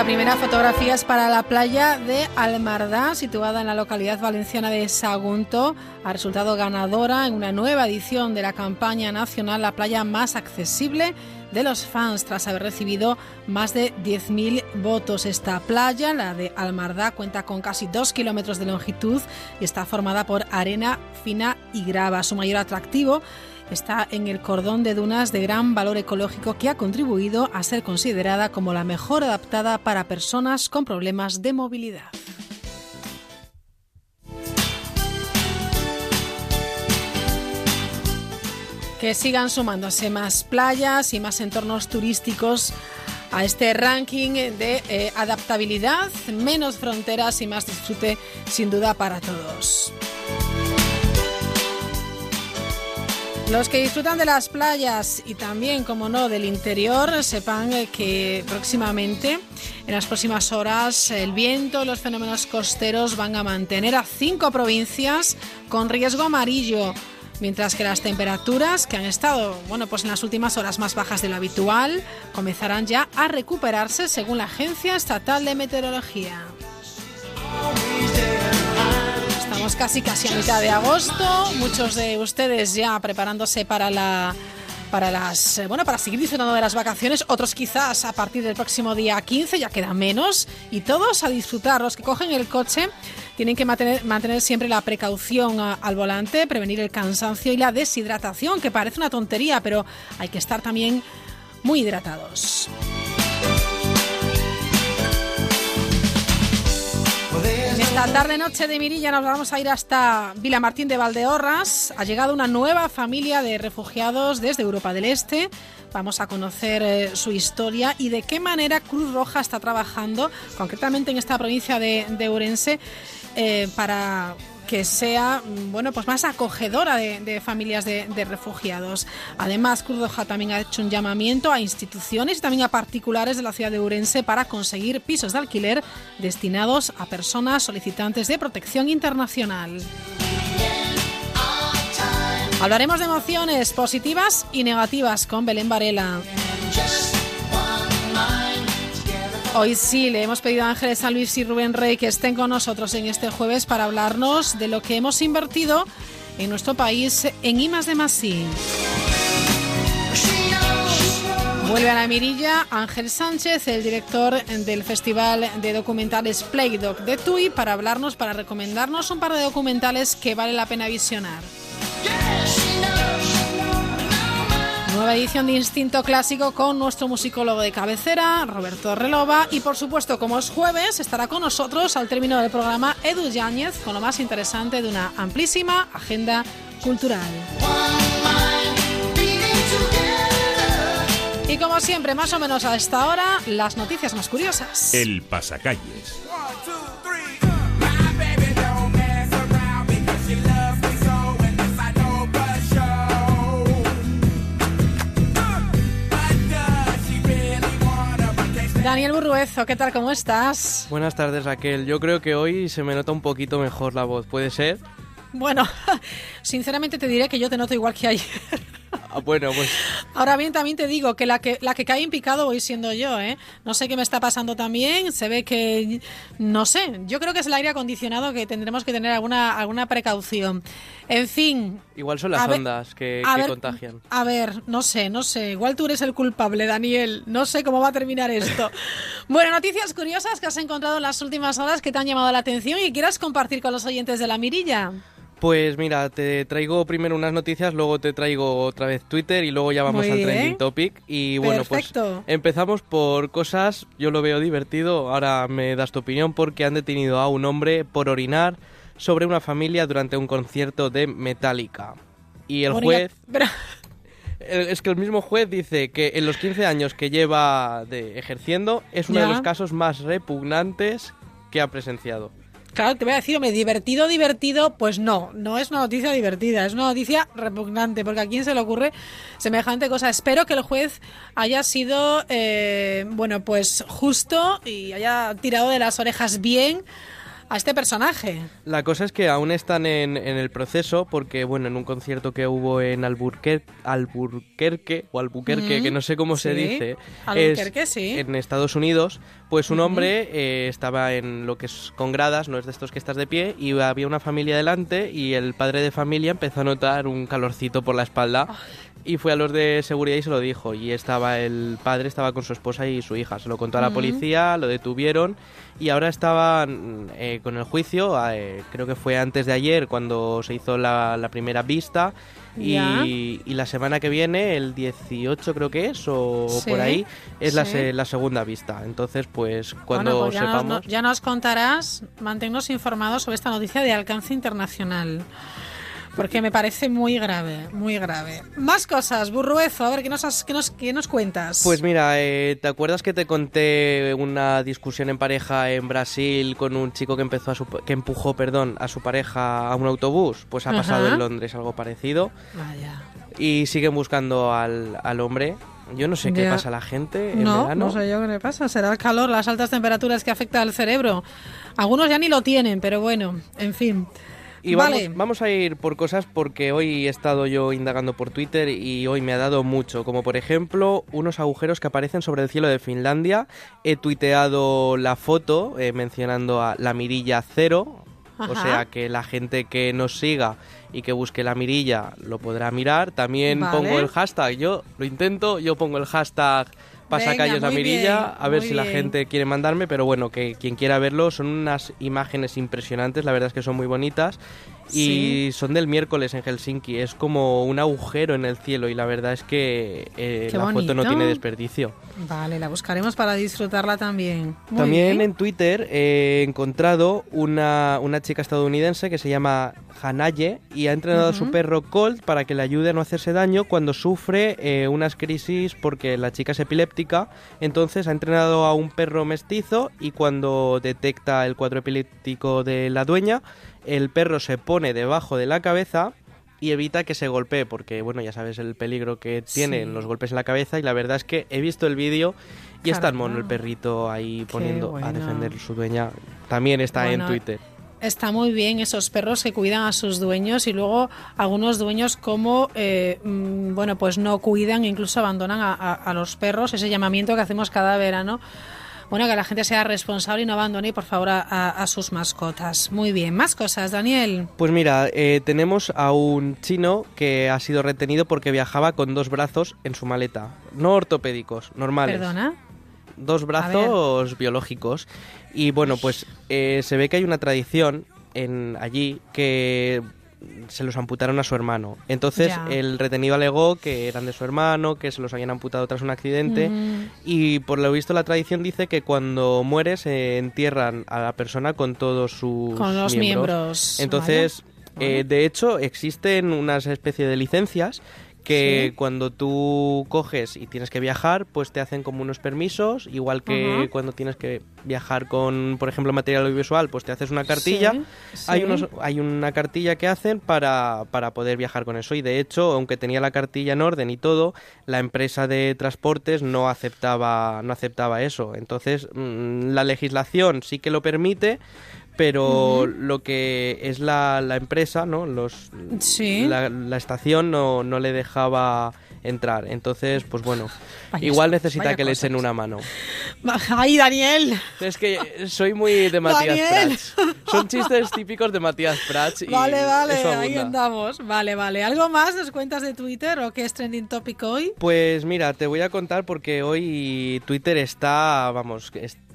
Nuestra primera fotografía es para la playa de Almardá, situada en la localidad valenciana de Sagunto. Ha resultado ganadora en una nueva edición de la campaña nacional La playa más accesible de los fans, tras haber recibido más de 10.000 votos. Esta playa, la de Almardá, cuenta con casi 2 kilómetros de longitud y está formada por arena fina y grava. Su mayor atractivo está en el cordón de dunas de gran valor ecológico que ha contribuido a ser considerada como la mejor adaptada para personas con problemas de movilidad. Que sigan sumándose más playas y más entornos turísticos a este ranking de eh, adaptabilidad, menos fronteras y más disfrute sin duda para todos. Los que disfrutan de las playas y también, como no, del interior, sepan que próximamente, en las próximas horas, el viento y los fenómenos costeros van a mantener a cinco provincias con riesgo amarillo. Mientras que las temperaturas, que han estado bueno, pues en las últimas horas más bajas de lo habitual, comenzarán ya a recuperarse según la Agencia Estatal de Meteorología. Estamos casi casi a mitad de agosto, muchos de ustedes ya preparándose para la para las eh, bueno, para seguir disfrutando de las vacaciones, otros quizás a partir del próximo día 15, ya queda menos y todos a disfrutar. Los que cogen el coche tienen que mantener, siempre la precaución a, al volante, prevenir el cansancio y la deshidratación, que parece una tontería, pero hay que estar también muy hidratados. Esta tarde noche de Mirilla nos vamos a ir hasta Vilamartín de Valdeorras. Ha llegado una nueva familia de refugiados desde Europa del Este. Vamos a conocer eh, su historia y de qué manera Cruz Roja está trabajando, concretamente en esta provincia de, de Ourense, eh, para que sea bueno pues más acogedora de, familias de, refugiados. Además, Cruz también ha hecho un llamamiento a instituciones y también a particulares de la ciudad de Urense para conseguir pisos de alquiler destinados a personas solicitantes de protección internacional. Hablaremos de emociones positivas y negativas con Belén Varela. Hoy sí, le hemos pedido a Ángeles San Luis y Rubén Rey que estén con nosotros en este jueves para hablarnos de lo que hemos invertido en nuestro país en IMAS de Masí. Vuelve a la mirilla Ángel Sánchez, el director del Festival de Documentales Playdoc de TUI, para hablarnos, para recomendarnos un par de documentales que vale la pena visionar. Nueva edición de Instinto Clásico con nuestro musicólogo de cabecera, Roberto Relova. Y por supuesto, como es jueves, estará con nosotros al término del programa Edu Yáñez con lo más interesante de una amplísima agenda cultural. Y como siempre, más o menos a esta hora, las noticias más curiosas. El pasacalles. Daniel Burruezo, ¿qué tal? ¿Cómo estás? Buenas tardes, Raquel. Yo creo que hoy se me nota un poquito mejor la voz, ¿puede ser? Bueno, sinceramente te diré que yo te noto igual que ayer. Ah, bueno, pues. Ahora bien, también te digo que la que la que cae en picado voy siendo yo, ¿eh? No sé qué me está pasando también. Se ve que. No sé. Yo creo que es el aire acondicionado que tendremos que tener alguna, alguna precaución. En fin. Igual son las ondas que, que ver, contagian. A ver, no sé, no sé. Igual tú eres el culpable, Daniel. No sé cómo va a terminar esto. bueno, noticias curiosas que has encontrado en las últimas horas que te han llamado la atención y quieras compartir con los oyentes de la mirilla. Pues mira, te traigo primero unas noticias, luego te traigo otra vez Twitter y luego ya vamos Muy al bien. trending topic. Y bueno, Perfecto. pues empezamos por cosas, yo lo veo divertido, ahora me das tu opinión, porque han detenido a un hombre por orinar sobre una familia durante un concierto de Metallica. Y el juez... Pero- Es que el mismo juez dice que en los 15 años que lleva de ejerciendo es uno Ya. de los casos más repugnantes que ha presenciado. Claro, te voy a decir, hombre, divertido, divertido, pues no, no es una noticia divertida, es una noticia repugnante, porque a quién se le ocurre semejante cosa. Espero que el juez haya sido, eh, bueno, pues justo y haya tirado de las orejas bien a este personaje. La cosa es que aún están en, en el proceso porque, bueno, en un concierto que hubo en Alburquerque, Alburquerque o Albuquerque, Mm, que no sé cómo se dice, Albuquerque, es sí. en Estados Unidos, pues un hombre eh, estaba en lo que es con gradas, no es de estos que estás de pie, y había una familia delante y el padre de familia empezó a notar un calorcito por la espalda. Y fue a los de seguridad y se lo dijo. Y estaba el padre estaba con su esposa y su hija. Se lo contó a la policía, lo detuvieron y ahora estaban eh, con el juicio. eh, creo que fue antes de ayer cuando se hizo la, la primera vista. Y, y la semana que viene, el 18 creo que es, o Sí, por ahí, es la, se- la segunda vista. Entonces, pues cuando Bueno, pues ya, sepamos... ya nos contarás, manténnos informados sobre esta noticia de alcance internacional. Porque me parece muy grave, muy grave. Más cosas, Burruezo, a ver, ¿qué nos, has- qué nos, qué nos cuentas? Pues mira, eh, ¿te acuerdas que te conté una discusión en pareja en Brasil con un chico que empezó a su- que empujó, perdón, a su pareja a un autobús? Pues ha pasado Ajá. en Londres algo parecido Vaya. y siguen buscando al, al hombre. Yo no sé qué Ya. pasa a la gente en No, verano. no sé yo qué le pasa. Será el calor, las altas temperaturas que afecta al cerebro. Algunos ya ni lo tienen, pero bueno, en fin. Y vale. vamos, vamos a ir por cosas porque hoy he estado yo indagando por Twitter y hoy me ha dado mucho, como por ejemplo unos agujeros que aparecen sobre el cielo de Finlandia. He tuiteado la foto eh, mencionando a la mirilla cero, o Ajá. sea que la gente que nos siga y que busque la mirilla lo podrá mirar. También Vale. pongo el hashtag, yo lo intento, yo pongo el hashtag pasacalles Venga, la muy mirilla, bien, a ver si la gente quiere mandarme, pero bueno, que quien quiera verlo son unas imágenes impresionantes, la verdad es que son muy bonitas y Sí. son del miércoles en Helsinki, es como un agujero en el cielo y la verdad es que eh, la foto no tiene desperdicio. Vale, la buscaremos para disfrutarla también. Muy También bien. en Twitter he encontrado una, una chica estadounidense que se llama Hanaye y ha entrenado a su perro Colt para que le ayude a no hacerse daño cuando sufre eh, unas crisis porque la chica es epiléptica. Entonces ha entrenado a un perro mestizo y cuando detecta el cuadro epiléptico de la dueña, el perro se pone debajo de la cabeza y evita que se golpee, porque bueno, ya sabes el peligro que tienen Sí. los golpes en la cabeza y la verdad es que he visto el vídeo y es tan Caramba. mono el perrito ahí Qué poniendo a defender su dueña. También está Bueno, en Twitter. Está muy bien esos perros que cuidan a sus dueños y luego algunos dueños como, eh, mm, bueno, pues no cuidan, incluso abandonan a, a- a los perros, ese llamamiento que hacemos cada verano. Bueno, que la gente sea responsable y no abandone, por favor, a, a- a sus mascotas. Muy bien, más cosas, Daniel. Pues mira, eh, tenemos a un chino que ha sido retenido porque viajaba con dos brazos en su maleta. No ortopédicos, normales. Perdona. Dos brazos biológicos. Y bueno, pues eh, se ve que hay una tradición en allí que se los amputaron a su hermano. Entonces Ya. el retenido alegó que eran de su hermano, que se los habían amputado tras un accidente. Mm, Y por lo visto la tradición dice que cuando muere se entierran a la persona con todos sus con los miembros. Entonces, eh, de hecho, existen unas especie de licencias que Sí. cuando tú coges y tienes que viajar, pues te hacen como unos permisos, igual que cuando tienes que viajar con, por ejemplo, material audiovisual, pues te haces una cartilla. Sí, sí. Hay, unos, hay una cartilla que hacen para, para poder viajar con eso y de hecho, aunque tenía la cartilla en orden y todo, la empresa de transportes no aceptaba, no aceptaba eso. Entonces, mm, la legislación sí que lo permite, pero lo que es la, la empresa, ¿no? Los, Sí. la, la estación no, no le dejaba entrar. Entonces, pues bueno, Vaya igual necesita que le echen una mano. ¡Ay, Daniel! Es que soy muy de Matías. Prats. Son chistes típicos de Matías Prats. Y Vale, vale, ahí andamos. Vale, vale. ¿Algo más nos cuentas de Twitter o qué es trending topic hoy? Pues mira, te voy a contar porque hoy Twitter está, vamos,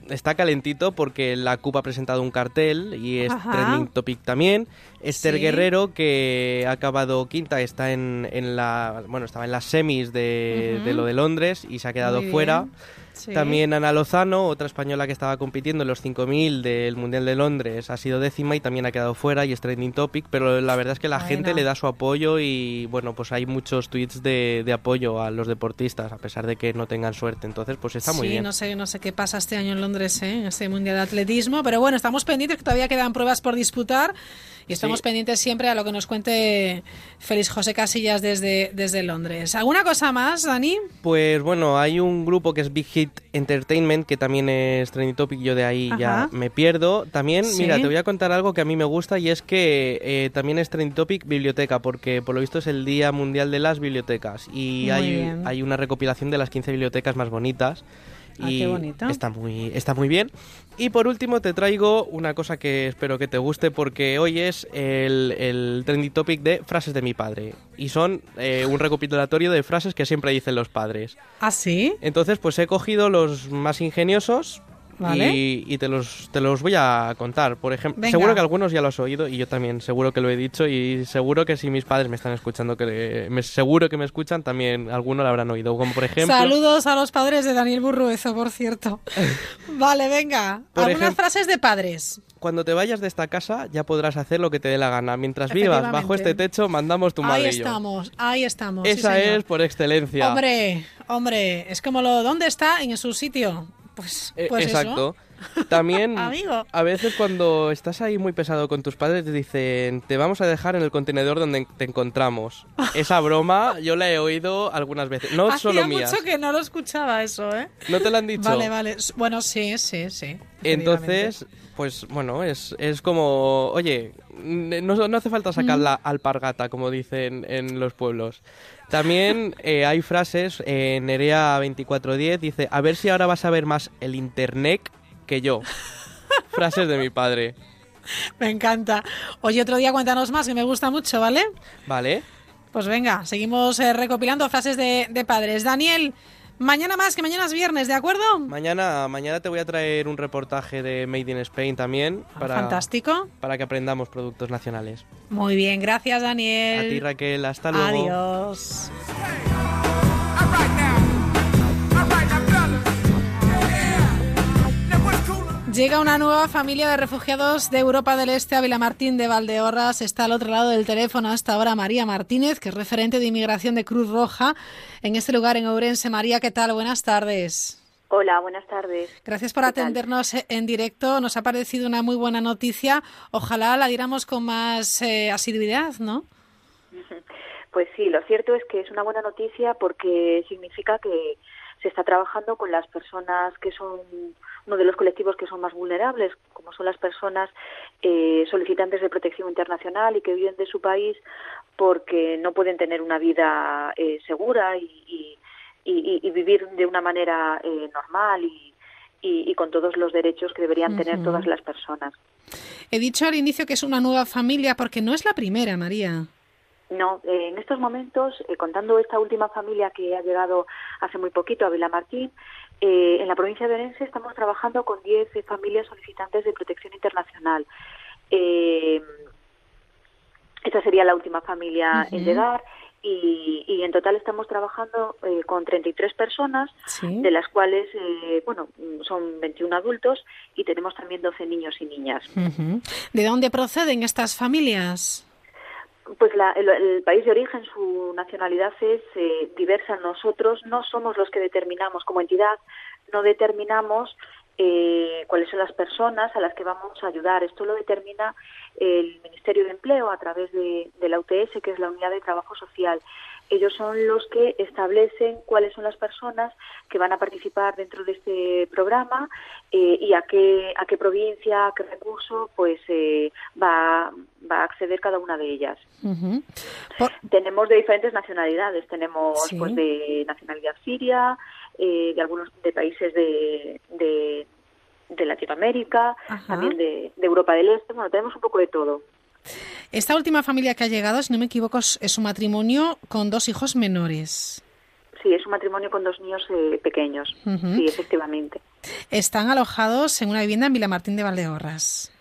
está calentito porque la CUP ha presentado un cartel y es Ajá. trending topic también. Esther Sí. Guerrero, que ha acabado quinta, está en, en la, bueno, estaba en las semis de, de lo de Londres y se ha quedado Muy fuera. bien. También Ana Lozano, otra española que estaba compitiendo en los 5.000 del Mundial de Londres, ha sido décima y también ha quedado fuera y es trending topic, pero la verdad es que la gente le da su apoyo y bueno, pues hay muchos tweets de, de, apoyo a los deportistas, a pesar de que no tengan suerte. Entonces, pues está muy bien. no sé, no sé qué pasa este año en Londres, ¿eh? en este Mundial de Atletismo, pero bueno, estamos pendientes que todavía quedan pruebas por disputar y estamos pendientes siempre a lo que nos cuente Félix José Casillas desde, desde Londres. ¿Alguna cosa más, Dani? Pues bueno, hay un grupo que es Big Hit Entertainment, que también es trending topic, yo de ahí ya me pierdo. También, mira, te voy a contar algo que a mí me gusta y es que eh, también es trending topic biblioteca, porque por lo visto es el Día Mundial de las Bibliotecas y hay, hay una recopilación de las 15 bibliotecas más bonitas. Ah, y está muy está muy bien y por último te traigo una cosa que espero que te guste porque hoy es el, el trending topic de frases de mi padre y son eh, un recopilatorio de frases que siempre dicen los padres ¿ah sí? entonces pues he cogido los más ingeniosos y, te, los, te los voy a contar. Por ejemplo, seguro que algunos ya lo has oído y yo también seguro que lo he dicho y seguro que si mis padres me están escuchando, que me, seguro que me escuchan, también alguno lo habrán oído. Como por ejemplo... Saludos a los padres de Daniel Burruezo, por cierto. vale, venga. Algunas frases de padres. Cuando te vayas de esta casa ya podrás hacer lo que te dé la gana. Mientras vivas bajo este techo, mandamos tu madre. Ahí estamos, ahí estamos. Esa es por excelencia. Hombre, hombre, es como lo... ¿Dónde está? En su sitio. Pues, eh, pues exacto. También a veces cuando estás ahí muy pesado con tus padres te dicen te vamos a dejar en el contenedor donde te encontramos. Esa broma yo la he oído algunas veces, no Hacía solo mías. mucho que no lo escuchaba eso, ¿eh? ¿No te lo han dicho? Vale, vale. Bueno, sí, sí, sí. Entonces, pues bueno, es, es como, oye, no, no hace falta sacar la alpargata, como dicen en los pueblos. También eh, hay frases, eh, Nerea 2410 dice, a ver si ahora vas a ver más el internet que yo. frases de mi padre. Me encanta. Oye, otro día cuéntanos más, que me gusta mucho, ¿vale? Vale. Pues venga, seguimos eh, recopilando frases de, de padres. Daniel, Mañana más, que mañana es viernes, ¿de acuerdo? Mañana, mañana te voy a traer un reportaje de Made in Spain también. Ah, para, Fantástico. Para que aprendamos productos nacionales. Muy bien, gracias Daniel. A ti Raquel, hasta luego. Adiós. Llega una nueva familia de refugiados de Europa del Este a Vilamartín de Valdeorras. Está al otro lado del teléfono hasta ahora María Martínez, que es referente de inmigración de Cruz Roja en este lugar en Ourense. María, ¿qué tal? Buenas tardes. Hola, buenas tardes. Gracias por atendernos en directo. Nos ha parecido una muy buena noticia. Ojalá la diéramos con más eh, asiduidad, ¿no? Pues sí, lo cierto es que es una buena noticia porque significa que se está trabajando con las personas que son uno de los colectivos que son más vulnerables, como son las personas eh, solicitantes de protección internacional y que viven de su país porque no pueden tener una vida eh, segura y, vivir de una manera eh, normal y, con todos los derechos que deberían tener todas las personas. He dicho al inicio que es una nueva familia porque no es la primera, María. No, en estos momentos, contando esta última familia que ha llegado hace muy poquito a Vilamartín, eh, en la provincia de Orense estamos trabajando con 10 familias solicitantes de protección internacional. Eh, esta sería la última familia en llegar y, en total estamos trabajando eh, con 33 personas, de las cuales, eh, bueno, son 21 adultos y tenemos también 12 niños y niñas. ¿De dónde proceden estas familias? Pues el, país de origen, su nacionalidad es eh, diversa. Nosotros no somos los que determinamos como entidad, no determinamos eh, cuáles son las personas a las que vamos a ayudar. Esto lo determina el Ministerio de Empleo a través de la UTS, que es la Unidad de Trabajo Social ellos son los que establecen cuáles son las personas que van a participar dentro de este programa eh, y a qué a qué provincia, a qué recurso, pues eh, va, va a acceder cada una de ellas. Tenemos de diferentes nacionalidades, tenemos pues de nacionalidad siria, eh, de algunos de países de, de, Latinoamérica, también de, de Europa del Este, bueno, tenemos un poco de todo. Esta última familia que ha llegado, si no me equivoco, es un matrimonio con dos hijos menores. Sí, es un matrimonio con dos niños eh, pequeños. Sí, efectivamente. Están alojados en una vivienda en Vilamartín de Valdeorras.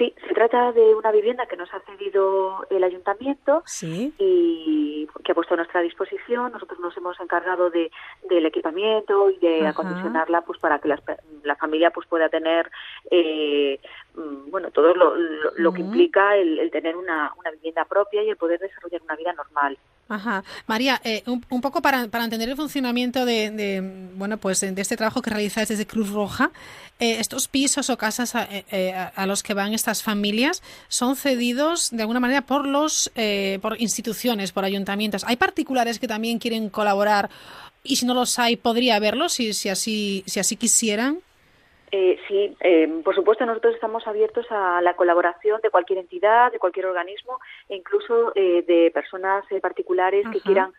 Sí, se trata de una vivienda que nos ha cedido el ayuntamiento y que ha puesto a nuestra disposición. Nosotros nos hemos encargado de, del equipamiento y de acondicionarla pues para que la, familia pues pueda tener eh, mm, bueno todo lo, que implica el, tener una, una vivienda propia y el poder desarrollar una vida normal. Ajá. María, eh, un, poco para, para, entender el funcionamiento de, bueno pues de este trabajo que realizáis desde Cruz Roja, eh, estos pisos o casas eh, a, los que van estas familias son cedidos de alguna manera por los por instituciones, por ayuntamientos. Hay particulares que también quieren colaborar y si no los hay podría haberlos si, si así si así quisieran. Eh, sí, eh, por supuesto nosotros estamos abiertos a la colaboración de cualquier entidad, de cualquier organismo e incluso eh, de personas eh, particulares que quieran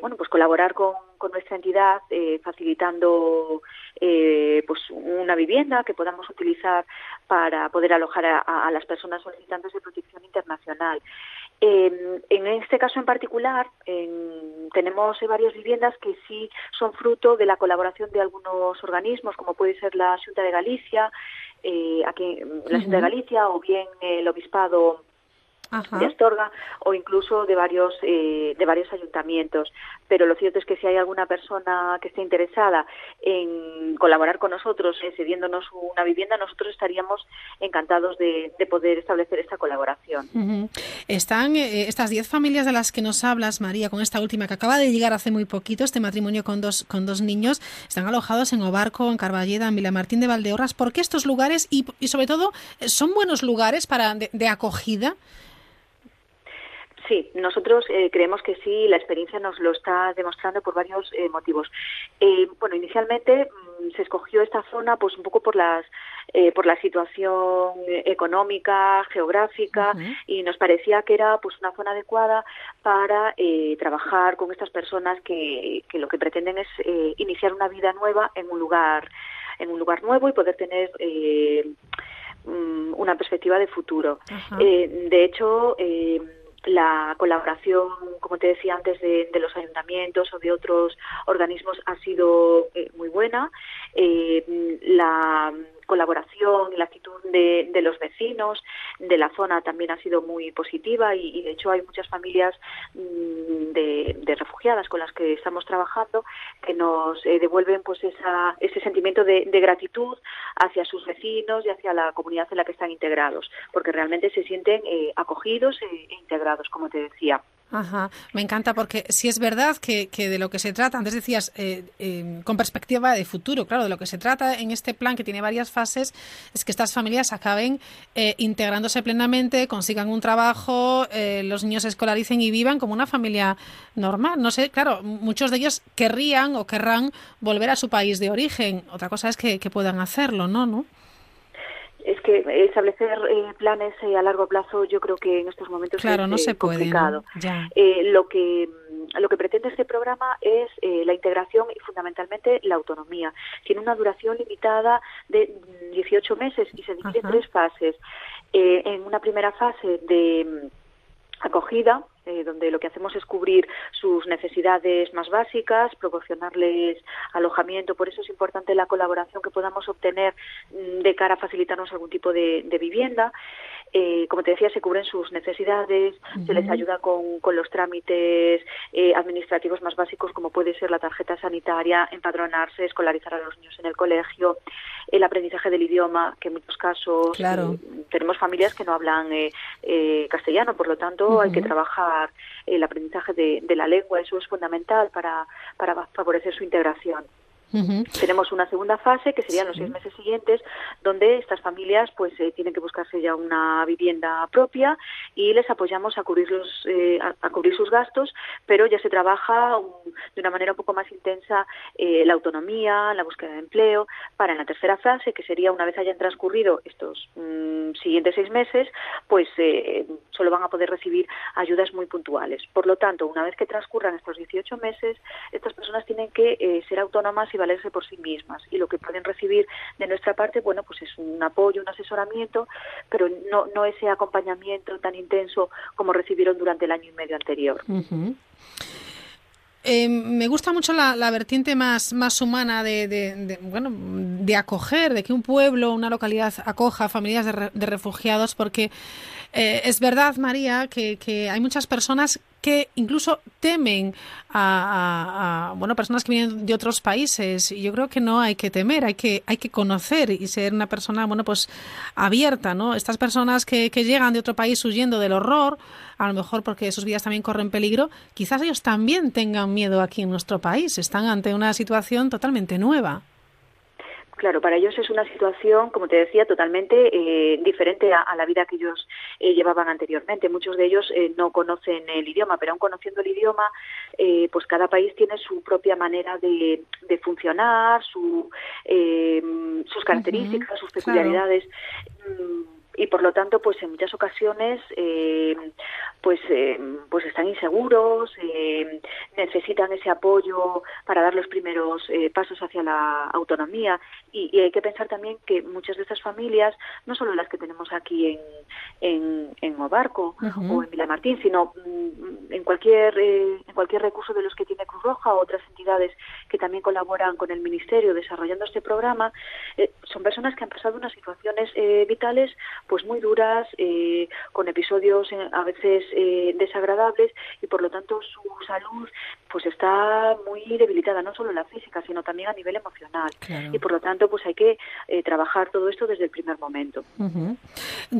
bueno pues colaborar con, nuestra entidad facilitando pues una vivienda que podamos utilizar para poder alojar a las personas solicitantes de protección internacional. en este caso en particular, tenemos varias viviendas que sí son fruto de la colaboración de algunos organismos, como puede ser la Junta de Galicia, eh, aquí, la Junta de Galicia o bien el Obispado de Astorga o incluso de varios eh, de varios ayuntamientos. Pero lo cierto es que si hay alguna persona que esté interesada en colaborar con nosotros eh, cediéndonos una vivienda nosotros estaríamos encantados de, poder establecer esta colaboración. Están eh, estas diez familias de las que nos hablas María con esta última que acaba de llegar hace muy poquito este matrimonio con dos con dos niños están alojados en Obarco en Carballeda en Vilamartín de Valdeorras. ¿por qué estos lugares y, y sobre todo son buenos lugares para de acogida Sí, nosotros eh, creemos que sí, la experiencia nos lo está demostrando por varios eh, motivos. Eh, bueno, inicialmente mm, se escogió esta zona pues un poco por las por la situación económica, geográfica y nos parecía que era pues una zona adecuada para trabajar con estas personas que, que, lo que pretenden es iniciar una vida nueva en un lugar en un lugar nuevo y poder tener mm, una perspectiva de futuro. de hecho la colaboración, como te decía antes, de, los ayuntamientos o de otros organismos ha sido eh, muy buena. Eh, la colaboración y la actitud de, los vecinos de la zona también ha sido muy positiva y, de hecho hay muchas familias mm, de, refugiadas con las que estamos trabajando que nos eh, devuelven pues esa, ese sentimiento de, gratitud hacia sus vecinos y hacia la comunidad en la que están integrados porque realmente se sienten eh, acogidos e, e integrados como te decía. Ajá, me encanta porque si es verdad que, que de lo que se trata, antes decías, eh, em, con perspectiva de futuro, claro, de lo que se trata en este plan que tiene varias fases es que estas familias acaben eh, integrándose plenamente, consigan un trabajo, eh, los niños se escolaricen y vivan como una familia normal. No sé, claro, muchos de ellos querrían o querrán volver a su país de origen. Otra cosa es que, que puedan hacerlo, ¿no? ¿No? Es que establecer eh, planes eh, a largo plazo yo creo que en estos momentos claro, es no se complicado. Eh, lo que lo que pretende este programa es la integración y fundamentalmente la autonomía. Tiene una duración limitada de 18 meses y se divide en tres fases. en una primera fase de acogida, eh, donde lo que hacemos es cubrir sus necesidades más básicas, proporcionarles alojamiento. Por eso es importante la colaboración que podamos obtener mm, de cara a facilitarnos algún tipo de, de vivienda. Eh, como te decía, se cubren sus necesidades, se les ayuda con, con los trámites eh, administrativos más básicos, como puede ser la tarjeta sanitaria, empadronarse, escolarizar a los niños en el colegio, el aprendizaje del idioma, que en muchos casos eh, tenemos familias que no hablan castellano, por lo tanto hay que trabajar el aprendizaje de, la lengua, eso es fundamental para favorecer su integración. Tenemos una segunda fase que serían los seis meses siguientes, donde estas familias pues eh, tienen que buscarse ya una vivienda propia y les apoyamos a cubrir eh, a, cubrir sus gastos, pero ya se trabaja de una manera un poco más intensa eh, la autonomía, la búsqueda de empleo. Para en la tercera fase, que sería una vez hayan transcurrido estos mm, siguientes seis meses, pues solo van a poder recibir ayudas muy puntuales. Por lo tanto, una vez que transcurran estos 18 meses, estas personas tienen que ser autónomas y valerse por sí mismas y lo que pueden recibir de nuestra parte, bueno, pues es un apoyo, un asesoramiento, pero no, no ese acompañamiento tan intenso como recibieron durante el año y medio anterior. Eh, me gusta mucho la, vertiente más, más humana de, bueno, de acoger, de que un pueblo, una localidad acoja familias de, refugiados, porque eh, es verdad, María, que, que hay muchas personas que incluso temen a, bueno personas que vienen de otros países. Y yo creo que no hay que temer hay que hay que conocer y ser una persona bueno pues abierta no estas personas que, que llegan de otro país huyendo del horror a lo mejor porque sus vidas también corren peligro quizás ellos también tengan miedo aquí en nuestro país. Están ante una situación totalmente nueva Claro, para ellos es una situación, como te decía, totalmente eh, diferente a, la vida que ellos eh, llevaban anteriormente. Muchos de ellos eh, no conocen el idioma, pero aún conociendo el idioma, pues cada país tiene su propia manera de, funcionar, su, sus características, sus peculiaridades. Mm, y por lo tanto pues en muchas ocasiones eh, pues eh, pues están inseguros eh, necesitan ese apoyo para dar los primeros pasos hacia la autonomía. Y, hay que pensar también que muchas de estas familias no solo las que tenemos aquí en en, en Obarco o en Villamartín sino mm, en cualquier en cualquier recurso de los que tiene Cruz Roja o otras entidades que también colaboran con el ministerio desarrollando este programa son personas que han pasado unas situaciones vitales pues muy duras, eh, con episodios eh, a veces eh, desagradables y por lo tanto su salud pues está muy debilitada, no solo en la física, sino también a nivel emocional. Y por lo tanto pues hay que trabajar todo esto desde el primer momento.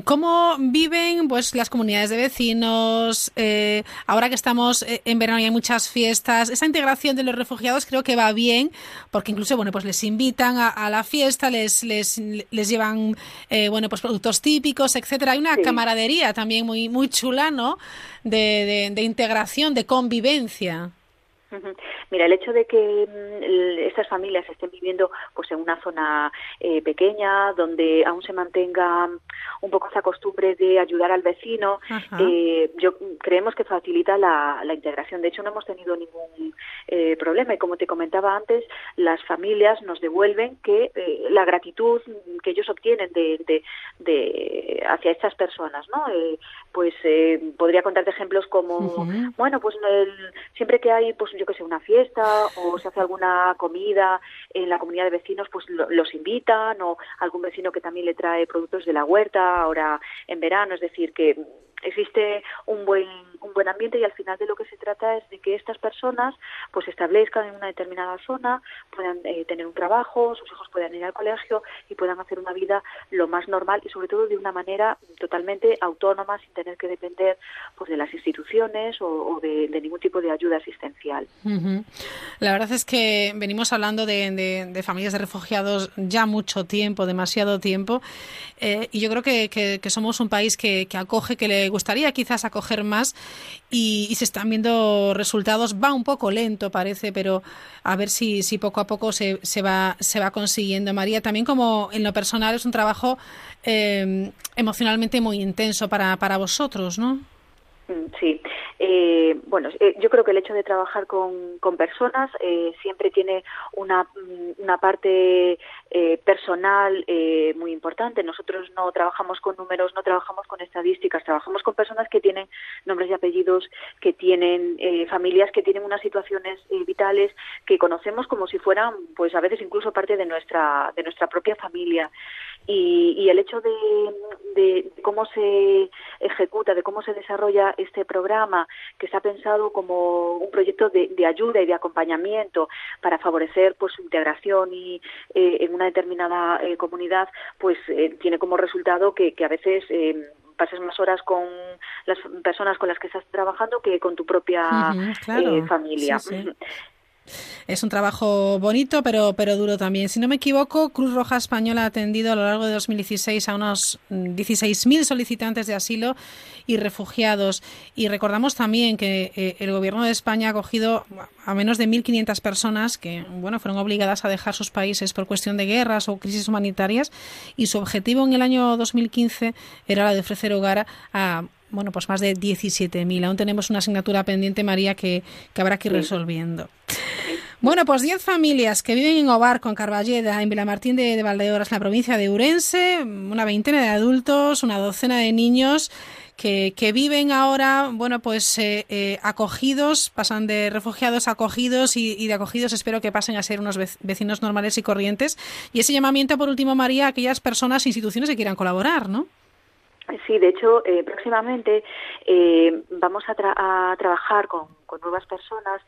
¿Cómo viven pues las comunidades de vecinos? ahora que estamos en verano y hay muchas fiestas, esa integración de los refugiados creo que va bien, porque incluso bueno pues les invitan a, la fiesta, les, les, les llevan bueno pues productos típicos, etcétera. Hay una camaradería también muy, muy chula, ¿no? de, de integración, de convivencia. Mira, el hecho de que mm, estas familias estén viviendo pues en una zona eh, pequeña, donde aún se mantenga un poco esa costumbre de ayudar al vecino, eh, yo creemos que facilita la, integración. De hecho, no hemos tenido ningún eh, problema y como te comentaba antes, las familias nos devuelven que la gratitud que ellos obtienen de, de, hacia estas personas, ¿no? pues podría contarte ejemplos como, bueno, pues siempre que hay pues yo que sé, una fiesta o se hace alguna comida en la comunidad de vecinos, pues los invitan o algún vecino que también le trae productos de la huerta ahora en verano, es decir, que existe un buen un buen ambiente y al final de lo que se trata es de que estas personas pues se establezcan en una determinada zona, puedan eh, tener un trabajo, sus hijos puedan ir al colegio y puedan hacer una vida lo más normal y sobre todo de una manera totalmente autónoma sin tener que depender pues de las instituciones o, de, ningún tipo de ayuda asistencial. La verdad es que venimos hablando de, familias de refugiados ya mucho tiempo, demasiado tiempo, eh, y yo creo que, somos un país que acoge, que le gustaría quizás acoger más y, se están viendo resultados. Va un poco lento, parece, pero a ver si, si poco a poco se, se, va, se va consiguiendo. María, también como en lo personal es un trabajo eh, emocionalmente muy intenso para, para vosotros, ¿no? Mm, sí, eh, bueno, eh, yo creo que el hecho de trabajar con, con personas eh, siempre tiene una, mm, una parte eh, personal eh, muy importante. Nosotros no trabajamos con números, no trabajamos con estadísticas, trabajamos con personas que tienen nombres y apellidos, que tienen eh, familias, que tienen unas situaciones vitales que conocemos como si fueran, pues a veces incluso parte de nuestra de nuestra propia familia. Y, y el hecho de, de, cómo se ejecuta, de cómo se desarrolla este programa, que está pensado como un proyecto de, de ayuda y de acompañamiento para favorecer pues su integración y en una determinada eh, comunidad, pues eh, tiene como resultado que, que a veces eh, pases más horas con las personas con las que estás trabajando que con tu propia familia. Es un trabajo bonito, pero, pero duro también. Si no me equivoco, Cruz Roja Española ha atendido a lo largo de 2016 a unos 16.000 solicitantes de asilo y refugiados. Y recordamos también que eh, el Gobierno de España ha acogido a menos de 1.500 personas que bueno, fueron obligadas a dejar sus países por cuestión de guerras o crisis humanitarias. Y su objetivo en el año 2015 era la de ofrecer hogar a bueno, pues más de 17.000. Aún tenemos una asignatura pendiente, María, que, que habrá que ir resolviendo. Bueno, pues 10 familias que viven en Obar con Carballeda, en Vilamartín de, de Valdeoras, en la provincia de Urense, una veintena de adultos, una docena de niños que, que viven ahora, bueno, pues eh, eh, acogidos, pasan de refugiados a acogidos y, y, de acogidos espero que pasen a ser unos vecinos normales y corrientes. Y ese llamamiento, por último, María, a aquellas personas e instituciones que quieran colaborar, ¿no? Sí, de hecho, eh, próximamente eh, vamos a, tra a trabajar con, con, nuevas personas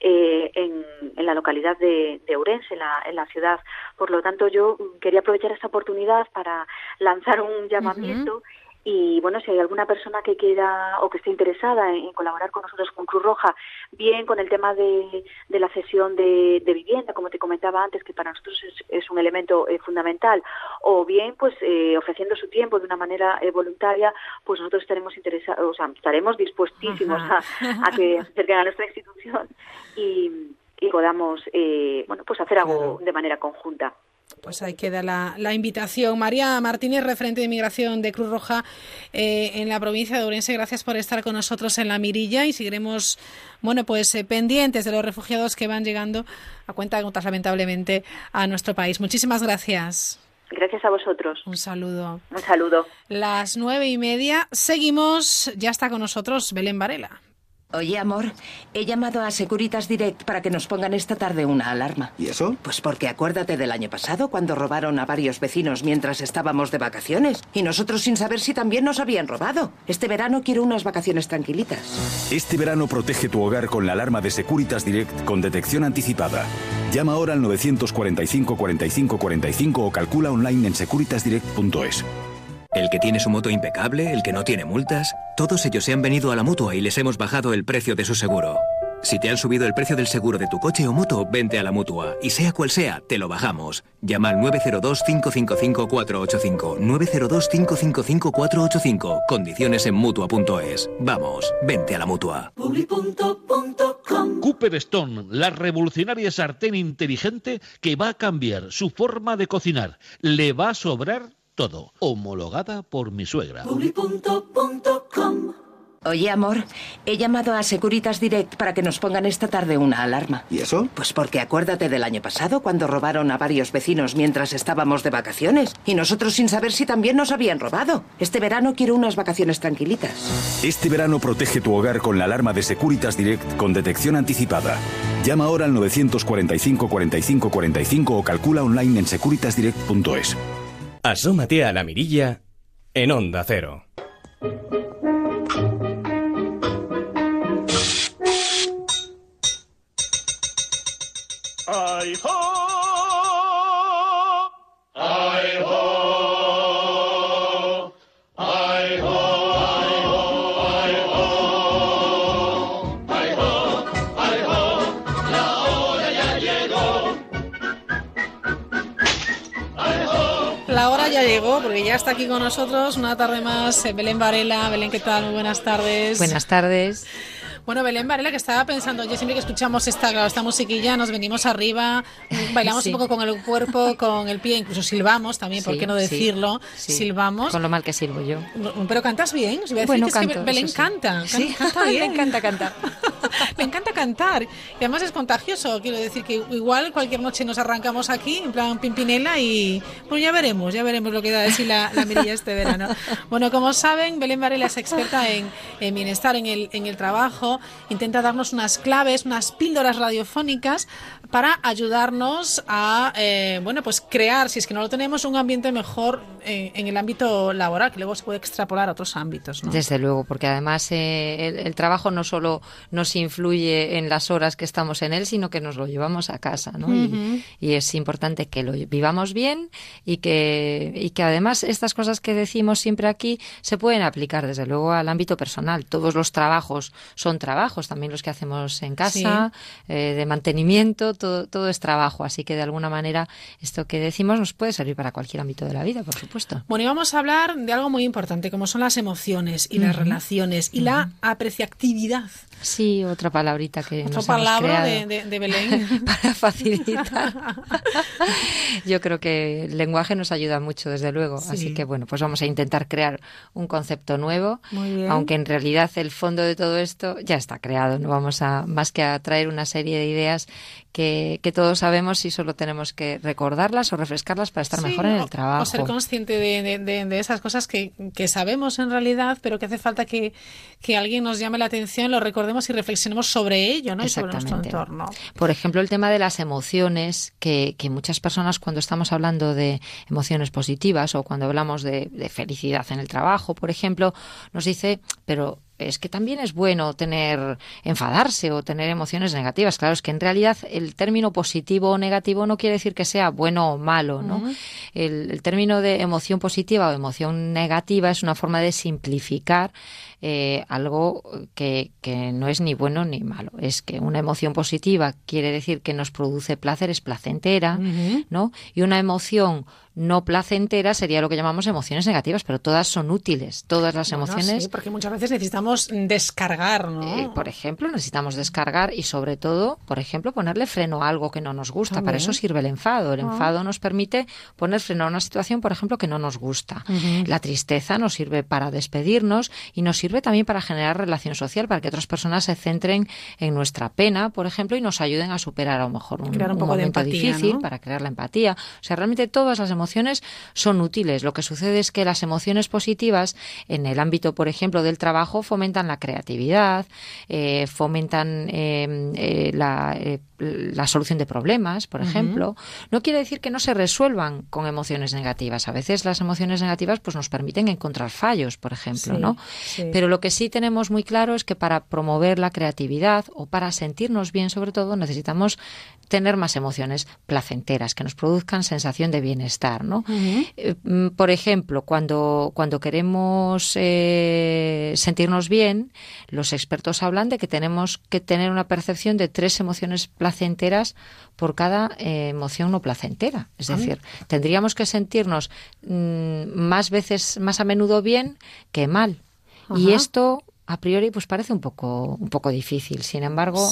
eh, en, en, la localidad de, de Ourense, en la, en la, ciudad. Por lo tanto, yo quería aprovechar esta oportunidad para lanzar un llamamiento. Uh -huh y bueno, si hay alguna persona que quiera o que esté interesada en, en, colaborar con nosotros con Cruz Roja, bien con el tema de, de la cesión de, de, vivienda, como te comentaba antes, que para nosotros es, es un elemento eh, fundamental, o bien pues eh, ofreciendo su tiempo de una manera eh, voluntaria, pues nosotros estaremos interesados, o sea, estaremos dispuestísimos a, a, que se acerquen a nuestra institución y, y podamos, eh, bueno, pues hacer algo de manera conjunta. Pues ahí queda la, la, invitación. María Martínez, referente de inmigración de Cruz Roja eh, en la provincia de Ourense, gracias por estar con nosotros en la mirilla y seguiremos, bueno, pues eh, pendientes de los refugiados que van llegando a cuenta de gotas, lamentablemente, a nuestro país. Muchísimas gracias. Gracias a vosotros. Un saludo. Un saludo. Las nueve y media. Seguimos. Ya está con nosotros Belén Varela. Oye, amor, he llamado a Securitas Direct para que nos pongan esta tarde una alarma. ¿Y eso? Pues porque acuérdate del año pasado cuando robaron a varios vecinos mientras estábamos de vacaciones y nosotros sin saber si también nos habían robado. Este verano quiero unas vacaciones tranquilitas. Este verano protege tu hogar con la alarma de Securitas Direct con detección anticipada. Llama ahora al 945 45 45 o calcula online en securitasdirect.es. El que tiene su moto impecable, el que no tiene multas, todos ellos se han venido a la mutua y les hemos bajado el precio de su seguro. Si te han subido el precio del seguro de tu coche o moto, vente a la mutua. Y sea cual sea, te lo bajamos. Llama al 902-555-485. 902-555-485. Condiciones en mutua.es. Vamos, vente a la mutua. Cooper Stone, la revolucionaria sartén inteligente que va a cambiar su forma de cocinar. Le va a sobrar todo. Homologada por mi suegra. Oye, amor, he llamado a Securitas Direct para que nos pongan esta tarde una alarma. ¿Y eso? Pues porque acuérdate del año pasado cuando robaron a varios vecinos mientras estábamos de vacaciones y nosotros sin saber si también nos habían robado. Este verano quiero unas vacaciones tranquilitas. Este verano protege tu hogar con la alarma de Securitas Direct con detección anticipada. Llama ahora al 945 45 45 o calcula online en securitasdirect.es. Asómate a la mirilla en Onda Cero. ¡Ay, ho! Porque ya está aquí con nosotros una tarde más Belén Varela. Belén, ¿qué tal? Muy buenas tardes. Buenas tardes. Bueno, Belén Varela, que estaba pensando, yo siempre que escuchamos esta, claro, esta musiquilla nos venimos arriba, bailamos sí. un poco con el cuerpo, con el pie, incluso silbamos también, ¿por qué no decirlo? Sí, silbamos. Con lo mal que silbo yo. Pero cantas bien, os voy a decir bueno, que, canto, es que Belén canta, sí. canta bien. Le encanta cantar. Le encanta cantar. Y además es contagioso, quiero decir que igual cualquier noche nos arrancamos aquí, en plan Pimpinela, y pues ya veremos, ya veremos lo que da de sí la, la mirilla este verano. Bueno, como saben, Belén Varela es experta en, en bienestar, en el, en el trabajo, intenta darnos unas claves, unas píldoras radiofónicas para ayudarnos a, eh, bueno, pues crear, si es que no lo tenemos, un ambiente mejor en, en el ámbito laboral, que luego se puede extrapolar a otros ámbitos. ¿no? Desde luego, porque además eh, el, el, trabajo no solo nos influye en las horas que estamos en él, sino que nos lo llevamos a casa, ¿no? Uh -huh. y, y, es importante que lo vivamos bien y que, y que además estas cosas que decimos siempre aquí se pueden aplicar, desde luego, al ámbito personal. Todos los trabajos son trabajos, también los que hacemos en casa, sí. eh, de mantenimiento, todo, todo es trabajo. Así que de alguna manera esto que decimos nos puede servir para cualquier ámbito de la vida, por supuesto. Bueno, y vamos a hablar de algo muy importante, como son las emociones y uh -huh. las relaciones y uh -huh. la apreciatividad. Sí, otra palabrita que Otra nos palabra hemos de, de, de, Belén. para facilitar. Yo creo que el lenguaje nos ayuda mucho, desde luego. Sí. Así que, bueno, pues vamos a intentar crear un concepto nuevo. Aunque en realidad el fondo de todo esto ya está creado. No vamos a más que a traer una serie de ideas que, todos sabemos y solo tenemos que recordarlas o refrescarlas para estar mejor en el trabajo. O ser consciente de, esas cosas que, sabemos en realidad, pero que hace falta que, alguien nos llame la atención, lo recordemos y reflexionemos sobre ello ¿no? y sobre nuestro entorno. Por ejemplo, el tema de las emociones, que, muchas personas cuando estamos hablando de emociones positivas o cuando hablamos de, de felicidad en el trabajo, por ejemplo, nos dice, pero es que también es bueno tener enfadarse o tener emociones negativas. Claro, es que en realidad el término positivo o negativo no quiere decir que sea bueno o malo, ¿no? el, término de emoción positiva o emoción negativa es una forma de simplificar eh, algo que, que, no es ni bueno ni malo. Es que una emoción positiva quiere decir que nos produce placer, es placentera, ¿no? Y una emoción no placentera sería lo que llamamos emociones negativas, pero todas son útiles, todas las emociones. Sí, porque muchas veces necesitamos descargar, ¿no? Eh, por ejemplo, necesitamos descargar y sobre todo, por ejemplo, ponerle freno a algo que no nos gusta. Para eso sirve el enfado. El ah. enfado nos permite poner freno a una situación, por ejemplo, que no nos gusta. La tristeza nos sirve para despedirnos y nos sirve también para generar relación social, para que otras personas se centren en nuestra pena, por ejemplo, y nos ayuden a superar a lo mejor un, momento difícil, para crear la empatía. O sea, realmente todas las emociones son útiles. Lo que sucede es que las emociones positivas, en el ámbito, por ejemplo, del trabajo, fomentan la creatividad, eh, fomentan eh, eh, la la solución de problemas, por ejemplo, no quiere decir que no se resuelvan con emociones negativas. A veces las emociones negativas pues nos permiten encontrar fallos, por ejemplo, ¿no? Pero lo que sí tenemos muy claro es que para promover la creatividad o para sentirnos bien, sobre todo, necesitamos tener más emociones placenteras que nos produzcan sensación de bienestar, ¿no? Eh, mm, por ejemplo, cuando cuando queremos eh, sentirnos bien, los expertos hablan de que tenemos que tener una percepción de tres emociones placenteras placenteras por cada eh, emoción no placentera. Es ah. decir, tendríamos que sentirnos mm, más veces, más a menudo bien que mal. Y esto a priori pues parece un poco un poco difícil. Sin embargo,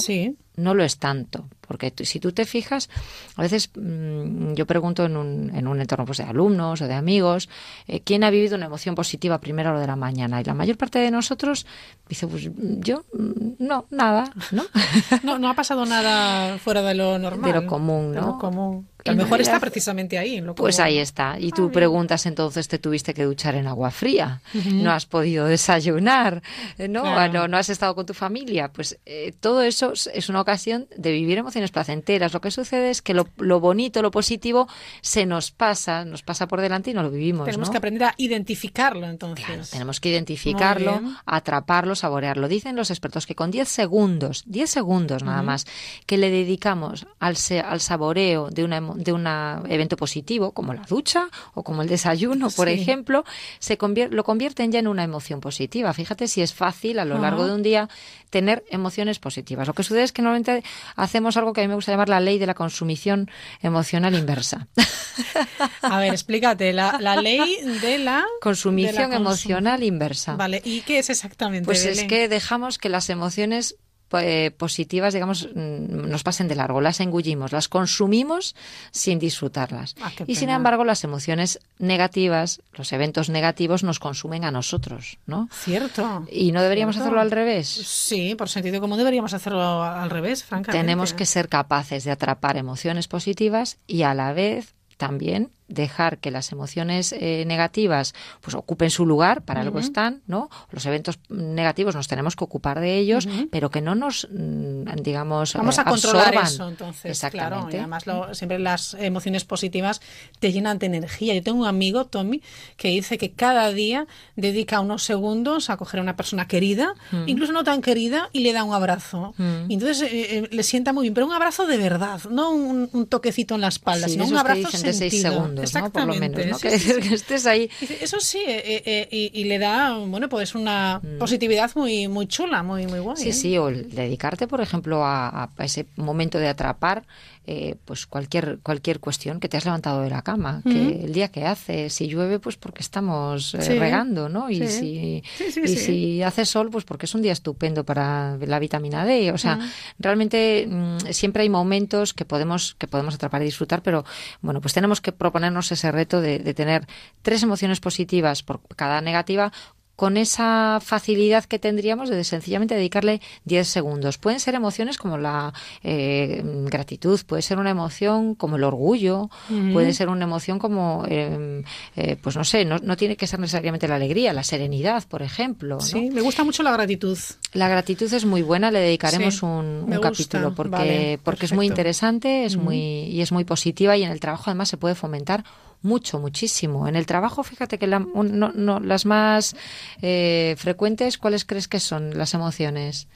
no lo es tanto. Porque si tú te fijas, a veces mm, yo pregunto en un, en un entorno pues, de alumnos o de amigos, eh, ¿quién ha vivido una emoción positiva a primera hora de la mañana? Y la mayor parte de nosotros dice, pues yo, mm, no, nada, ¿no? no, no ha pasado nada fuera de lo normal. De lo común, ¿no? De lo común. A lo mejor está precisamente ahí. En lo pues ahí está. Y tú preguntas entonces, ¿te tuviste que duchar en agua fría? ¿No has podido desayunar? ¿No? ¿No, no has estado con tu familia? Pues eh, todo eso es una ocasión de vivir emociones placenteras. Lo que sucede es que lo, bonito, lo positivo, se nos pasa, nos pasa por delante y no lo vivimos. Tenemos que aprender a identificarlo entonces. tenemos que identificarlo, atraparlo, saborearlo. Dicen los expertos que con 10 segundos, 10 segundos nada más, que le dedicamos al, al saboreo de un de una evento positivo, como la ducha o como el desayuno, por ejemplo, se lo convierten ya en una emoción positiva. Fíjate si es fácil a lo largo de un día tener emociones positivas. Lo que sucede es que normalmente hacemos algo que a mí me gusta llamar la ley de la consumición emocional inversa. A ver, explícate, la, ley de la... Consumición emocional inversa. Vale, ¿y qué es exactamente? Pues es que dejamos que las emociones eh, positivas, digamos, mm, nos pasen de largo, las engullimos, las consumimos sin disfrutarlas. Ah, y sin embargo, las emociones negativas, los eventos negativos nos consumen a nosotros, ¿no? Cierto. Y no deberíamos hacerlo al revés. Sí, por sentido común deberíamos hacerlo al revés, francamente. Tenemos que ser capaces de atrapar emociones positivas y a la vez también dejar que las emociones eh, negativas pues ocupen su lugar, para algo están, ¿no? Los eventos negativos nos tenemos que ocupar de ellos, pero que no nos, mm, digamos, Vamos a controlar eso, entonces, claro. Y además siempre las emociones positivas te llenan de energía. Yo tengo un amigo, Tommy, que dice que cada día dedica unos segundos a coger a una persona querida, incluso no tan querida, y le da un abrazo. Y entonces eh, eh, le sienta muy bien, pero un abrazo de verdad, no un, toquecito en la espalda, sino un abrazo sentido. De seis segundos. Por lo menos, ¿no? Que decir que estés ahí. Eso sí, eh, eh, eh, y, le da, bueno, pues una mm. positividad muy, muy chula, muy, muy guay. Sí, sí, o dedicarte, por ejemplo, a, a ese momento de atrapar eh, pues cualquier cualquier cuestión que te has levantado de la cama, que el día que hace, si llueve, pues porque estamos eh, regando, ¿no? Y si y si hace sol, pues porque es un día estupendo para la vitamina D. O sea, realmente mm, siempre hay momentos que podemos que podemos atrapar y disfrutar, pero bueno, pues tenemos que proponernos ese reto de, de tener tres emociones positivas por cada negativa con esa facilidad que tendríamos de sencillamente dedicarle 10 segundos. Pueden ser emociones como la eh, gratitud, puede ser una emoción como el orgullo, puede ser una emoción como, em, eh, pues no sé, no, tiene que ser necesariamente la alegría, la serenidad, por ejemplo. Sí, me gusta mucho la gratitud. La gratitud es muy buena, le dedicaremos un, capítulo porque, porque es muy interesante es muy, y es muy positiva y en el trabajo además se puede fomentar mucho, muchísimo. En el trabajo, fíjate que las más eh, frecuentes, ¿cuáles crees que son las emociones?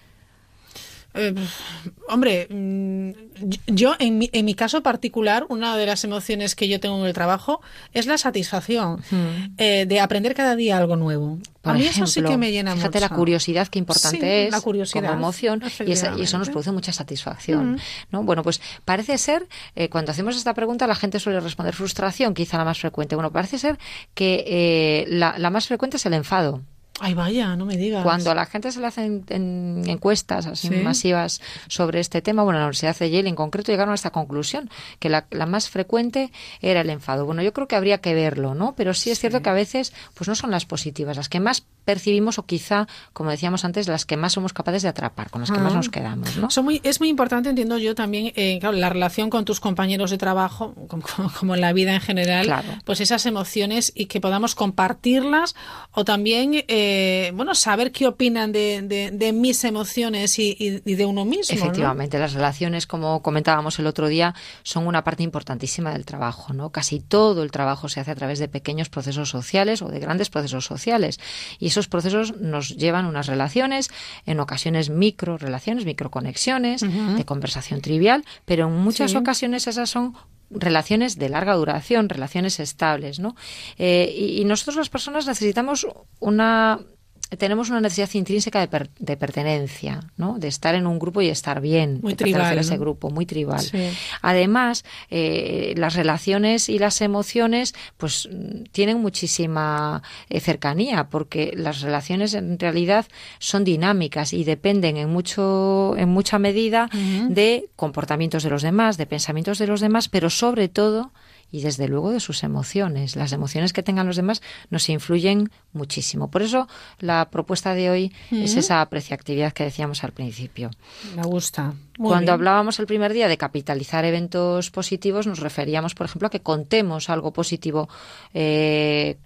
Eh, hombre, mm, yo en mi, en mi, caso particular, una de las emociones que yo tengo en el trabajo es la satisfacción hmm. eh, de aprender cada día algo nuevo. a mí eso sí que me llena fíjate la curiosidad que importante es como emoción y, eso nos produce mucha satisfacción. Hmm. ¿no? Bueno, pues parece ser, eh, cuando hacemos esta pregunta la gente suele responder frustración, quizá la más frecuente. Bueno, parece ser que la, la más frecuente es el enfado. Ay, vaya, no me digas. Cuando a la gente se le hacen encuestas así masivas sobre este tema, bueno, la Universidad de Yale en concreto llegaron a esta conclusión, que la, más frecuente era el enfado. Bueno, yo creo que habría que verlo, ¿no? Pero sí es cierto que a veces pues no son las positivas, las que más percibimos o quizá, como decíamos antes, las que más somos capaces de atrapar, con las que más nos quedamos. ¿no? Son muy, es muy importante, entiendo yo también, eh, la relación con tus compañeros de trabajo, como, en la vida en general, pues esas emociones y que podamos compartirlas o también, eh, bueno, saber qué opinan de, de, mis emociones y, de uno mismo. Efectivamente, las relaciones, como comentábamos el otro día, son una parte importantísima del trabajo. ¿no? Casi todo el trabajo se hace a través de pequeños procesos sociales o de grandes procesos sociales. Y esos procesos nos llevan unas relaciones, en ocasiones micro relaciones, microconexiones, de conversación trivial, pero en muchas ocasiones esas son relaciones de larga duración, relaciones estables, ¿no? Eh, y, nosotros las personas necesitamos una tenemos una necesidad intrínseca de, pertenencia, ¿no? de estar en un grupo y estar bien, muy tribal, ese grupo, muy tribal. Además, eh, las relaciones y las emociones pues tienen muchísima eh, cercanía, porque las relaciones en realidad son dinámicas y dependen en mucho en mucha medida de comportamientos de los demás, de pensamientos de los demás, pero sobre todo y desde luego de sus emociones. Las emociones que tengan los demás nos influyen muchísimo. Por eso la propuesta de hoy es esa apreciatividad que decíamos al principio. Me gusta. Cuando hablábamos el primer día de capitalizar eventos positivos, nos referíamos, por ejemplo, a que contemos algo positivo eh,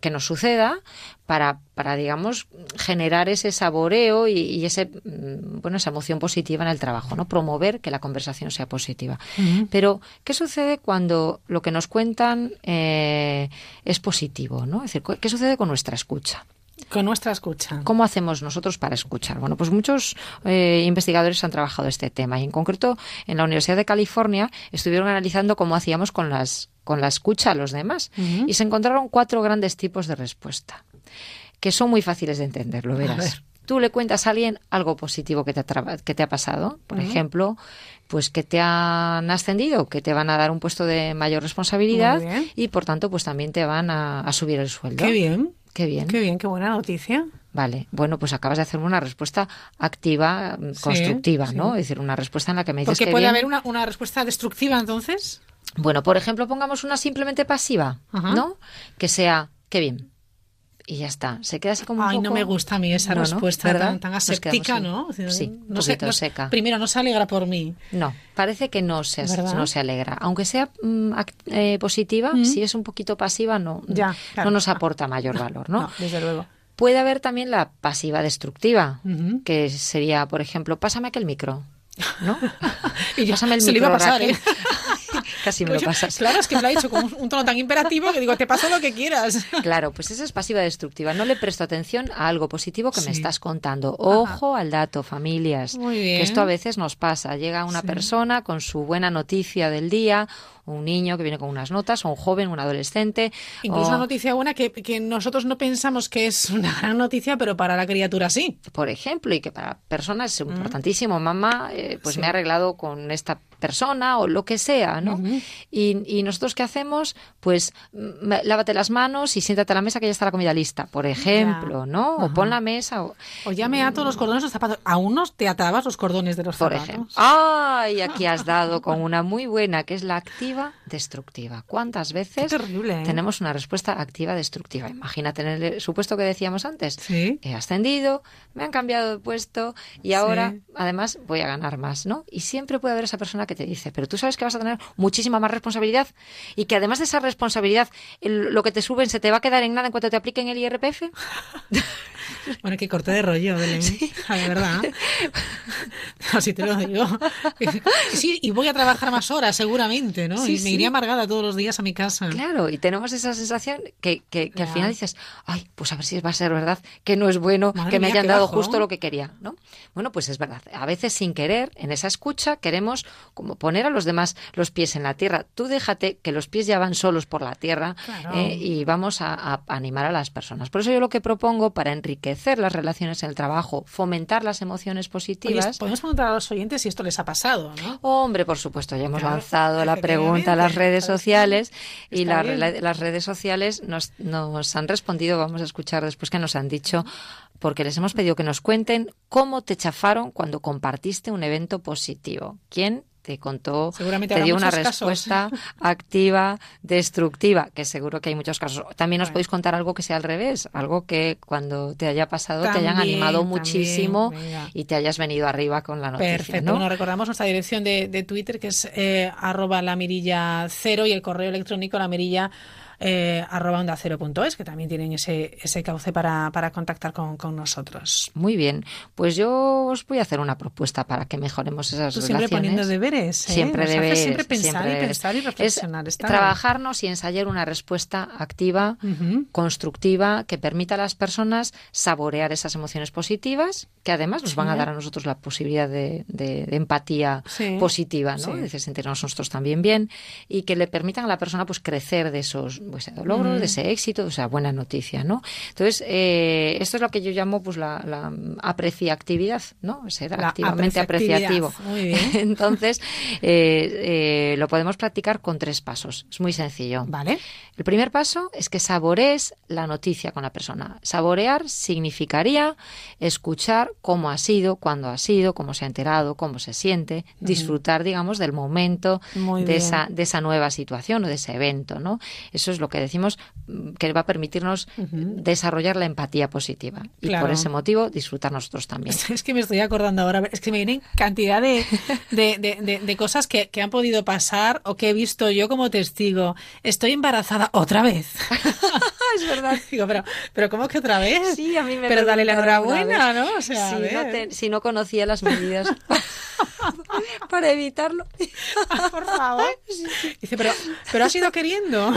que nos suceda para, para, digamos, generar ese saboreo y, ese, mm, bueno, esa emoción positiva en el trabajo, ¿no? Promover que la conversación sea positiva. Pero, ¿qué sucede cuando lo que nos cuentan eh, es positivo, ¿no? Es decir, ¿qué sucede con nuestra escucha? Con nuestra escucha. ¿Cómo hacemos nosotros para escuchar? Bueno, pues muchos eh, investigadores han trabajado este tema y en concreto en la Universidad de California estuvieron analizando cómo hacíamos con las con la escucha a los demás y se encontraron cuatro grandes tipos de respuesta que son muy fáciles de entender, lo verás. Tú le cuentas a alguien algo positivo que te ha, que te ha pasado, por ejemplo, pues que te han ascendido, que te van a dar un puesto de mayor responsabilidad y por tanto pues también te van a subir el sueldo. Qué bien. Qué bien. Qué bien, qué buena noticia. Vale, bueno, pues acabas de hacer una respuesta activa, mm, constructiva, ¿no? Es decir, una respuesta en la que me dices Porque puede haber una, una, respuesta destructiva, entonces. Bueno, por ejemplo, pongamos una simplemente pasiva, ¿no? Que sea, qué bien y ya está. Se queda así como Ay, no me gusta a mí esa respuesta tan, tan, aséptica, ¿no? Sí, no se, seca. Primero, no se alegra por mí. No, parece que no se, no se alegra. Aunque sea mm, eh, positiva, si es un poquito pasiva, no, ya, no nos aporta mayor valor, ¿no? desde luego. Puede haber también la pasiva destructiva, que sería, por ejemplo, pásame aquel micro. ¿no? y yo, Pásame el se micro, iba a pasar, ¿eh? Casi me lo pasas. Claro, es que me lo ha dicho con un tono tan imperativo que digo, te paso lo que quieras. Claro, pues esa es pasiva destructiva. No le presto atención a algo positivo que me estás contando. Ojo al dato, familias. Muy bien. Que esto a veces nos pasa. Llega una persona con su buena noticia del día un niño que viene con unas notas, o un joven, un adolescente. Incluso una noticia buena que, que, nosotros no pensamos que es una gran noticia, pero para la criatura sí. Por ejemplo, y que para personas es mm. importantísimo. Mamá, eh, pues me ha arreglado con esta persona o lo que sea, ¿no? y, y, nosotros qué hacemos? Pues lávate las manos y siéntate a la mesa que ya está la comida lista, por ejemplo, ¿no? O pon la mesa. O, o ya me ato los cordones de los zapatos. ¿A unos te atabas los cordones de los por zapatos? Ejemplo. ¡Ay! Aquí has dado con una muy buena, que es la activa destructiva. ¿Cuántas veces terrible, ¿eh? tenemos una respuesta activa destructiva? Imagínate en el supuesto que decíamos antes. He ascendido, me han cambiado de puesto y ahora, además, voy a ganar más, ¿no? Y siempre puede haber esa persona que te dice, pero tú sabes que vas a tener muchísima más responsabilidad y que además de esa responsabilidad, lo que te suben se te va a quedar en nada en cuanto te apliquen el IRPF. Bueno, que corte de rollo, Belén. Sí. de verdad. Así te lo digo. Sí, y voy a trabajar más horas, seguramente, ¿no? y me iría amargada todos los días a mi casa. Claro, y tenemos esa sensación que, que, al final dices, ay, pues a ver si va a ser verdad, que no es bueno, que me hayan dado justo lo que quería, ¿no? Bueno, pues es verdad. A veces sin querer, en esa escucha, queremos como poner a los demás los pies en la tierra. Tú déjate que los pies ya van solos por la tierra eh, y vamos a, a animar a las personas. Por eso yo lo que propongo para enriquecer las relaciones en el trabajo, fomentar las emociones positivas. podemos preguntar a los oyentes si esto les ha pasado, ¿no? Hombre, por supuesto, ya hemos lanzado la pregunta a las redes sociales y las redes sociales nos, nos han respondido, vamos a escuchar después que nos han dicho porque les hemos pedido que nos cuenten cómo te chafaron cuando compartiste un evento positivo. ¿Quién te contó, te dio una respuesta activa, destructiva, que seguro que hay muchos casos. También os podéis contar algo que sea al revés, algo que cuando te haya pasado te hayan animado muchísimo y te hayas venido arriba con la noticia. Perfecto. Bueno, recordamos nuestra dirección de, Twitter que es eh, arroba la mirilla cero y el correo electrónico la mirilla eh, arroba onda cero punto es, que también tienen ese, ese cauce para, para contactar con, con, nosotros. Muy bien, pues yo os voy a hacer una propuesta para que mejoremos esas Tú siempre poniendo deberes, ¿eh? siempre debes, siempre pensar y pensar y reflexionar. Es trabajarnos y ensayar una respuesta activa, constructiva, que permita a las personas saborear esas emociones positivas, que además nos van a dar a nosotros la posibilidad de, de, empatía positiva, ¿no? De sentirnos nosotros también bien y que le permitan a la persona pues crecer de esos ese logro, de ese éxito, o sea, buena noticia, ¿no? Entonces, eh, esto es lo que yo llamo pues la, la apreciatividad, ¿no? Ser activamente apreciativo. Muy bien. Entonces, eh, eh, lo podemos practicar con tres pasos. Es muy sencillo. Vale. El primer paso es que saborees la noticia con la persona. Saborear significaría escuchar cómo ha sido, cuándo ha sido, cómo se ha enterado, cómo se siente, disfrutar, digamos, del momento de esa, de esa nueva situación o de ese evento, ¿no? Eso es lo que decimos mm, que va a permitirnos desarrollar la empatía positiva. Y por ese motivo disfrutar nosotros también. Es que me estoy acordando ahora, es que me vienen cantidad de, de, cosas que, han podido pasar o que he visto yo como testigo. Estoy embarazada otra vez. es verdad. Digo, pero, pero ¿cómo que otra vez? Sí, a mí me Pero dale la enhorabuena, ¿no? O sea, si, no conocía las medidas para evitarlo. Por favor. Dice, pero, pero has ido queriendo.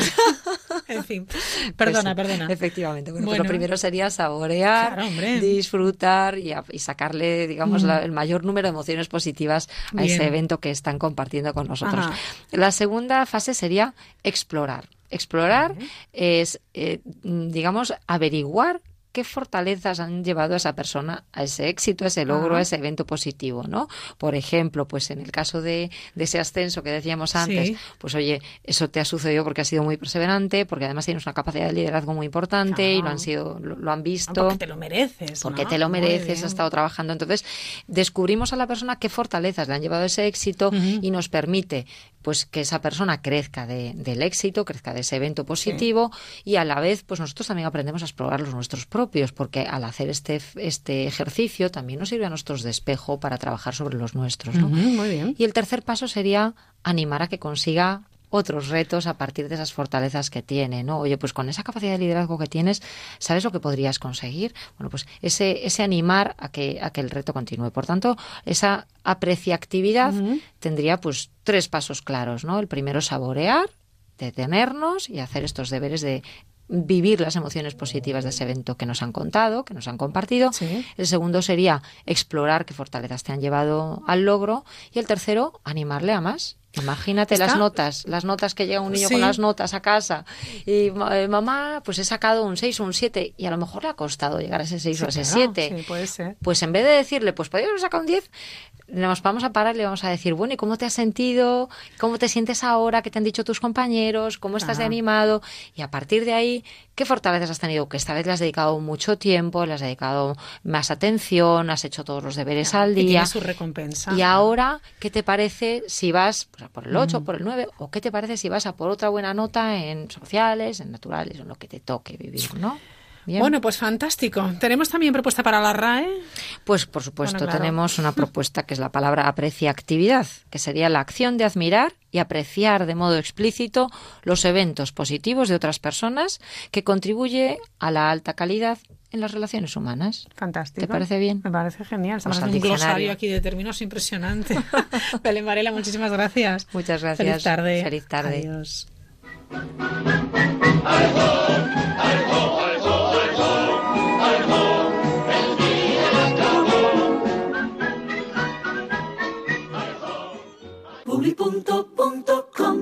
en fin, perdona, pues perdona. Efectivamente. Bueno, pues lo primero sería saborear, disfrutar y, sacarle, digamos, el mayor número de emociones positivas a ese evento que están compartiendo con nosotros. La segunda fase sería explorar. Explorar es, eh, digamos, averiguar qué fortalezas han llevado a esa persona a ese éxito, a ese logro, a ese evento positivo, ¿no? Por ejemplo, pues en el caso de, ese ascenso que decíamos antes, pues oye, eso te ha sucedido porque has sido muy perseverante, porque además tienes una capacidad de liderazgo muy importante y lo han sido, lo, han visto. porque te lo mereces. Porque te lo mereces, has estado trabajando. Entonces, descubrimos a la persona qué fortalezas le han llevado a ese éxito y nos permite pues que esa persona crezca del éxito, crezca de ese evento positivo y a la vez pues nosotros también aprendemos a explorar los nuestros propios porque al hacer este, este ejercicio también nos sirve a nosotros de espejo para trabajar sobre los nuestros. muy bien. Y el tercer paso sería animar a que consiga otros retos a partir de esas fortalezas que tiene, ¿no? Oye, pues con esa capacidad de liderazgo que tienes, ¿sabes lo que podrías conseguir? Bueno, pues ese, ese animar a que, a que el reto continúe. Por tanto, esa apreciatividad tendría pues tres pasos claros, ¿no? El primero, saborear, detenernos y hacer estos deberes de vivir las emociones positivas de ese evento que nos han contado, que nos han compartido. El segundo sería explorar qué fortalezas te han llevado al logro. Y el tercero, animarle a más. Imagínate las notas, las notas que llega un niño con las notas a casa y eh, mamá, pues he sacado un 6 o un 7 y a lo mejor le ha costado llegar a ese 6 o a ese 7. Pues en vez de decirle, pues podrías haber sacado un 10, nos vamos a parar y le vamos a decir, bueno, ¿y cómo te has sentido? ¿Cómo te sientes ahora? ¿Qué te han dicho tus compañeros? ¿Cómo estás de animado? Y a partir de ahí, ¿qué fortalezas has tenido? Que esta vez le has dedicado mucho tiempo, le has dedicado más atención, has hecho todos los deberes al día. Y su recompensa. Y ahora, ¿qué te parece si vas, pues a por el 8, por el 9, o qué te parece si vas a por otra buena nota en sociales, en naturales, en lo que te toque vivir, ¿no? Bueno, pues fantástico. ¿Tenemos también propuesta para la RAE? Pues por supuesto, tenemos una propuesta que es la palabra aprecia actividad, que sería la acción de admirar y apreciar de modo explícito los eventos positivos de otras personas que contribuye a la alta calidad en las relaciones humanas. Fantástico. ¿Te parece bien? Me parece genial. Estamos un glosario aquí de términos impresionante. Belén Varela, muchísimas gracias. Muchas gracias. Feliz tarde. Feliz tarde. Adiós.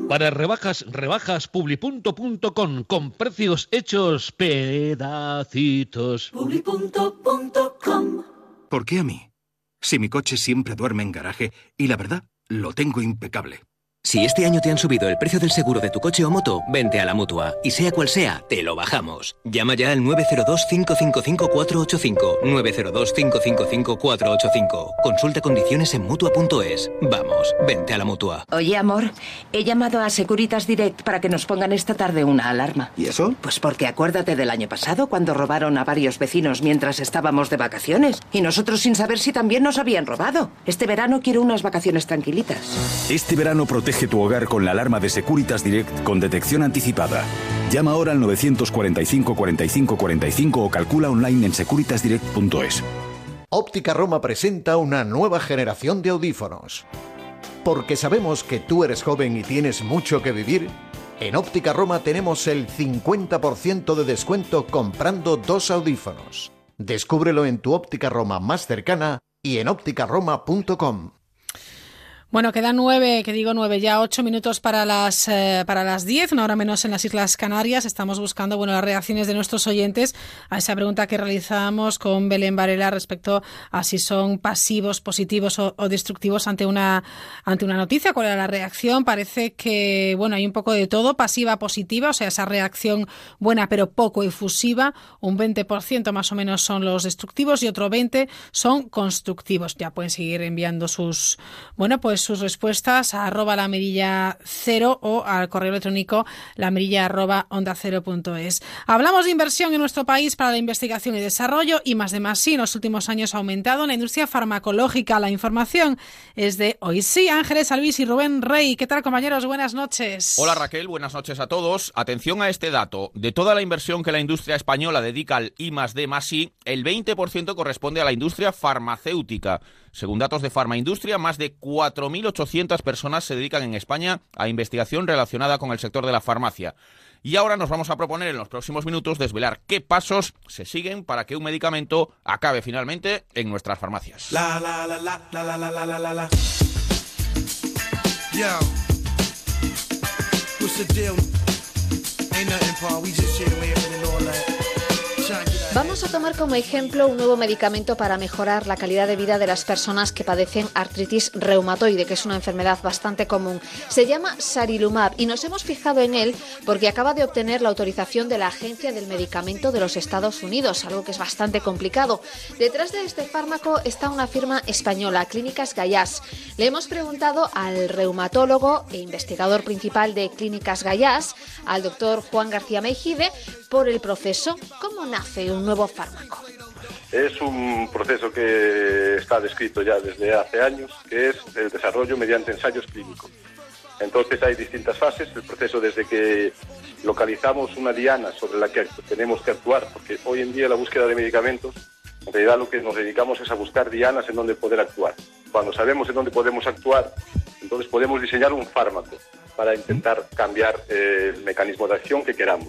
Para rebajas, rebajas, publi.com con precios hechos pedacitos. ¿Por qué a mí? Si mi coche siempre duerme en garaje y la verdad, lo tengo impecable. Si este año te han subido el precio del seguro de tu coche o moto, vente a la mutua. Y sea cual sea, te lo bajamos. Llama ya al 902-555-485. 902-555-485. Consulta condiciones en mutua.es. Vamos, vente a la mutua. Oye, amor, he llamado a Securitas Direct para que nos pongan esta tarde una alarma. ¿Y eso? Pues porque acuérdate del año pasado cuando robaron a varios vecinos mientras estábamos de vacaciones. Y nosotros sin saber si también nos habían robado. Este verano quiero unas vacaciones tranquilitas. Este verano protege tu hogar con la alarma de Securitas Direct con detección anticipada. Llama ahora al 945 45 45 o calcula online en securitasdirect.es. Óptica Roma presenta una nueva generación de audífonos. Porque sabemos que tú eres joven y tienes mucho que vivir, en Óptica Roma tenemos el 50% de descuento comprando dos audífonos. Descúbrelo en tu óptica Roma más cercana y en ópticaroma.com. Bueno, quedan nueve, que digo nueve, ya ocho minutos para las eh, para las diez, una hora menos en las Islas Canarias. Estamos buscando bueno las reacciones de nuestros oyentes a esa pregunta que realizamos con Belén Varela respecto a si son pasivos, positivos o, o, destructivos ante una ante una noticia. ¿Cuál era la reacción? Parece que bueno hay un poco de todo, pasiva, positiva, o sea esa reacción buena pero poco efusiva. Un 20% más o menos son los destructivos y otro 20 son constructivos. Ya pueden seguir enviando sus bueno pues sus respuestas a arroba la mirilla cero o al correo electrónico la mirilla arroba onda cero punto es. Hablamos de inversión en nuestro país para la investigación y desarrollo y más de más sí, en los últimos años ha aumentado en la industria farmacológica. La información es de hoy sí, Ángeles Alvis y Rubén Rey. ¿Qué tal compañeros? Buenas noches. Hola Raquel, buenas noches a todos. Atención a este dato. De toda la inversión que la industria española dedica al I más D más I, el 20% corresponde a la industria farmacéutica. Según datos de Farmaindustria, más de 4.800 personas se dedican en España a investigación relacionada con el sector de la farmacia. Y ahora nos vamos a proponer en los próximos minutos desvelar qué pasos se siguen para que un medicamento acabe finalmente en nuestras farmacias. Vamos a tomar como ejemplo un nuevo medicamento para mejorar la calidad de vida de las personas que padecen artritis reumatoide, que es una enfermedad bastante común. Se llama Sarilumab y nos hemos fijado en él porque acaba de obtener la autorización de la Agencia del Medicamento de los Estados Unidos, algo que es bastante complicado. Detrás de este fármaco está una firma española, Clínicas Gallás. Le hemos preguntado al reumatólogo e investigador principal de Clínicas Gallás, al doctor Juan García Mejide, por el proceso. ¿Cómo nace un nuevo fármaco? Es un proceso que está descrito ya desde hace años, que es el desarrollo mediante ensayos clínicos. Entonces hay distintas fases, el proceso desde que localizamos una diana sobre la que tenemos que actuar, porque hoy en día la búsqueda de medicamentos, en realidad lo que nos dedicamos es a buscar dianas en donde poder actuar. Cuando sabemos en dónde podemos actuar, entonces podemos diseñar un fármaco para intentar cambiar eh, el mecanismo de acción que queramos.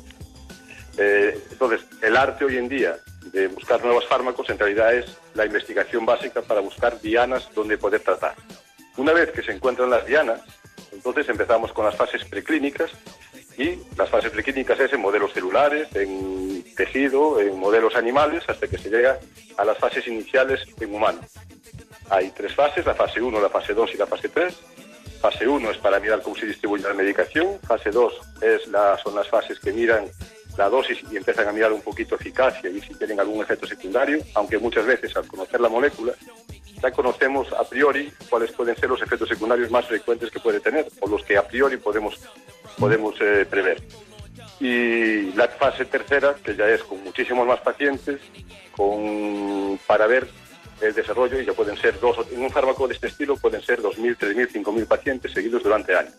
Eh, entonces, el arte hoy en día de buscar nuevos fármacos en realidad es la investigación básica para buscar dianas donde poder tratar. Una vez que se encuentran las dianas, entonces empezamos con las fases preclínicas y las fases preclínicas es en modelos celulares, en tejido, en modelos animales, hasta que se llega a las fases iniciales en humanos. Hay tres fases, la fase 1, la fase 2 y la fase 3. Fase 1 es para mirar cómo se distribuye la medicación, fase 2 es la, son las fases que miran la dosis y empiezan a mirar un poquito eficacia y si tienen algún efecto secundario, aunque muchas veces al conocer la molécula ya conocemos a priori cuáles pueden ser los efectos secundarios más frecuentes que puede tener o los que a priori podemos, podemos eh, prever. Y la fase tercera, que ya es con muchísimos más pacientes, con, para ver el desarrollo, y ya pueden ser dos, en un fármaco de este estilo pueden ser 2.000, 3.000, 5.000 pacientes seguidos durante años.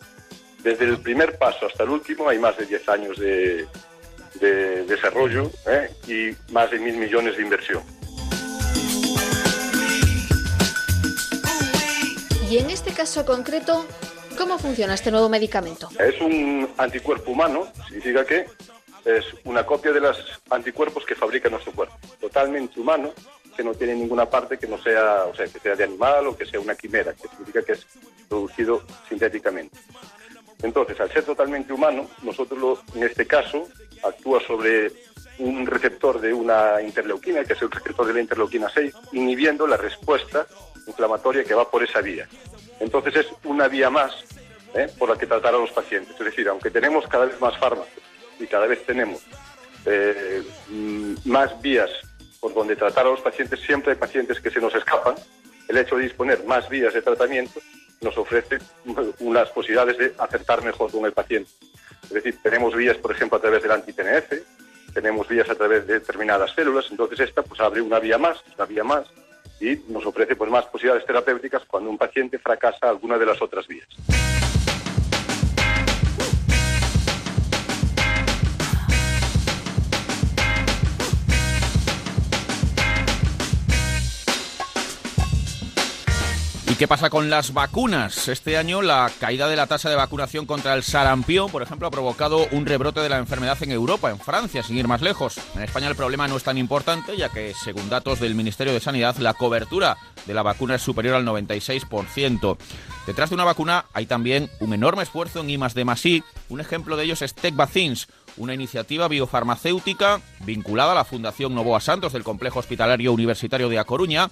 Desde el primer paso hasta el último hay más de 10 años de, de desarrollo ¿eh? y más de mil millones de inversión. Y en este caso concreto, ¿cómo funciona este nuevo medicamento? Es un anticuerpo humano, significa que es una copia de los anticuerpos que fabrica nuestro cuerpo, totalmente humano, que no tiene ninguna parte que no sea, o sea, que sea de animal o que sea una quimera, que significa que es producido sintéticamente. Entonces, al ser totalmente humano, nosotros lo, en este caso actúa sobre un receptor de una interleuquina, que es el receptor de la interleuquina 6, inhibiendo la respuesta inflamatoria que va por esa vía. Entonces es una vía más ¿eh? por la que tratar a los pacientes. Es decir, aunque tenemos cada vez más fármacos y cada vez tenemos eh, mm, más vías por donde tratar a los pacientes, siempre hay pacientes que se nos escapan. El hecho de disponer más vías de tratamiento nos ofrece unas posibilidades de acertar mejor con el paciente. Es decir, tenemos vías, por ejemplo, a través del anti-TNF, tenemos vías a través de determinadas células, entonces esta pues abre una vía más, una vía más, y nos ofrece pues más posibilidades terapéuticas cuando un paciente fracasa alguna de las otras vías. Qué pasa con las vacunas? Este año la caída de la tasa de vacunación contra el sarampión, por ejemplo, ha provocado un rebrote de la enfermedad en Europa, en Francia, sin ir más lejos. En España el problema no es tan importante, ya que, según datos del Ministerio de Sanidad, la cobertura de la vacuna es superior al 96%. Detrás de una vacuna hay también un enorme esfuerzo en I de Un ejemplo de ellos es Tech Vaccines, una iniciativa biofarmacéutica vinculada a la Fundación Novoa Santos del Complejo Hospitalario Universitario de A Coruña,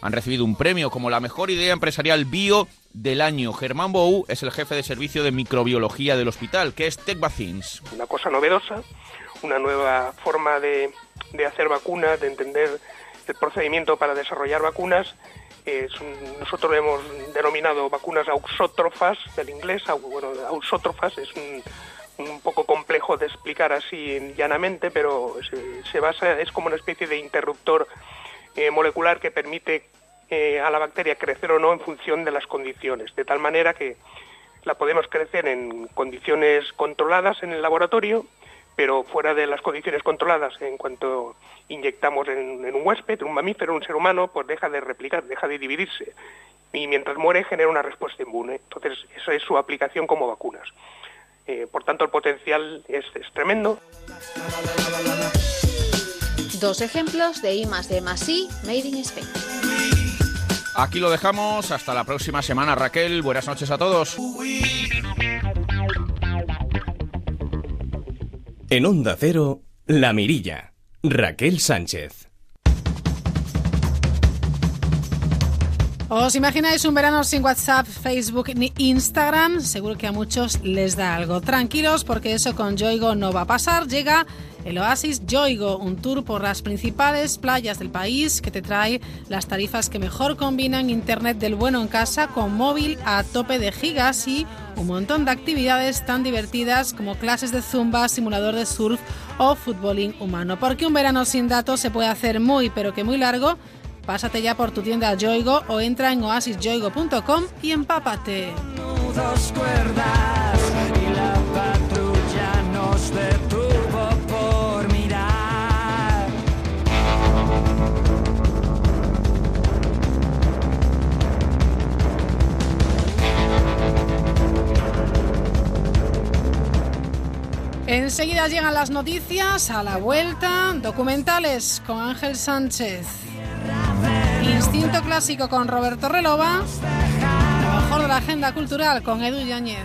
han recibido un premio como la mejor idea empresarial bio del año. Germán Bou es el jefe de servicio de microbiología del hospital, que es Tech Vaccines. Una cosa novedosa, una nueva forma de, hacer vacunas, de entender el procedimiento para desarrollar vacunas. nosotros lo hemos denominado vacunas auxótrofas, del inglés, bueno, auxótrofas es un, poco complejo de explicar así llanamente, pero se basa, es como una especie de interruptor eh, molecular que permite eh, a la bacteria crecer o no en función de las condiciones, de tal manera que la podemos crecer en condiciones controladas en el laboratorio, pero fuera de las condiciones controladas, en cuanto inyectamos en, un huésped, un mamífero, un ser humano, pues deja de replicar, deja de dividirse. Y mientras muere genera una respuesta inmune. Entonces, esa es su aplicación como vacunas. Eh, por tanto, el potencial es, es tremendo. Dos ejemplos de I más D más I Made in Spain. Aquí lo dejamos. Hasta la próxima semana, Raquel. Buenas noches a todos. En Onda Cero, La Mirilla. Raquel Sánchez. ¿Os imagináis un verano sin WhatsApp, Facebook ni Instagram? Seguro que a muchos les da algo. Tranquilos porque eso con Yoigo no va a pasar. Llega el Oasis Yoigo, un tour por las principales playas del país que te trae las tarifas que mejor combinan internet del bueno en casa con móvil a tope de gigas y un montón de actividades tan divertidas como clases de zumba, simulador de surf o futbolín humano. Porque un verano sin datos se puede hacer muy pero que muy largo. Pásate ya por tu tienda Yoigo o entra en oasisyoigo.com y empápate. Enseguida llegan las noticias, a la vuelta, documentales con Ángel Sánchez, Instinto Clásico con Roberto Relova, lo mejor de la agenda cultural con Edu Yáñez.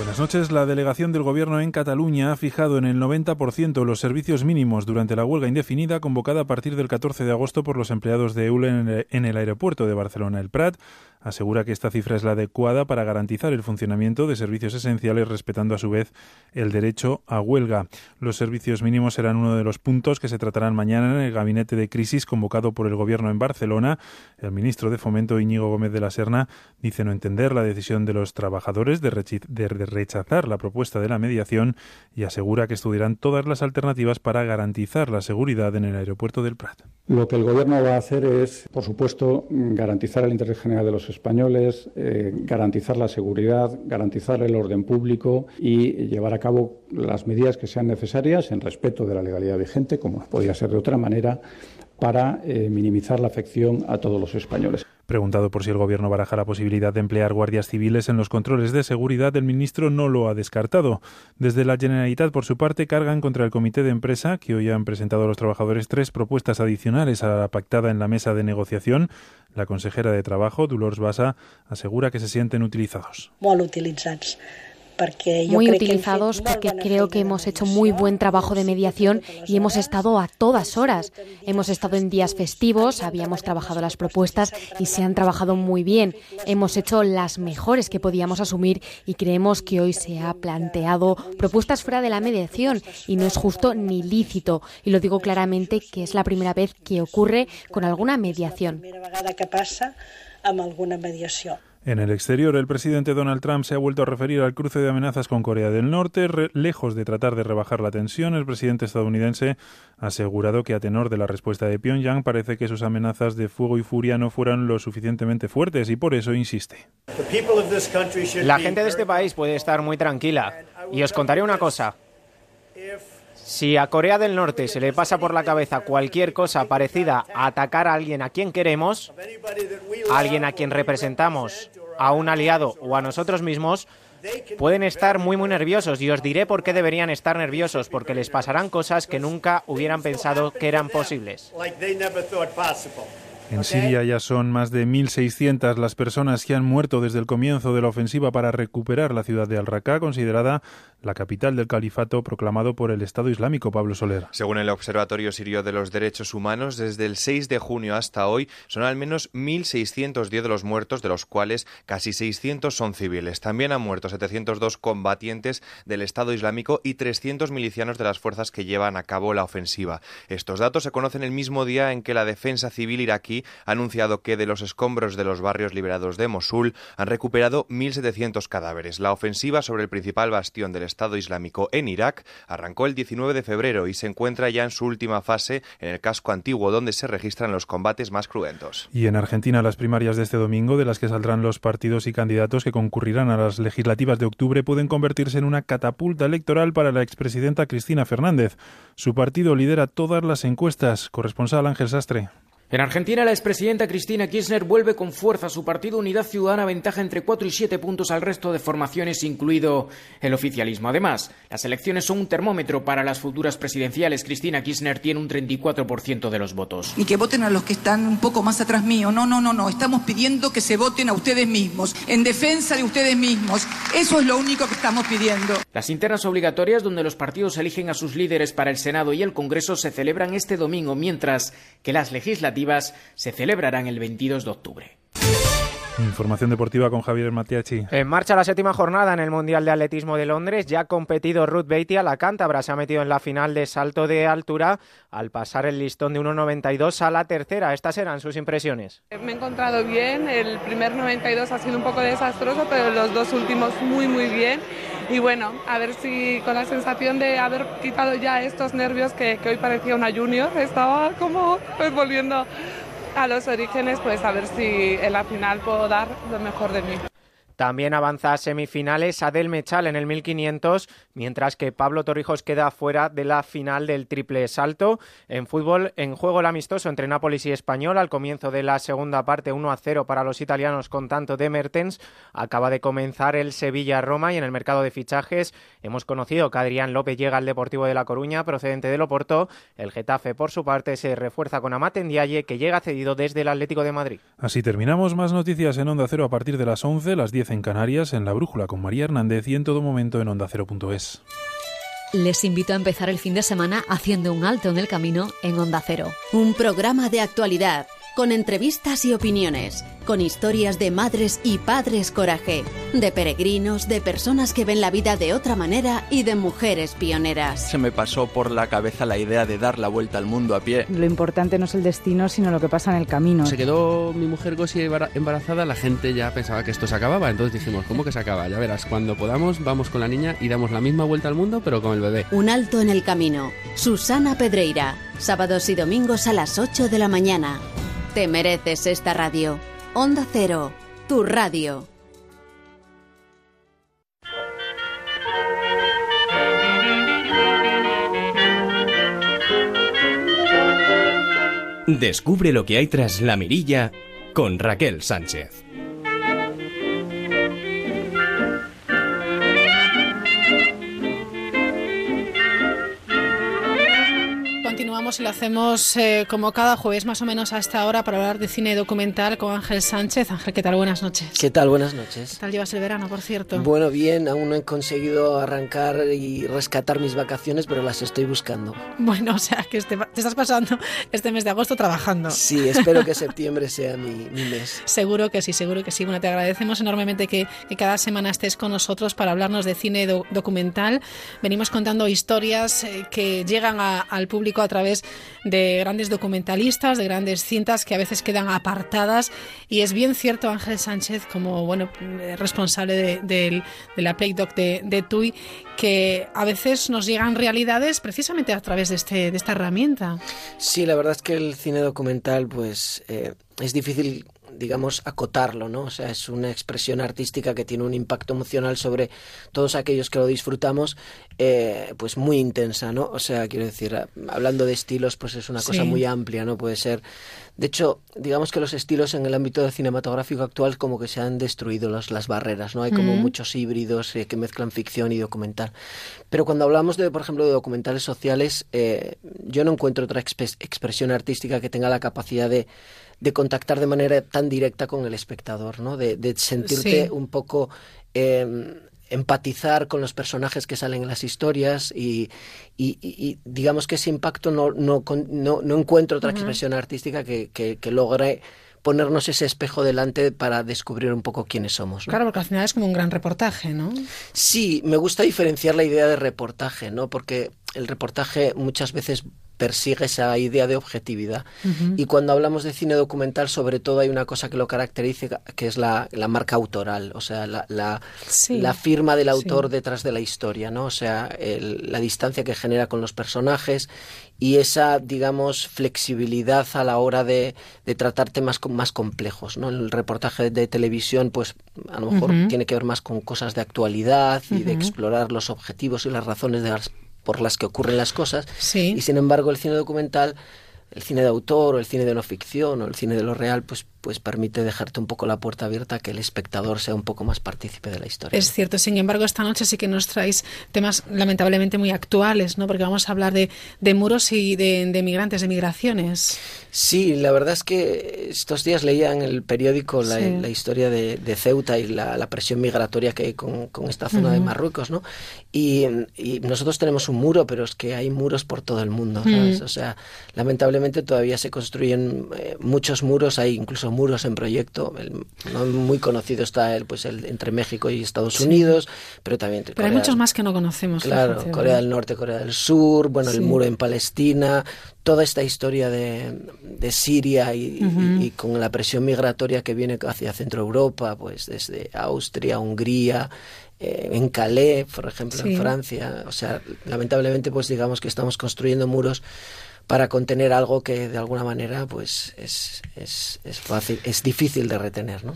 Buenas noches. La delegación del Gobierno en Cataluña ha fijado en el 90% los servicios mínimos durante la huelga indefinida convocada a partir del 14 de agosto por los empleados de EULE en el aeropuerto de Barcelona. El Prat asegura que esta cifra es la adecuada para garantizar el funcionamiento de servicios esenciales respetando a su vez el derecho a huelga. Los servicios mínimos serán uno de los puntos que se tratarán mañana en el gabinete de crisis convocado por el Gobierno en Barcelona. El ministro de Fomento Íñigo Gómez de la Serna dice no entender la decisión de los trabajadores de, rechazar la propuesta de la mediación y asegura que estudiarán todas las alternativas para garantizar la seguridad en el aeropuerto del Prat. Lo que el Gobierno va a hacer es, por supuesto, garantizar el interés general de los españoles, eh, garantizar la seguridad, garantizar el orden público y llevar a cabo las medidas que sean necesarias en respeto de la legalidad vigente, como podría ser de otra manera, para eh, minimizar la afección a todos los españoles. Preguntado por si el Gobierno baraja la posibilidad de emplear guardias civiles en los controles de seguridad, el ministro no lo ha descartado. Desde la Generalitat, por su parte, cargan contra el comité de empresa, que hoy han presentado a los trabajadores tres propuestas adicionales a la pactada en la mesa de negociación. La consejera de Trabajo, Dolors Bassa, asegura que se sienten utilizados. utilizados muy utilizados porque creo que hemos hecho muy buen trabajo de mediación y hemos estado a todas horas. Hemos estado en días festivos, habíamos trabajado las propuestas y se han trabajado muy bien. Hemos hecho las mejores que podíamos asumir y creemos que hoy se ha planteado propuestas fuera de la mediación y no es justo ni lícito. Y lo digo claramente que es la primera vez que ocurre con alguna mediación. En el exterior, el presidente Donald Trump se ha vuelto a referir al cruce de amenazas con Corea del Norte. lejos de tratar de rebajar la tensión, el presidente estadounidense ha asegurado que a tenor de la respuesta de Pyongyang parece que sus amenazas de fuego y furia no fueran lo suficientemente fuertes y por eso insiste. La gente de este país puede estar muy tranquila. Y os contaré una cosa. Si a Corea del Norte se le pasa por la cabeza cualquier cosa parecida a atacar a alguien a quien queremos, a alguien a quien representamos, a un aliado o a nosotros mismos, pueden estar muy muy nerviosos y os diré por qué deberían estar nerviosos, porque les pasarán cosas que nunca hubieran pensado que eran posibles. En Siria ya son más de 1.600 las personas que han muerto desde el comienzo de la ofensiva para recuperar la ciudad de Al-Raqqa, considerada la capital del califato proclamado por el Estado Islámico, Pablo Soler. Según el Observatorio Sirio de los Derechos Humanos, desde el 6 de junio hasta hoy son al menos 1.610 de los muertos, de los cuales casi 600 son civiles. También han muerto 702 combatientes del Estado Islámico y 300 milicianos de las fuerzas que llevan a cabo la ofensiva. Estos datos se conocen el mismo día en que la defensa civil iraquí ha anunciado que de los escombros de los barrios liberados de Mosul han recuperado 1.700 cadáveres. La ofensiva sobre el principal bastión del Estado Islámico en Irak arrancó el 19 de febrero y se encuentra ya en su última fase en el casco antiguo donde se registran los combates más cruentos. Y en Argentina las primarias de este domingo, de las que saldrán los partidos y candidatos que concurrirán a las legislativas de octubre, pueden convertirse en una catapulta electoral para la expresidenta Cristina Fernández. Su partido lidera todas las encuestas. Corresponsal Ángel Sastre. En Argentina, la expresidenta Cristina Kirchner vuelve con fuerza a su partido Unidad Ciudadana, ventaja entre 4 y 7 puntos al resto de formaciones, incluido el oficialismo. Además, las elecciones son un termómetro para las futuras presidenciales. Cristina Kirchner tiene un 34% de los votos. Y que voten a los que están un poco más atrás mío. No, no, no, no. Estamos pidiendo que se voten a ustedes mismos, en defensa de ustedes mismos. Eso es lo único que estamos pidiendo. Las internas obligatorias, donde los partidos eligen a sus líderes para el Senado y el Congreso, se celebran este domingo, mientras que las legislativas se celebrarán el 22 de octubre. Información deportiva con Javier Matiachi. En marcha la séptima jornada en el Mundial de Atletismo de Londres. Ya ha competido Ruth Beatty la cántabra. Se ha metido en la final de salto de altura al pasar el listón de 1.92 a la tercera. Estas eran sus impresiones. Me he encontrado bien. El primer 92 ha sido un poco desastroso, pero los dos últimos muy, muy bien. Y bueno, a ver si con la sensación de haber quitado ya estos nervios que, hoy parecía una junior, estaba como pues, volviendo a los orígenes, pues a ver si en la final puedo dar lo mejor de mí. También avanza a semifinales Adel Mechal en el 1500, mientras que Pablo Torrijos queda fuera de la final del triple salto. En fútbol, en juego el amistoso entre Nápoles y Español, al comienzo de la segunda parte 1 a 0 para los italianos con tanto de Mertens. Acaba de comenzar el Sevilla-Roma y en el mercado de fichajes hemos conocido que Adrián López llega al Deportivo de La Coruña, procedente del Oporto. El Getafe, por su parte, se refuerza con Amate Ndiaye, que llega cedido desde el Atlético de Madrid. Así terminamos. Más noticias en Onda Cero a partir de las 11, las 10 en Canarias, en La Brújula con María Hernández y en todo momento en ondacero.es. Les invito a empezar el fin de semana haciendo un alto en el camino en Onda Cero. Un programa de actualidad con entrevistas y opiniones, con historias de madres y padres coraje, de peregrinos, de personas que ven la vida de otra manera y de mujeres pioneras. Se me pasó por la cabeza la idea de dar la vuelta al mundo a pie. Lo importante no es el destino, sino lo que pasa en el camino. Se quedó mi mujer Gosi embarazada, la gente ya pensaba que esto se acababa, entonces dijimos, ¿cómo que se acaba? Ya verás, cuando podamos vamos con la niña y damos la misma vuelta al mundo, pero con el bebé. Un alto en el camino. Susana Pedreira, sábados y domingos a las 8 de la mañana. Te mereces esta radio. Onda Cero, tu radio. Descubre lo que hay tras la mirilla con Raquel Sánchez. Y lo hacemos eh, como cada jueves más o menos a esta hora para hablar de cine documental con Ángel Sánchez. Ángel, ¿qué tal? Buenas noches. ¿Qué tal? Buenas noches. ¿Qué tal llevas el verano, por cierto? Bueno, bien, aún no he conseguido arrancar y rescatar mis vacaciones, pero las estoy buscando. Bueno, o sea, que te, te estás pasando este mes de agosto trabajando. Sí, espero que septiembre sea mi, mi, mes. Seguro que sí, seguro que sí. Bueno, te agradecemos enormemente que, que cada semana estés con nosotros para hablarnos de cine do, documental. Venimos contando historias eh, que llegan a, al público a través de grandes documentalistas, de grandes cintas que a veces quedan apartadas. Y es bien cierto, Ángel Sánchez, como bueno responsable de, la Playdoc de, de TUI, que a veces nos llegan realidades precisamente a través de, este, de esta herramienta. Sí, la verdad es que el cine documental pues eh, es difícil digamos, acotarlo, ¿no? O sea, es una expresión artística que tiene un impacto emocional sobre todos aquellos que lo disfrutamos, eh, pues muy intensa, ¿no? O sea, quiero decir, hablando de estilos, pues es una cosa muy amplia, ¿no? Puede ser... De hecho, digamos que los estilos en el ámbito cinematográfico actual como que se han destruido los, las barreras, ¿no? Hay como mm. muchos híbridos eh, que mezclan ficción y documental. Pero cuando hablamos, de, por ejemplo, de documentales sociales, eh, yo no encuentro otra exp expresión artística que tenga la capacidad de de contactar de manera tan directa con el espectador, ¿no? De, de sentirte sí. un poco eh, empatizar con los personajes que salen en las historias y, y, y digamos que ese impacto no, no, no, no encuentro otra uh -huh. expresión artística que, que, que logre ponernos ese espejo delante para descubrir un poco quiénes somos. ¿no? Claro, porque al final es como un gran reportaje, ¿no? Sí, me gusta diferenciar la idea de reportaje, ¿no? Porque el reportaje muchas veces persigue esa idea de objetividad. Uh -huh. Y cuando hablamos de cine documental, sobre todo hay una cosa que lo caracteriza, que es la, la marca autoral, o sea, la, la, sí. la firma del autor sí. detrás de la historia, ¿no? O sea, el, la distancia que genera con los personajes y esa, digamos, flexibilidad a la hora de, de tratar temas más complejos, ¿no? El reportaje de, televisión, pues, a lo mejor uh -huh. tiene que ver más con cosas de actualidad y uh -huh. de explorar los objetivos y las razones de las por las que ocurren las cosas. Sí. Y sin embargo, el cine documental, el cine de autor o el cine de no ficción o el cine de lo real, pues pues permite dejarte un poco la puerta abierta que el espectador sea un poco más partícipe de la historia. Es cierto, sin embargo, esta noche sí que nos traéis temas lamentablemente muy actuales, ¿no? Porque vamos a hablar de, de muros y de, de, migrantes, de migraciones. Sí, la verdad es que estos días leía en el periódico la, sí. la historia de, de, Ceuta y la, la, presión migratoria que hay con, con esta zona uh -huh. de Marruecos, ¿no? Y, y, nosotros tenemos un muro, pero es que hay muros por todo el mundo, ¿sabes? Uh -huh. O sea, lamentablemente todavía se construyen eh, muchos muros, hay incluso muros en proyecto. El, no muy conocido está el, pues el entre México y Estados sí. Unidos, pero también. Pero Corea, hay muchos más que no conocemos. Claro, fíjate, Corea del Norte, Corea del Sur, bueno, sí. el muro en Palestina, toda esta historia de, de Siria y, uh -huh. y, y, con la presión migratoria que viene hacia Centro Europa, pues desde Austria, Hungría. Eh, en Calais, por ejemplo, sí. en Francia. O sea, lamentablemente, pues digamos que estamos construyendo muros para contener algo que de alguna manera pues es, es, es fácil, es difícil de retener. ¿no?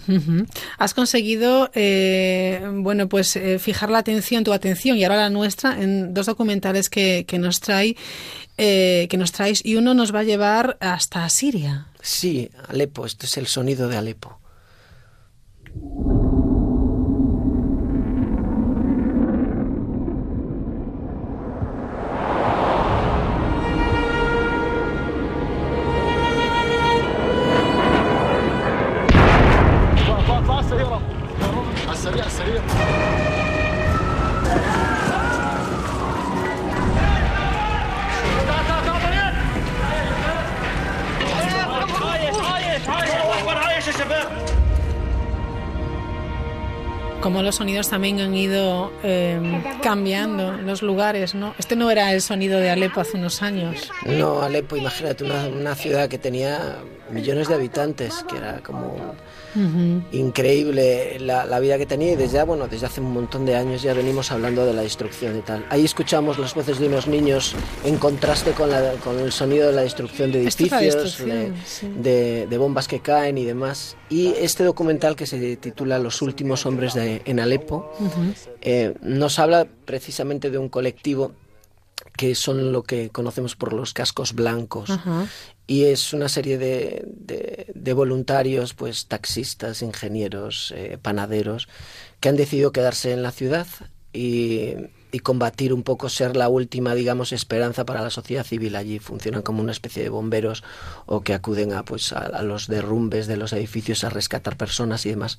Has conseguido eh, bueno pues eh, fijar la atención, tu atención y ahora la nuestra en dos documentales que, que nos trae eh, que nos traéis y uno nos va a llevar hasta Siria. Sí, Alepo, este es el sonido de Alepo. Como los sonidos también han ido eh, cambiando los lugares, ¿no? Este no era el sonido de Alepo hace unos años. No, Alepo, imagínate una, una ciudad que tenía millones de habitantes, que era como uh-huh. increíble la, la, vida que tenía y desde, bueno, desde hace un montón de años ya venimos hablando de la destrucción y tal. Ahí escuchamos las voces de unos niños en contraste con, la, con el sonido de la destrucción de edificios, destrucción, de, sí. de, de, bombas que caen y demás. Y este documental que se titula Los últimos hombres de, en Alepo uh-huh. eh, nos habla precisamente de un colectivo que son lo que conocemos por los cascos blancos. Ajá. Y es una serie de, de, voluntarios, pues taxistas, ingenieros, eh, panaderos, que han decidido quedarse en la ciudad y, y, combatir un poco, ser la última, digamos, esperanza para la sociedad civil allí. Funcionan como una especie de bomberos o que acuden a, pues, a, los derrumbes de los edificios a rescatar personas y demás.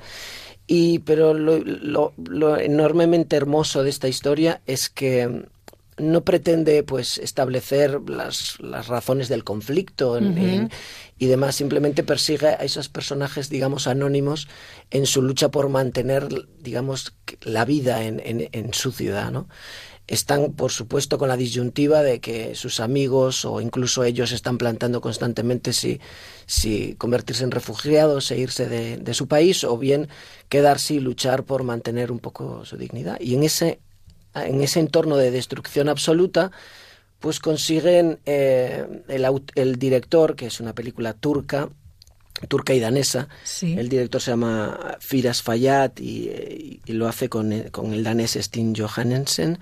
Y, pero lo enormemente hermoso de esta historia es que no pretende pues establecer las, las razones del conflicto en, uh -huh. en, y demás, simplemente persigue a esos personajes, digamos, anónimos en su lucha por mantener, digamos, la vida en, en, en su ciudad, ¿no? Están, por supuesto, con la disyuntiva de que sus amigos o incluso ellos están plantando constantemente si, si convertirse en refugiados e irse de, de su país o bien quedarse y luchar por mantener un poco su dignidad. Y en ese en ese entorno de destrucción absoluta, pues consiguen eh, el, el, director, que es una película turca, turca y danesa, sí. el director se llama Firas Fayad y, lo hace con, con el danés Stin Johansen,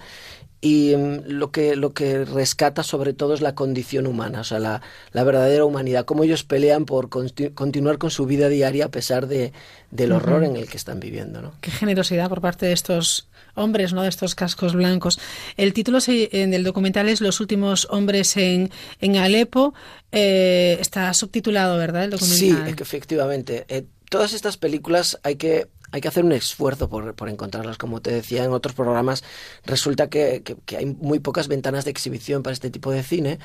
y um, lo que lo que rescata sobre todo es la condición humana, o sea, la, la verdadera humanidad, cómo ellos pelean por continu continuar con su vida diaria a pesar de, del horror uh -huh. en el que están viviendo. ¿no? Qué generosidad por parte de estos hombres, ¿no? de estos cascos blancos. El título del documental es Los últimos hombres en, en Alepo. Eh, está subtitulado, ¿verdad? El documental. Sí, efectivamente. Eh, todas estas películas hay que hay que hacer un esfuerzo por, por, encontrarlas. Como te decía en otros programas, resulta que, que, que, hay muy pocas ventanas de exhibición para este tipo de cine.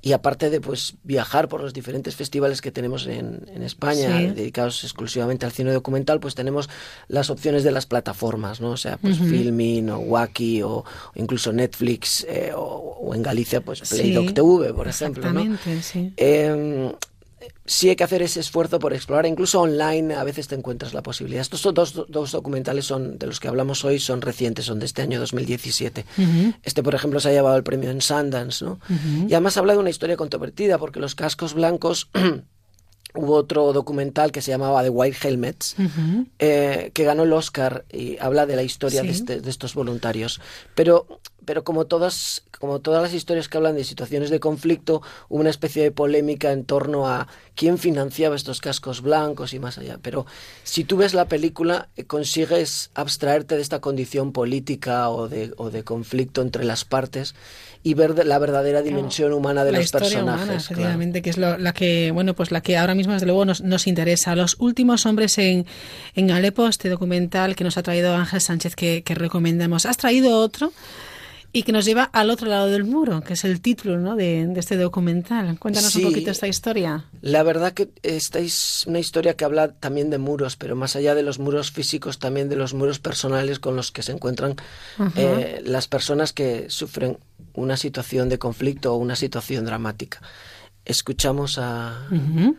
Y aparte de pues viajar por los diferentes festivales que tenemos en, en España, sí. dedicados exclusivamente al cine documental, pues tenemos las opciones de las plataformas, ¿no? O sea, pues uh -huh. Filmin o Wacky o, o incluso Netflix eh, o, o, en Galicia, pues Playdoc sí, TV, por ejemplo. ¿no? Sí. Eh, sí hay que hacer ese esfuerzo por explorar, incluso online a veces te encuentras la posibilidad. Estos dos, dos documentales son de los que hablamos hoy son recientes, son de este año 2017. Uh -huh. Este, por ejemplo, se ha llevado el premio en Sundance, ¿no? Uh -huh. Y además habla de una historia controvertida, porque los cascos blancos hubo otro documental que se llamaba The White Helmets, uh -huh. eh, que ganó el Oscar y habla de la historia sí. de, este, de, estos voluntarios. Pero, pero como, todas, como todas las historias que hablan de situaciones de conflicto, hubo una especie de polémica en torno a quién financiaba estos cascos blancos y más allá. Pero si tú ves la película, eh, consigues abstraerte de esta condición política o de, o de conflicto entre las partes y ver la verdadera dimensión claro. humana de la los personajes. Humana, efectivamente, claro. que es lo, la que, bueno, pues la que ahora mismo desde luego nos, nos interesa. Los últimos hombres en, en Alepo, este documental que nos ha traído Ángel Sánchez que, que recomendamos. ¿Has traído otro? Y que nos lleva al otro lado del muro, que es el título ¿no? de, de este documental. Cuéntanos sí, un poquito esta historia. La verdad que esta es una historia que habla también de muros, pero más allá de los muros físicos, también de los muros personales con los que se encuentran eh, las personas que sufren una situación de conflicto o una situación dramática. Escuchamos a... Uh -huh.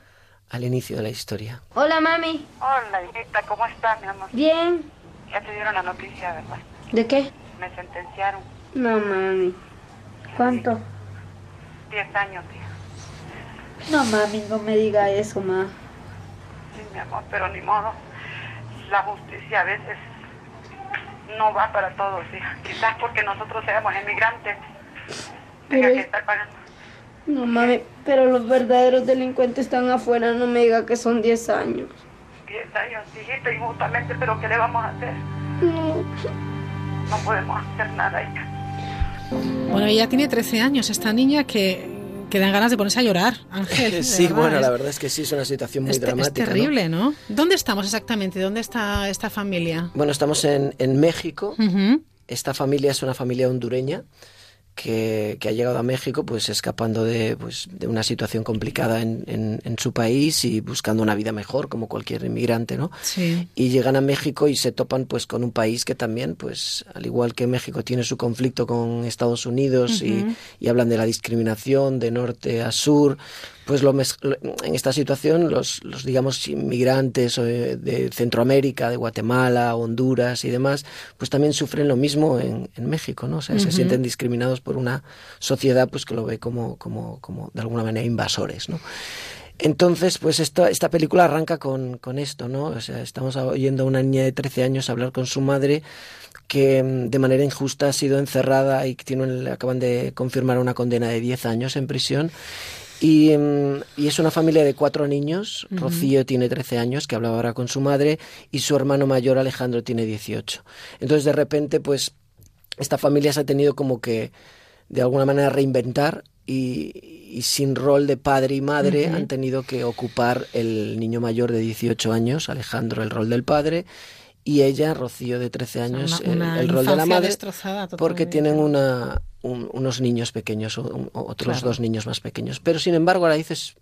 al inicio de la historia. Hola, mami. Hola, hijita, ¿cómo estás, mi amor? Bien. Ya te dieron la noticia, ¿verdad? ¿De qué? Me sentenciaron. No, mami. ¿Cuánto? Diez años, tía. No, mami, no me diga eso, ma. Sí, mi amor, pero ni modo. La justicia a veces no va para todos, hija. Quizás porque nosotros seamos emigrantes. Tenga Pero- que estar pagando. No, mami, pero los verdaderos delincuentes están afuera, no me diga que son 10 años. 10 años, hijita, injustamente, pero ¿qué le vamos a hacer? No. No podemos hacer nada, hija. Bueno, ella tiene 13 años, esta niña que, que dan ganas de ponerse a llorar, Ángel. Sí, verdad, bueno, es- la verdad es que sí, es una situación muy es, te- es dramática. ¿no? terrible, ¿no? ¿Dónde estamos exactamente? ¿Dónde está esta familia? Bueno, estamos en, en México. Esta familia es una familia hondureña que, que ha llegado a México pues escapando de, pues, de una situación complicada en, en- en su país y buscando una vida mejor como cualquier inmigrante, ¿no? Sí. y llegan a México y se topan pues con un país que también pues al igual que México tiene su conflicto con Estados Unidos y, y hablan de la discriminación de norte a sur pues lo en esta situación los, los digamos inmigrantes eh, de Centroamérica de Guatemala Honduras y demás pues también sufren lo mismo en, en México no o sea se sienten discriminados por una sociedad pues que lo ve como como como de alguna manera invasores no entonces, pues esta, esta película arranca con, con esto, ¿no? O sea, estamos oyendo a una niña de 13 años hablar con su madre que mm, de manera injusta ha sido encerrada y que tiene, le acaban de confirmar una condena de 10 años en prisión. Y, mm, y es una familia de cuatro niños. Rocío tiene 13 años, que hablaba ahora con su madre, y su hermano mayor Alejandro tiene 18. Entonces, de repente, pues esta familia se ha tenido como que de alguna manera reinventar y, y sin rol de padre y madre han tenido que ocupar el niño mayor de 18 años, Alejandro, el rol del padre y ella, Rocío, de 13 años, el- una el, rol de la madre, porque tienen una, un- unos niños pequeños, o- un- otros Claro. dos niños más pequeños. Pero sin embargo, ahora dices,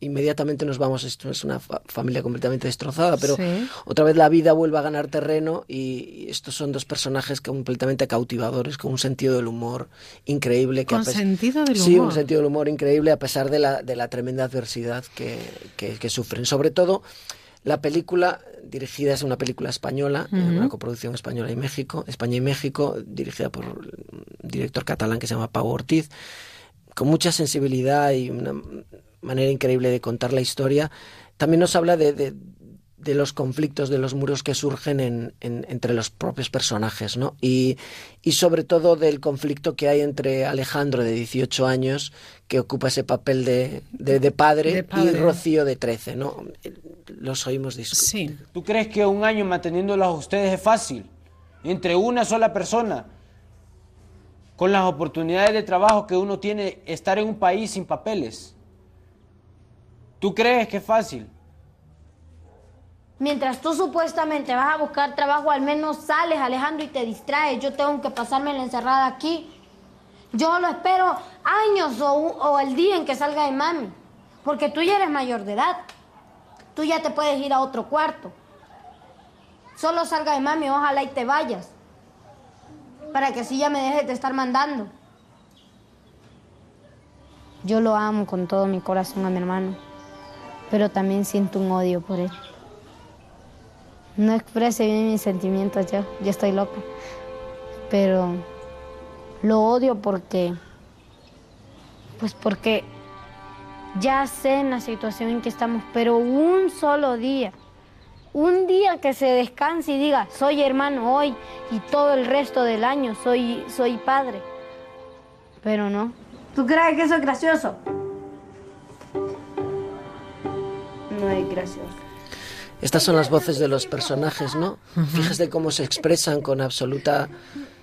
inmediatamente nos vamos, esto es una fa- familia completamente destrozada, pero Sí. otra vez la vida vuelve a ganar terreno y estos son dos personajes completamente cautivadores, con un sentido del humor increíble. Que Con sentido del Sí, un humor. sentido del humor increíble a pesar de la, de la tremenda adversidad que, que- que sufren. Sobre todo, la película dirigida es una película española, una coproducción española y México, España y México, dirigida por un director catalán que se llama Pau Ortiz, con mucha sensibilidad y una manera increíble de contar la historia. También nos habla de, de- de los conflictos, de los muros que surgen en- en- entre los propios personajes, ¿no? Y, y sobre todo del conflicto que hay entre Alejandro, de 18 años, que ocupa ese papel de, de- de padre, De padre. y Rocío, de 13, ¿no? Los oímos discutir. ¿Tú crees que un año manteniéndolos a ustedes es fácil? Entre una sola persona, con las oportunidades de trabajo que uno tiene, estar en un país sin papeles. ¿Tú crees que es fácil? Mientras tú supuestamente vas a buscar trabajo, al menos sales, Alejandro, y te distraes. Yo tengo que pasarme la encerrada aquí. Yo lo espero años o, o el día en que salga de mami. Porque tú ya eres mayor de edad. Tú ya te puedes ir a otro cuarto. Solo salga de mami, ojalá y te vayas. Para que así ya me dejes de estar mandando. Yo lo amo con todo mi corazón a mi hermano, pero también siento un odio por él. No exprese bien mis sentimientos yo, yo estoy loca, pero lo odio porque, pues porque ya sé en la situación en que estamos, pero un solo día, un día que se descanse y diga, soy hermano hoy y todo el resto del año soy, soy padre, pero no. ¿Tú crees que eso es gracioso? No es gracioso. Estas son las voces de los personajes, ¿no? Fíjate cómo se expresan con absoluta,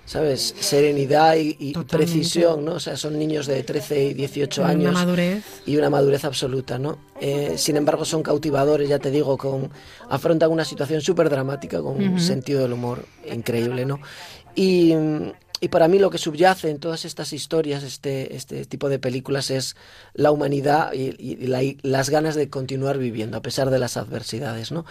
¿sabes? Serenidad y, y precisión, ¿no? O sea, son niños de 13 y 18 Una años. madurez. Y una madurez absoluta, ¿no? Eh, sin embargo, son cautivadores, ya te digo, con afrontan una situación súper dramática con un sentido del humor increíble, ¿no? Y, y para mí lo que subyace en todas estas historias, este, este tipo de películas, es la humanidad y, y la- y las ganas de continuar viviendo a pesar de las adversidades, ¿no?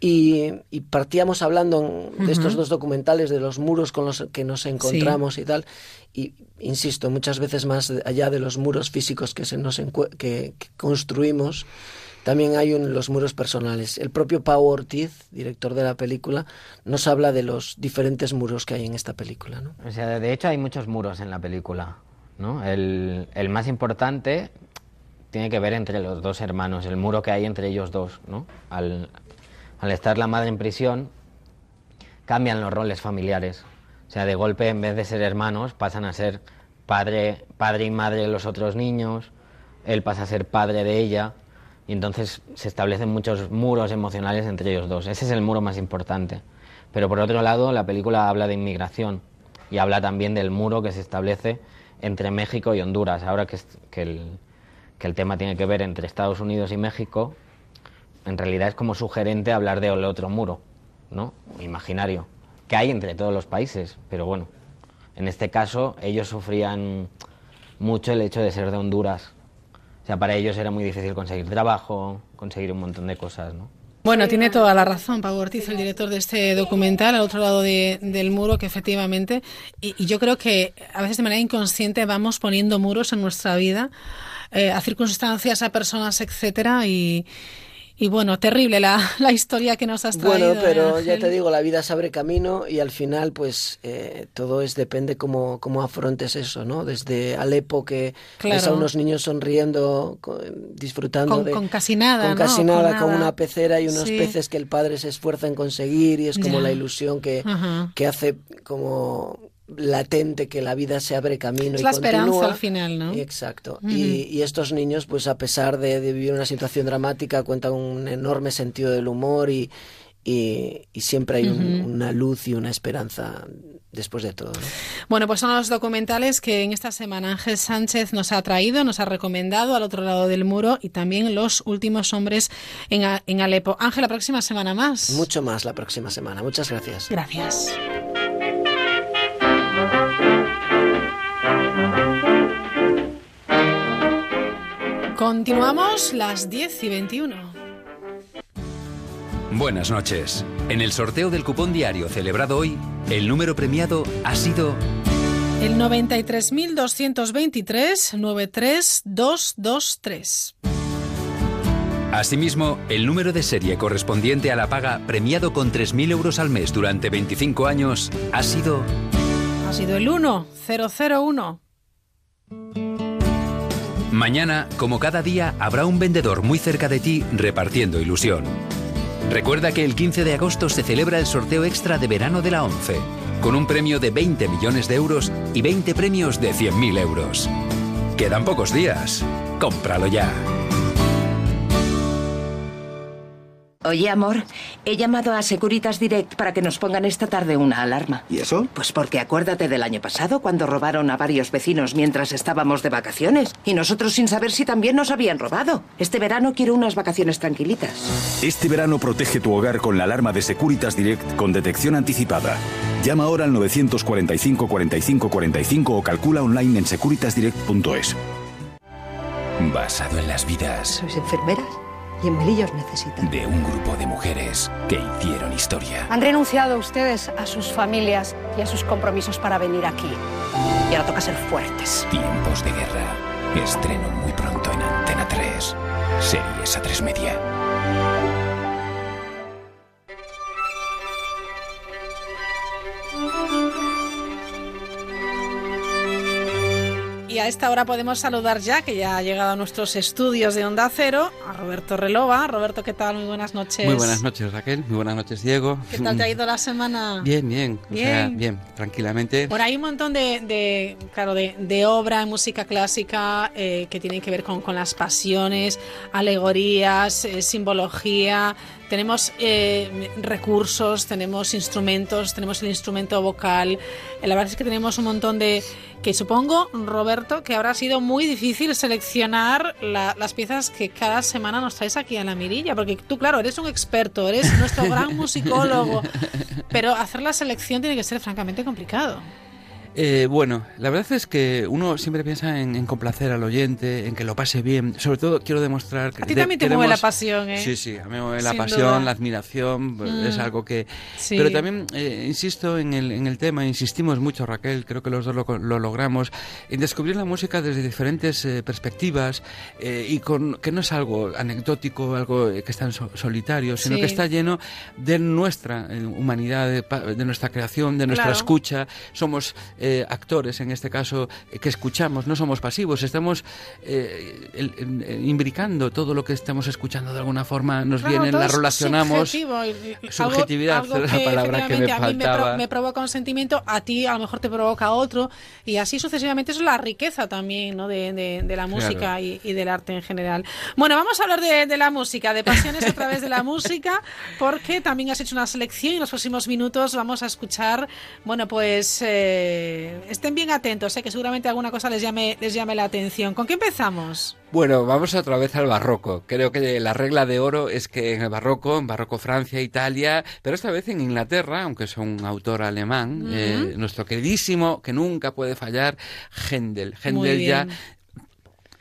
Y, y partíamos hablando de estos dos documentales, de los muros con los que nos encontramos y tal, y insisto, muchas veces más allá de los muros físicos que, se nos que, que construimos, también hay un- los muros personales. El propio Pau Ortiz, director de la película, nos habla de los diferentes muros que hay en esta película. ¿no? O sea, de hecho hay muchos muros en la película, ¿no? El, más importante tiene que ver entre los dos hermanos, el muro que hay entre ellos dos, ¿no? Al, al estar la madre en prisión, cambian los roles familiares. O sea, de golpe, en vez de ser hermanos, pasan a ser padre, padre y madre de los otros niños, él pasa a ser padre de ella, y entonces se establecen muchos muros emocionales entre ellos dos. Ese es el muro más importante. Pero por otro lado, la película habla de inmigración y habla también del muro que se establece entre México y Honduras. Ahora que, el, que el tema tiene que ver entre Estados Unidos y México, en realidad es como sugerente hablar del otro muro, ¿no? Imaginario, que hay entre todos los países, pero bueno, en este caso ellos sufrían mucho el hecho de ser de Honduras. Sea, para ellos era muy difícil conseguir trabajo, conseguir un montón de cosas, ¿no? Bueno, tiene toda la razón Pau Ortiz, el director de este documental, al otro lado del muro, que efectivamente, y, y, yo creo que a veces de manera inconsciente vamos poniendo muros en nuestra vida, eh, a circunstancias, a personas, etcétera, y, y bueno, terrible la, la, historia que nos has traído. Bueno, pero ¿eh, ya te digo, la vida se abre camino y al final, pues eh, todo es depende cómo, cómo afrontes eso, ¿no? Desde Alepo, que claro. ves a unos niños sonriendo, disfrutando con, de. Con casi nada. Con casi nada, con, una pecera y unos sí. peces que el padre se esfuerza en conseguir y es como ya. la ilusión que, que hace como latente que la vida se abre camino es y la continúa. esperanza al final, ¿no? Exacto. Uh -huh. y, y, estos niños, pues a pesar de, de, vivir una situación dramática, cuentan un enorme sentido del humor y, y, y siempre hay un, uh -huh. una luz y una esperanza después de todo. ¿no? Bueno, pues son los documentales que en esta semana Ángel Sánchez nos ha traído, nos ha recomendado al otro lado del muro y también los últimos hombres en, en Alepo. Ángel, la próxima semana más. Mucho más la próxima semana. Muchas gracias. Gracias. Continuamos las 10 y 21. Buenas noches. En el sorteo del cupón diario celebrado hoy, el número premiado ha sido... El 93.223-93223. Asimismo, el número de serie correspondiente a la paga premiado con 3.000 euros al mes durante 25 años ha sido... Ha sido el 1001. Mañana, como cada día, habrá un vendedor muy cerca de ti repartiendo ilusión. Recuerda que el 15 de agosto se celebra el sorteo extra de verano de la ONCE, con un premio de 20 millones de euros y 20 premios de 100.000 euros. Quedan pocos días. Cómpralo ya. Oye, amor, he llamado a Securitas Direct para que nos pongan esta tarde una alarma. ¿Y eso? Pues porque acuérdate del año pasado cuando robaron a varios vecinos mientras estábamos de vacaciones y nosotros sin saber si también nos habían robado. Este verano quiero unas vacaciones tranquilitas. Este verano protege tu hogar con la alarma de Securitas Direct con detección anticipada. Llama ahora al 945 45 45 o calcula online en securitasdirect.es. Basado en las vidas. ¿Sois enfermeras? Y en Melillos necesitan. De un grupo de mujeres que hicieron historia. Han renunciado ustedes a sus familias y a sus compromisos para venir aquí. Y ahora toca ser fuertes. Tiempos de guerra. Estreno muy pronto en Antena 3. Series a 3 media. Y a esta hora podemos saludar ya, que ya ha llegado a nuestros estudios de Onda Cero, a Roberto Relova. Roberto, ¿qué tal? Muy buenas noches. Muy buenas noches, Raquel. Muy buenas noches, Diego. ¿Qué tal te ha ido la semana? Bien, bien. Bien. O sea, bien, tranquilamente. Bueno, hay un montón de, de claro, de, de, obra en música clásica eh, que tienen que ver con, con las pasiones, alegorías, eh, simbología. Tenemos eh, recursos, tenemos instrumentos, tenemos el instrumento vocal. La verdad es que tenemos un montón de, que supongo, Roberto, que habrá sido muy difícil seleccionar la, las piezas que cada semana nos traes aquí a la mirilla, porque tú, claro, eres un experto, eres nuestro gran musicólogo, pero hacer la selección tiene que ser francamente complicado. Eh, bueno, la verdad es que uno siempre piensa en, en, complacer al oyente, en que lo pase bien. Sobre todo quiero demostrar que... A ti también te mueve la pasión, ¿eh? Sí, sí, a mí me mueve la Sin pasión, duda. la admiración, pues, Mm. es algo que... Sí. Pero también eh, insisto en el, en el tema, insistimos mucho, Raquel, creo que los dos lo, lo logramos, en descubrir la música desde diferentes eh, perspectivas eh, y con que no es algo anecdótico, algo que está en so- solitario, sino Sí. que está lleno de nuestra eh, humanidad, de, de nuestra creación, de nuestra Claro. escucha. Somos eh, actores, en este caso, eh, que escuchamos, no somos pasivos, estamos eh, el- el- imbricando todo lo que estamos escuchando de alguna forma, nos Claro, viene, la es relacionamos. y- algo- Subjetividad, algo era la palabra que me efectivamente a mí me, pro- faltaba. me provoca un sentimiento, a ti a lo mejor te provoca otro, y así sucesivamente. Eso es la riqueza también ¿no? de, de- de la música Claro. y, y del arte en general. Bueno, vamos a hablar de, de la música, de pasiones a través de la música, porque también has hecho una selección y en los próximos minutos vamos a escuchar, bueno, pues eh, estén bien atentos, ¿eh? que seguramente alguna cosa les llame, les llame la atención. ¿Con qué empezamos? Bueno, vamos otra vez al barroco. Creo que la regla de oro es que en el barroco, en barroco Francia, Italia, pero esta vez en Inglaterra, aunque es un autor alemán, eh, nuestro queridísimo, que nunca puede fallar, Händel. Händel ya.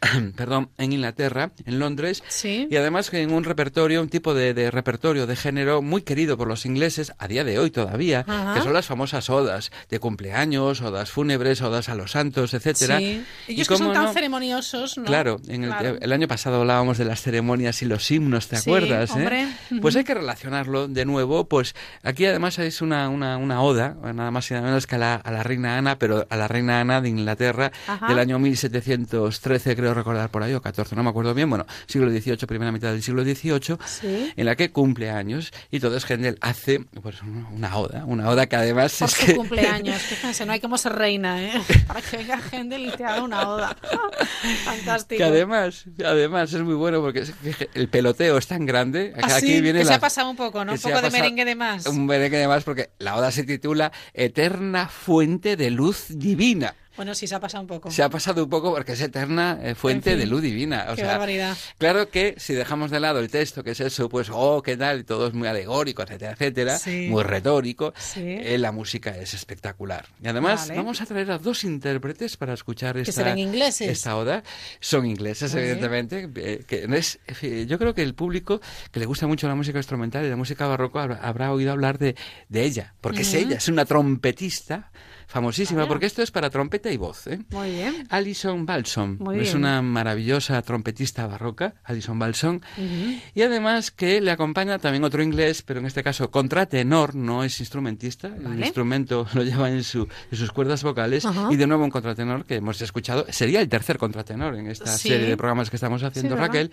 perdón, en Inglaterra, en Londres, y además en un repertorio, un tipo de, de repertorio de género muy querido por los ingleses a día de hoy todavía, Ajá. que son las famosas odas de cumpleaños, odas fúnebres, odas a los santos, etcétera. Sí. Y Ellos que son tan no, ceremoniosos, ¿no? Claro, en el, Claro. el año pasado hablábamos de las ceremonias y los himnos, ¿te Sí, acuerdas? eh? Pues hay que relacionarlo de nuevo, pues aquí además es una, una, una oda, nada más y nada menos que a la, a la reina Ana, pero a la reina Ana de Inglaterra Ajá. del año 1713, creo recordar por ahí, o 14, no me acuerdo bien, bueno, siglo XVIII, primera mitad del siglo XVIII, Sí. en la que cumple años y todo es Händel hace pues, una oda, una oda que además Por es su que... cumpleaños, fíjense, no hay como ser reina, ¿eh? Para que venga gente y te haga una oda. Fantástico. Que además, además es muy bueno porque el peloteo es tan grande. Ah, aquí sí, viene que se la- ha pasado un poco, ¿no? Un se poco de merengue de más. Un merengue de más porque la oda se titula Eterna Fuente de Luz Divina. Bueno, sí, se ha pasado un poco. Se ha pasado un poco porque es eterna eh, fuente En fin, de luz divina. O qué sea, barbaridad. Claro que si dejamos de lado el texto, que es eso, pues, oh, qué tal, y todo es muy alegórico, etcétera, etcétera, Sí. muy retórico, Sí. eh, la música es espectacular. Y además Vale. vamos a traer a dos intérpretes para escuchar esta, serán ingleses. esta oda. Son ingleses, evidentemente. eh, que es, yo creo que el público que le gusta mucho la música instrumental y la música barroco habrá, habrá oído hablar de, de ella, porque es Ujú. ella, es una trompetista famosísima, porque esto es para trompeta y voz. ¿eh? Muy bien. Alison Balsom. Muy es bien. una maravillosa trompetista barroca, Alison Balsom. Y además que le acompaña también otro inglés, pero en este caso contratenor, no es instrumentista. El instrumento lo lleva en, su, en sus cuerdas vocales. Y de nuevo un contratenor que hemos escuchado. Sería el tercer contratenor en esta Sí. serie de programas que estamos haciendo. Raquel.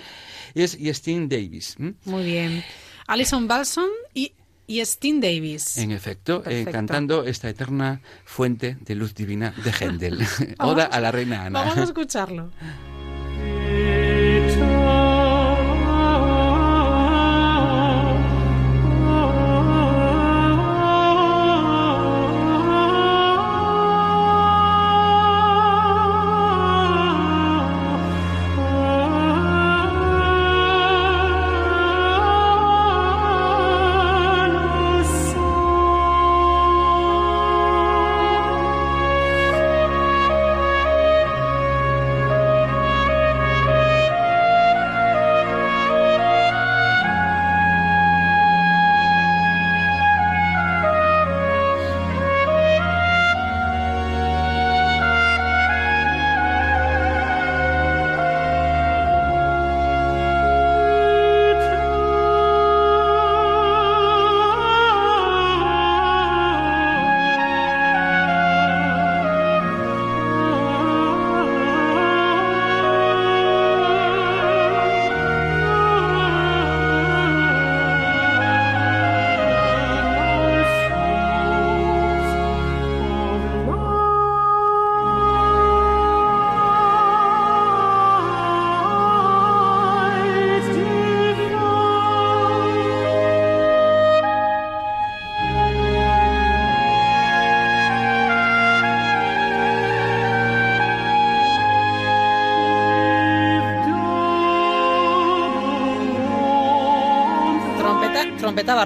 Y es y Sting Davis. Muy bien. Alison Balson y, y Steen Davis. En efecto, eh, cantando esta eterna fuente de luz divina de Händel. Oda a la reina Ana. Vamos a escucharlo.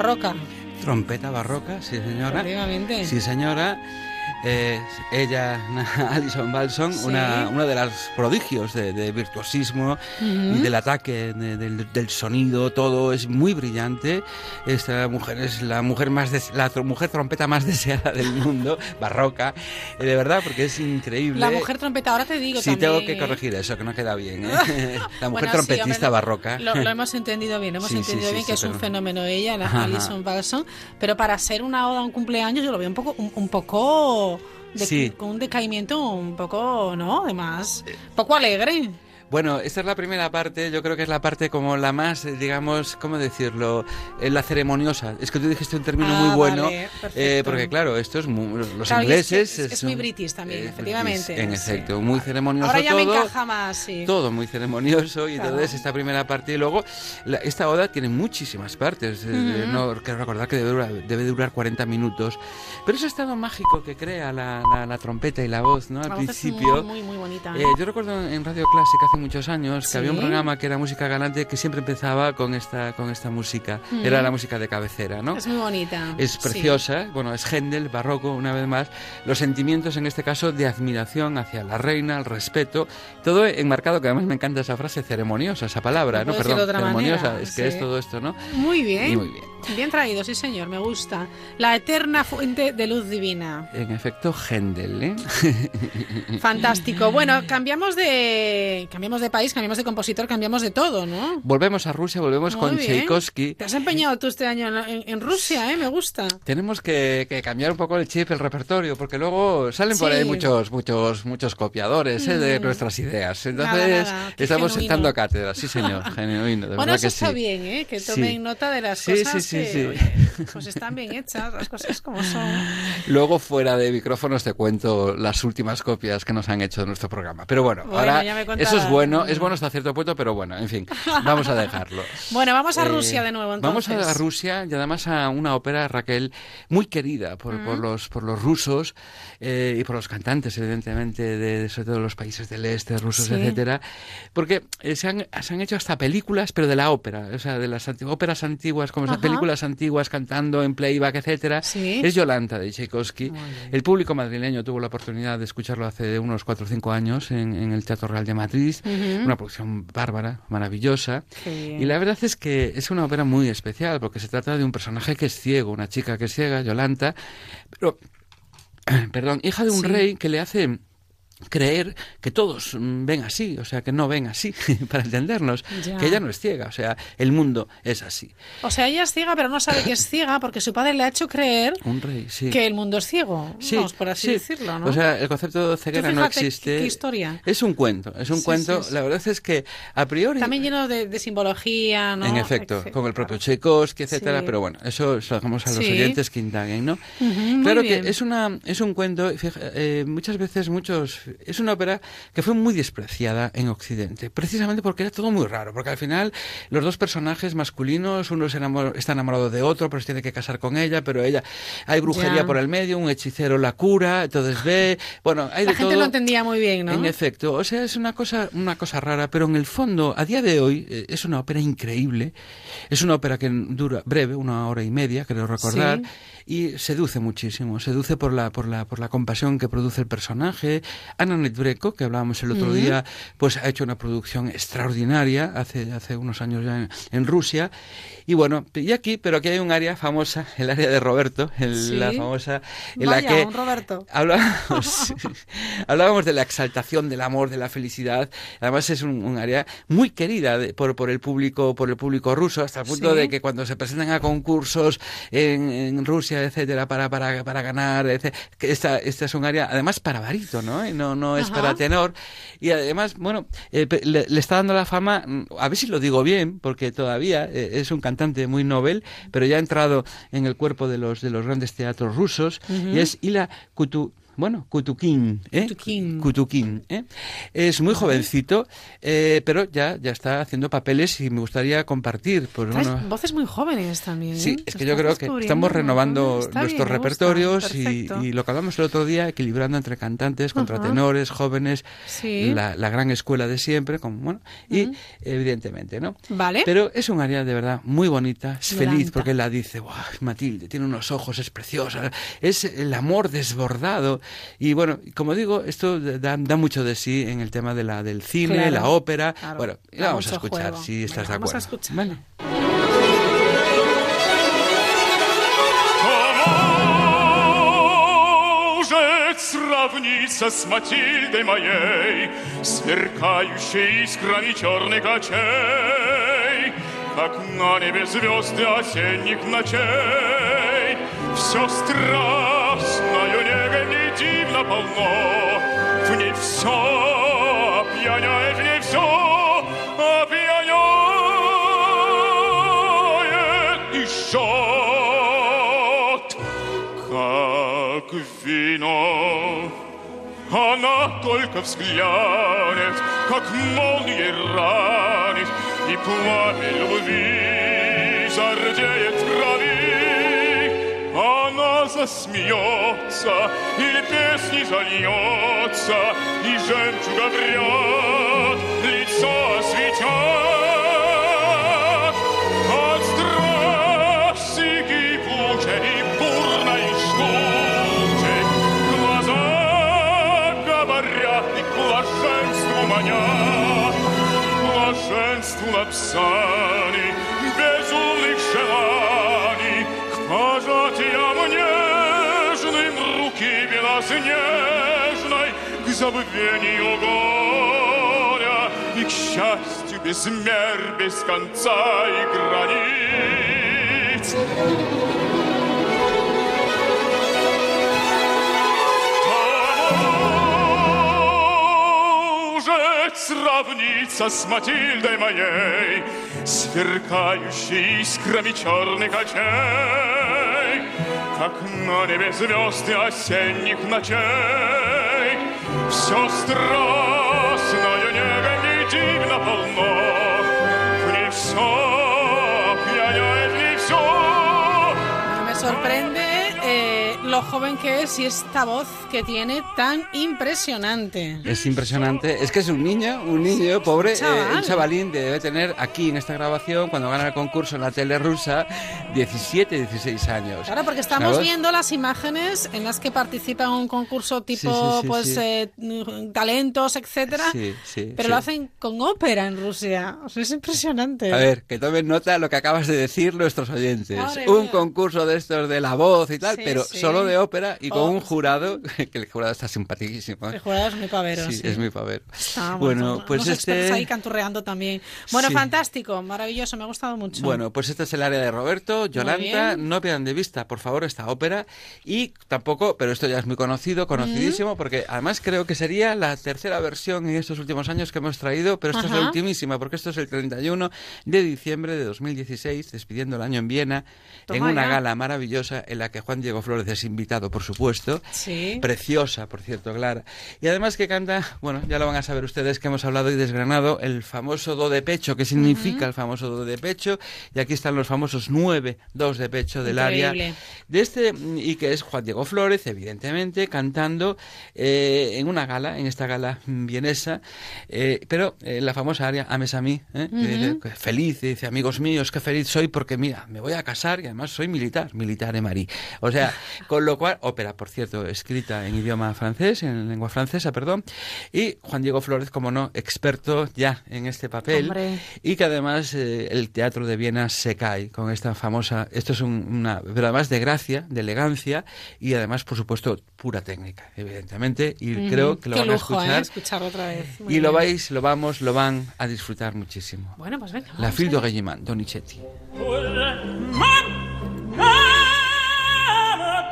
Barroca. Trompeta barroca, sí señora. Sí señora. Ella, Alison Balson, Sí. una, una de los prodigios de, de virtuosismo y del ataque de- del, del sonido, todo es muy brillante. Esta mujer es la mujer más des- la mujer trompeta más deseada del mundo, barroca, eh, de verdad, porque es increíble. La mujer trompeta, ahora te digo Sí, también. tengo que corregir eso, que no queda bien. ¿eh? La mujer Bueno, sí, trompetista lo- barroca. Lo, lo hemos entendido bien, hemos Sí, sí, entendido sí, bien sí, que es un fenómeno ella, la Alison Balson, pero para ser una oda a un cumpleaños yo lo veo un poco un, un poco con un decaimiento un poco, ¿no? Además, poco alegre. Bueno, esta es la primera parte, yo creo que es la parte como la más, eh, digamos, ¿cómo decirlo? Eh, la ceremoniosa. Es que tú dijiste un término muy ah, bueno, eh, porque claro, esto es los ingleses... Es, muy british también, efectivamente. en efecto, muy ceremonioso Ahora ya todo. me encaja más, sí. Todo muy ceremonioso y entonces esta primera parte y luego esta oda tiene muchísimas partes. no, quiero recordar que debe durar, debe durar 40 minutos. Pero ese estado mágico que crea la, la, trompeta y la voz, ¿no? Al principio. muy, muy, muy bonita. yo recuerdo en Radio Clásica muchos años que había un programa que era música galante que siempre empezaba con esta con esta música. Era la música de cabecera, ¿no? Es muy bonita. Es preciosa, bueno, es Händel, barroco, una vez más. Los sentimientos en este caso de admiración hacia la reina, el respeto, todo enmarcado, que además me encanta esa frase ceremoniosa, esa palabra, ¿no? Perdón, ceremoniosa, es que es todo esto, ¿no? Muy bien. muy bien. Bien traído, sí señor, me gusta. La eterna fuente de luz divina. En efecto, Händel, ¿eh? Fantástico. Bueno, cambiamos de cambiamos de país, cambiamos de compositor, cambiamos de todo, ¿no? Volvemos a Rusia, volvemos con Tchaikovsky. Te has empeñado tú este año en, Rusia, ¿eh? Me gusta. Tenemos que, cambiar un poco el chip, el repertorio, porque luego salen por ahí muchos muchos muchos copiadores ¿eh? de mm. nuestras ideas. Entonces, estamos sentando a cátedra, sí señor, genuino, bueno, eso está bien, ¿eh? Que tomen nota de las cosas sí, sí, pues están bien hechas, las cosas como son. Luego, fuera de micrófonos, te cuento las últimas copias que nos han hecho de nuestro programa. Pero bueno, ahora eso es bueno, es bueno hasta cierto punto, pero bueno, en fin, vamos a dejarlo. bueno, vamos a eh, Rusia de nuevo entonces. Vamos a Rusia y además a una ópera, Raquel, muy querida por, por los, por los rusos eh, y por los cantantes, evidentemente, de, sobre todo los países del este, rusos, etcétera, porque eh, se, han, se han hecho hasta películas, pero de la ópera, o sea, de las óperas antiguas, como las películas antiguas cantando en playback, etcétera, es Yolanta de Tchaikovsky. El público madrileño tuvo la oportunidad de escucharlo hace unos cuatro o cinco años en, el Teatro Real de Madrid, una producción bárbara, maravillosa, y la verdad es que es una ópera muy especial porque se trata de un personaje que es ciego, una chica que es ciega, Yolanta, pero perdón, hija de un rey que le hace creer que todos ven así, o sea, que no ven así, para entendernos, que ella no es ciega, o sea, el mundo es así. O sea, ella es ciega, pero no sabe que es ciega porque su padre le ha hecho creer que el mundo es ciego, sí, por así decirlo, ¿no? O sea, el concepto de ceguera no existe. Qué, historia? Es un cuento, es un cuento, la verdad es que a priori... También lleno de, simbología, ¿no? En efecto, con el propio Tchaikovsky, etcétera, pero bueno, eso lo dejamos a los oyentes que indaguen, ¿no? claro que es, una, es un cuento, eh, muchas veces muchos es una ópera que fue muy despreciada en Occidente, precisamente porque era todo muy raro, porque al final los dos personajes masculinos, uno está enamorado de otro, pero se tiene que casar con ella, pero ella hay brujería por el medio, un hechicero la cura, entonces ve, bueno, hay la de gente lo entendía muy bien, ¿no? En efecto, o sea, es una cosa, una cosa rara, pero en el fondo, a día de hoy, eh, es una ópera increíble, es una ópera que dura breve, una hora y media, creo recordar y seduce muchísimo, seduce por la, por la, por la compasión que produce el personaje. Ana Netbreco, que hablábamos el otro día, pues ha hecho una producción extraordinaria hace, hace unos años ya en, Rusia. Y bueno, y aquí, pero aquí hay un área famosa, el área de Roberto, la famosa, en la que Roberto. Hablábamos, hablábamos de la exaltación del amor, de la felicidad. Además es un, área muy querida por, por el público, por el público ruso, hasta el punto de que cuando se presentan a concursos en, en Rusia etcétera, para, para, para ganar, Esta, esta es un área, además, para barito, ¿no? no, no es para tenor. Y además, bueno, eh, le, está dando la fama, mm, a ver si lo digo bien, porque todavía eh, es un cantante muy novel, pero ya ha entrado en el cuerpo de los, de los grandes teatros rusos, y es Ila Kutu bueno, Kutukin, ¿eh? Kutukin. ¿eh? Es muy jovencito, eh, pero ya, ya está haciendo papeles y me gustaría compartir. Por voces muy jóvenes también. Sí, es que yo creo que estamos renovando nuestros repertorios y, lo que hablamos el otro día, equilibrando entre cantantes, contratenores, jóvenes, la, gran escuela de siempre, como, bueno, y evidentemente, ¿no? Vale. Pero es un área de verdad muy bonita, es feliz porque la dice, Matilde, tiene unos ojos, es preciosa, es el amor desbordado y bueno, como digo, esto da, mucho de sí en el tema de la, del cine, la ópera. Bueno, vamos a escuchar si estás de acuerdo. Vamos a escuchar. Vale. сравнится с Матильдой моей, сверкающей искрами черных очей, как на небе звезды осенних ночей. Все страстною негой мне дивно полно, в ней все опьяняет, в ней все опьяняет и жжет, как вино. Она только взглянет, как молнией ранит, и пламя любви зардеет в крови. Она засмеется, или песни зальется, и жемчуга вряд лицо осветят. К забвению горя и к счастью без мер, без конца и границ. сравниться с Матильдой моей, сверкающей искрами черных очей, как на небе звезды осенних ночей. Все страстное дивно полно, в ней все опьяняет, в ней все Me sorprende lo joven que es y esta voz que tiene tan impresionante. Es impresionante. Es que es un niño, un niño pobre, Un chaval. eh, un chavalín que debe tener aquí en esta grabación, cuando gana el concurso en la tele rusa, 17, 16 años. Claro, porque estamos viendo las imágenes en las que participa en un concurso tipo, Sí, sí, sí, pues, sí. eh, mm, talentos, etcétera. Sí, sí, pero lo hacen con ópera en Rusia. O sea, es impresionante. A ver, que tomen nota lo que acabas de decir nuestros oyentes. Madre un mía. concurso de estos de la voz y tal, pero solo de ópera y con Oh, un jurado, que el jurado está simpaticísimo. ¿eh? El jurado es muy pavero, Sí, sí. es muy pavero. Está, bueno, unos pues expertos ahí este... canturreando también. Bueno, Sí. fantástico, maravilloso, me ha gustado mucho. Bueno, pues este es el área de Roberto, Yolanda, no pierdan de vista, por favor, esta ópera y tampoco, pero esto ya es muy conocido, conocidísimo, porque además creo que sería la tercera versión en estos últimos años que hemos traído, pero esta es la ultimísima, porque esto es el 31 de diciembre de 2016, despidiendo el año en Viena, en una ya. gala maravillosa en la que Juan Diego Flores es invitado, por supuesto, Sí. preciosa, por cierto, Clara, y además que canta, bueno, ya lo van a saber ustedes que hemos hablado y desgranado el famoso do de pecho, ¿qué significa el famoso do de pecho? Y aquí están los famosos nueve dos de pecho del área de este y que es Juan Diego Flores, evidentemente, cantando eh, en una gala, en esta gala vienesa, eh, pero eh, la famosa área Ames a mí, ¿eh? que que feliz, dice, amigos míos, qué feliz soy porque, mira, me voy a casar y además soy militar, militar de Marí. O sea, con lo cual, ópera, por cierto, escrita en idioma francés, en lengua francesa, perdón, y Juan Diego Flores, como no, experto ya en este papel, Hombre. y que además eh, el Teatro de Viena se cae con esta famosa, esto es un- una, pero además de gracia, de elegancia, y además, por supuesto, pura técnica, evidentemente, y creo que lo Qué van lujo, a escuchar. ¿eh? Escucharlo otra vez. Muy Y lo bien. vais, lo vamos, lo van a disfrutar muchísimo. Bueno, pues venga. La de Regiment, Donizetti.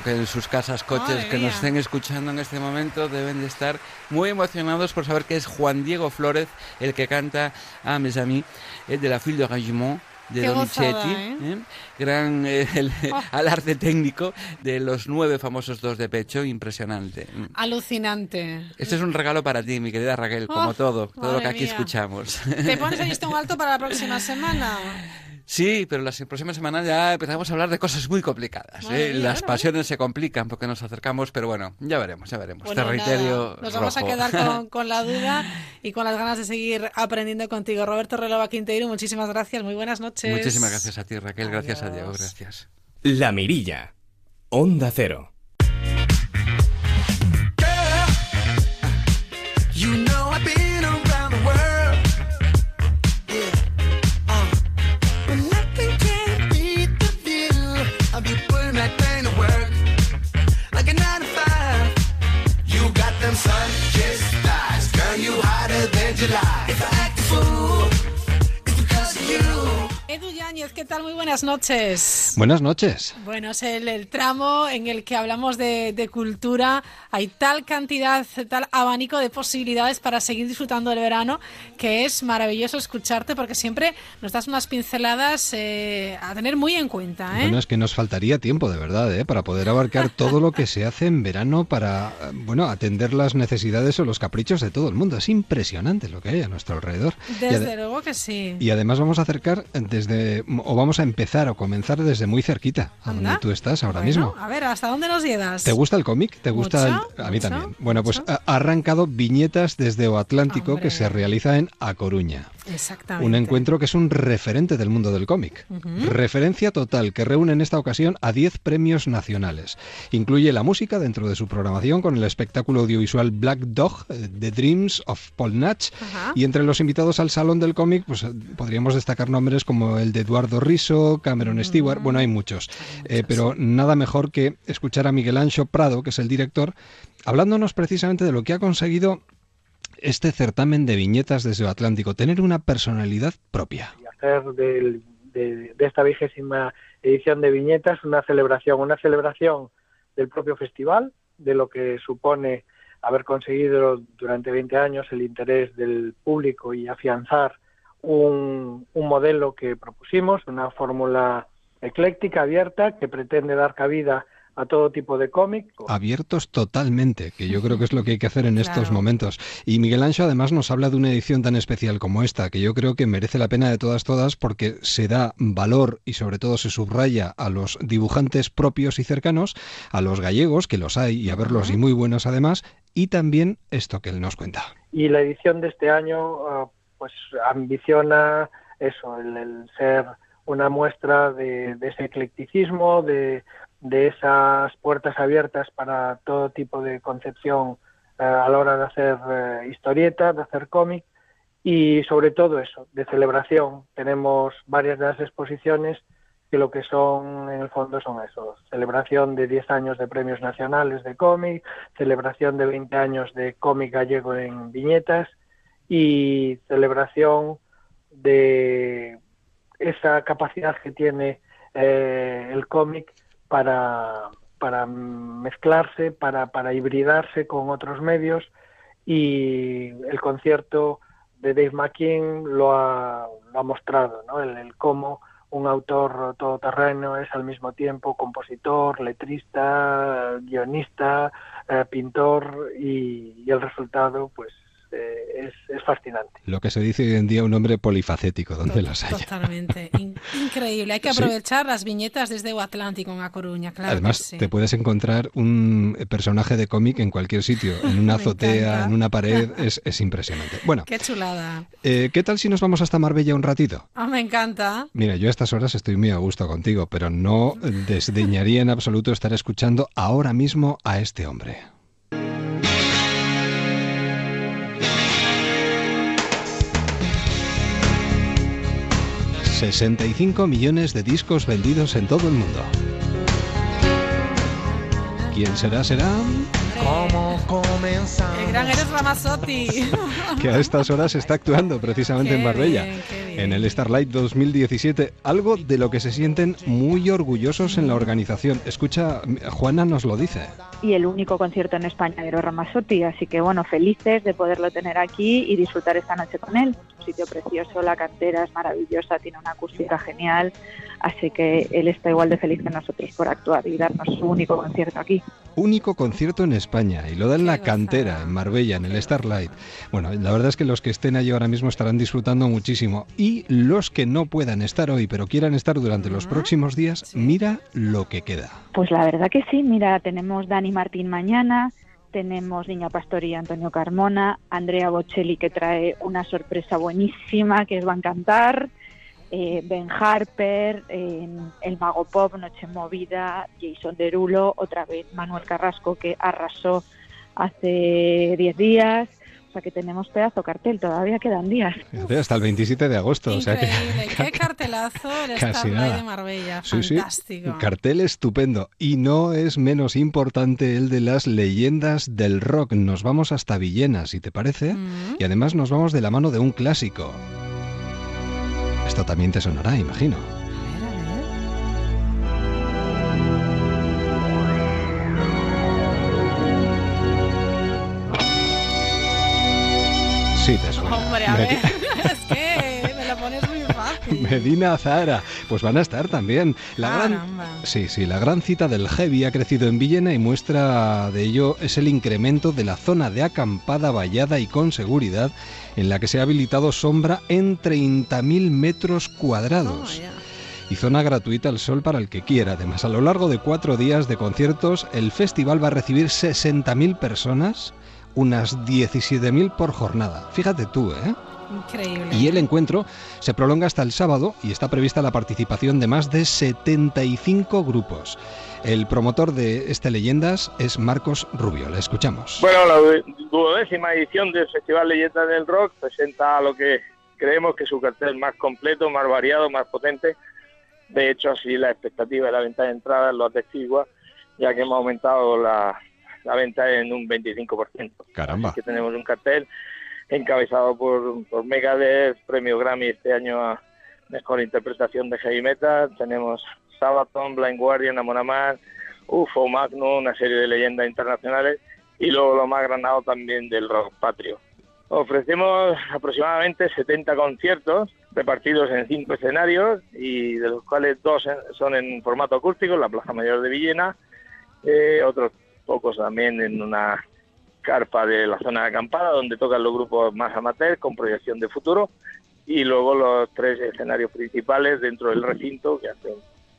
creo que en sus casas, coches Madre que mía. nos estén escuchando en este momento deben de estar muy emocionados por saber que es Juan Diego Flórez el que canta a Mes Amis eh, de la Fille de Regiment de Qué Donizetti, gozada, ¿eh? ¿eh? gran eh, el- Oh. alarde técnico de los nueve famosos dos de pecho, impresionante. Mm. Alucinante. Este es un regalo para ti, mi querida Raquel, como Oh, todo, todo lo que aquí mía. escuchamos. ¿Te pones el listón alto para la próxima semana? Sí, pero la próxima semana ya empezamos a hablar de cosas muy complicadas. ¿eh? Las pasiones se complican porque nos acercamos, pero bueno, ya veremos, ya veremos. Bueno, Territorio nada, nos vamos a quedar con, con la duda y con las ganas de seguir aprendiendo contigo. Roberto Relova Quinteiro, muchísimas gracias, muy buenas noches. Muchísimas gracias a ti, Raquel. Gracias a Dios. Gracias. La Mirilla. Onda Cero. Edu Yáñez, ¿qué tal? Muy buenas noches. Buenas noches. Bueno, es el, el tramo en el que hablamos de, de cultura. Hay tal cantidad, tal abanico de posibilidades para seguir disfrutando del verano que es maravilloso escucharte porque siempre nos das unas pinceladas eh, a tener muy en cuenta. ¿eh? Bueno, es que nos faltaría tiempo, de verdad, ¿eh? para poder abarcar todo lo que se hace en verano para, eh, bueno, atender las necesidades o los caprichos de todo el mundo. Es impresionante lo que hay a nuestro alrededor. Desde luego que sí. Y además vamos a acercar desde, o vamos a empezar o comenzar desde muy cerquita, a donde tú estás ahora Bueno, mismo. A ver, ¿hasta dónde nos llevas? ¿Te gusta el cómic? ¿Te gusta? el- A mí mucho, también. Bueno, pues ha ha arrancado Viñetas desde O Atlántico que se realiza en A Coruña. Exactamente. Un encuentro que es un referente del mundo del cómic. Referencia total que reúne en esta ocasión a 10 premios nacionales. Incluye la música dentro de su programación con el espectáculo audiovisual Black Dog, eh, The Dreams of Paul Natch. Y entre los invitados al Salón del Cómic, pues eh, podríamos destacar nombres como el de Eduardo Riso, Cameron Stewart, bueno, hay muchos. Eh, pero nada mejor que escuchar a Miguel Ancho Prado, que es el director, hablándonos precisamente de lo que ha conseguido este certamen de viñetas desde el Atlántico, tener una personalidad propia. hacer del- de, de esta vigésima edición de Viñetas una celebración, una celebración del propio festival, de lo que supone haber conseguido durante 20 años el interés del público y afianzar un, un modelo que propusimos, una fórmula ecléctica, abierta, que pretende dar cabida a todo tipo de cómic, Abiertos totalmente, que yo creo que es lo que hay que hacer en estos momentos. Y Miguel Ancho además nos habla de una edición tan especial como esta, que yo creo que merece la pena de todas todas porque se da valor y sobre todo se subraya a los dibujantes propios y cercanos, a los gallegos, que los hay y a verlos y muy buenos además, y también esto que él nos cuenta. y la edición de este año ah, pues ambiciona eso, el, el ser una muestra de, de ese eclecticismo, de, de esas puertas abiertas para todo tipo de concepción eh, a la hora de hacer eh, historietas, de hacer cómic y sobre todo eso, de celebración. Tenemos varias de las exposiciones que lo que son en el fondo son eso, celebración de 10 años de premios nacionales de cómic, celebración de 20 años de cómic gallego en viñetas y celebración de esa capacidad que tiene eh, el cómic para, para mezclarse, para, para hibridarse con otros medios y el concierto de Dave McKean lo ha, lo ha mostrado, ¿no? el, el cómo un autor todoterreno es al mismo tiempo compositor, letrista, guionista, eh, pintor y, y el resultado pues eh, es, es fascinante. Lo que se dice hoy en día un hombre polifacético, donde los haya. Totalmente. In- increíble. Hay que Sí. aprovechar las viñetas desde O Atlántico en A Coruña, claro. Además, que sí. te puedes encontrar un personaje de cómic en cualquier sitio, en una azotea, en una pared, es, es impresionante. Bueno, Qué chulada. eh, ¿qué tal si nos vamos hasta Marbella un ratito? Ah, me encanta. Mira, yo a estas horas estoy muy a gusto contigo, pero no desdeñaría en absoluto estar escuchando ahora mismo a este hombre. ...65 millones de discos vendidos en todo el mundo. ¿Quién será? Será ¿Cómo comenzamos? El gran Eres Ramazzotti. que a estas horas está actuando precisamente en Marbella. bien, en el Starlight 2017, algo de lo que se sienten muy orgullosos en la organización. Escucha, Juana nos lo dice. Y el único concierto en España de Eros Ramazzotti, así que bueno, felices de poderlo tener aquí y disfrutar esta noche con él. Sitio precioso, la cantera es maravillosa, tiene una acústica genial, así que él está igual de feliz que nosotros por actuar y darnos su único concierto aquí. Único concierto en España y lo da en la cantera, en Marbella, en el Starlight. Bueno, la verdad es que los que estén allí ahora mismo estarán disfrutando muchísimo y los que no puedan estar hoy pero quieran estar durante los próximos días, mira lo que queda. Pues la verdad que sí, mira, tenemos Dani Martín mañana, tenemos Niña Pastor y Antonio Carmona, Andrea Bocelli que trae una sorpresa buenísima que os va a encantar, eh, Ben Harper, El Mago Pop, Noche Movida, Jason Derulo, otra vez Manuel Carrasco que arrasó hace 10 días. O sea que tenemos pedazo cartel, todavía quedan días. Hasta el 27 de agosto. O sea que, qué cartelazo el Casi nada. de Marbella, Sí, sí, fantástico. cartel estupendo. Y no es menos importante el de las leyendas del rock. Nos vamos hasta Villena, si te parece. Y además nos vamos de la mano de un clásico. Esto también te sonará, imagino. Sí, te suena. Hombre, a ver, es que me lo pones muy fácil. Medina Zahara, pues van a estar también. La gran, Caramba. sí, sí, la gran cita del heavy ha crecido en Villena y muestra de ello es el incremento de la zona de acampada vallada y con seguridad en la que se ha habilitado sombra en 30.000 metros cuadrados. y zona gratuita al sol para el que quiera. Además, a lo largo de cuatro días de conciertos, el festival va a recibir 60.000 personas, unas 17.000 por jornada. Fíjate tú, ¿eh? Increíble. Y el encuentro se prolonga hasta el sábado y está prevista la participación de más de 75 grupos. El promotor de este Leyendas es Marcos Rubio. Le escuchamos. Bueno, la duodécima edición del Festival Leyendas del Rock presenta lo que creemos que es su cartel más completo, más variado, más potente. De hecho, así la expectativa de la venta de entradas lo atestigua, ya que hemos aumentado la, la venta en un 25%. Caramba. Así que tenemos un cartel encabezado por, por Megadeth, premio Grammy este año a Mejor Interpretación de Heavy Metal. Tenemos Sabaton, Blind Guardian, Amon Amarth, UFO, Magnum, una serie de leyendas internacionales y luego lo más granado también del rock patrio. Ofrecemos aproximadamente 70 conciertos repartidos en cinco escenarios y de los cuales dos son en formato acústico en la Plaza Mayor de Villena, eh, otros pocos también en una carpa de la zona de acampada donde tocan los grupos más amateurs con proyección de futuro y luego los tres escenarios principales dentro del recinto que hacen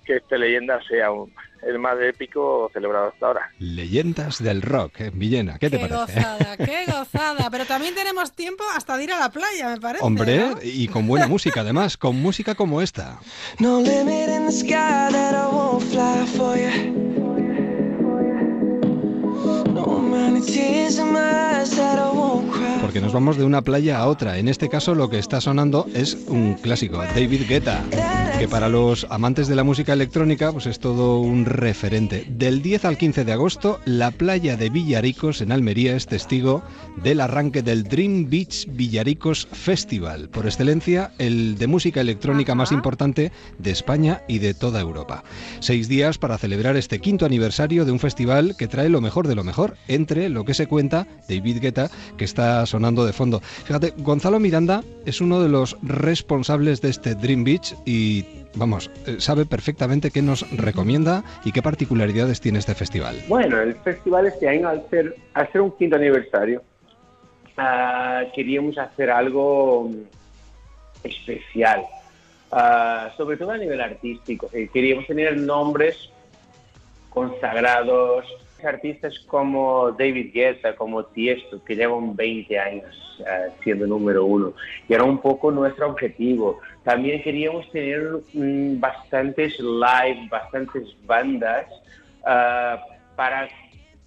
que este leyenda sea un- el más épico celebrado hasta ahora. Leyendas del rock en Villena. ¿Qué te Qué parece? gozada, qué gozada. Pero también tenemos tiempo hasta de ir a la playa, me parece. Hombre, ¿no? y con buena música además, con música como esta. No limit in the sky that I won't fly for you. Porque nos vamos de una playa a otra. En este caso lo que está sonando es un clásico, David Guetta, que para los amantes de la música electrónica pues es todo un referente. Del 10 al 15 de agosto, la playa de Villaricos en Almería es testigo del arranque del Dream Beach Villaricos Festival, por excelencia el de música electrónica más importante de España y de toda Europa. Seis días para celebrar este quinto aniversario de un festival que trae lo mejor de lo mejor, entre lo que se cuenta David Guetta, que está sonando de fondo. Fíjate, Gonzalo Miranda es uno de los responsables de este Dream Beach y, vamos, eh, sabe perfectamente qué nos recomienda y qué particularidades tiene este festival. Bueno, el festival este año, al ser, al ser un quinto aniversario, ah, queríamos hacer algo mm, especial, Ah, sobre todo a nivel artístico. Eh, Queríamos tener nombres consagrados, artistas como David Guetta, como Tiesto, que llevan 20 años ah, siendo número uno. Y era un poco nuestro objetivo. También queríamos tener mm, bastantes live, bastantes bandas ah, para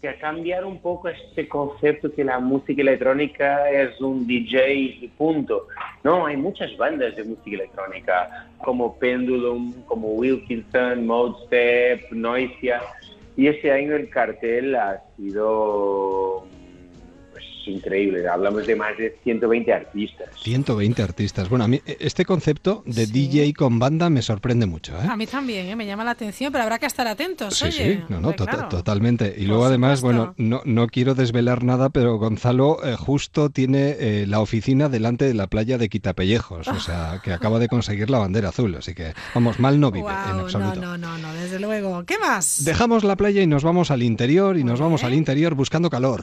que cambiar un poco este concepto que la música electrónica es un DJ y punto. No, hay muchas bandas de música electrónica, como Pendulum, como Wilkinson, Modestep, Noisia. Y este año el cartel ha sido increíble. Hablamos de más de 120 artistas. 120 artistas. Bueno, a mí eh, este concepto de DJ con banda me sorprende mucho. ¿eh? A mí también, ¿eh? me llama la atención, pero habrá que estar atentos. Sí, oye. sí, no, no, to- claro. totalmente. Y luego además, bueno, no, no quiero desvelar nada, pero Gonzalo eh, justo tiene eh, la oficina delante de la playa de Quitapellejos, o sea, que acaba de conseguir la bandera azul, así que, vamos, mal no vive en Guau, no, absoluto. no, no, no, desde luego. ¿Qué más? Dejamos la playa y nos vamos al interior y nos vamos al interior buscando calor.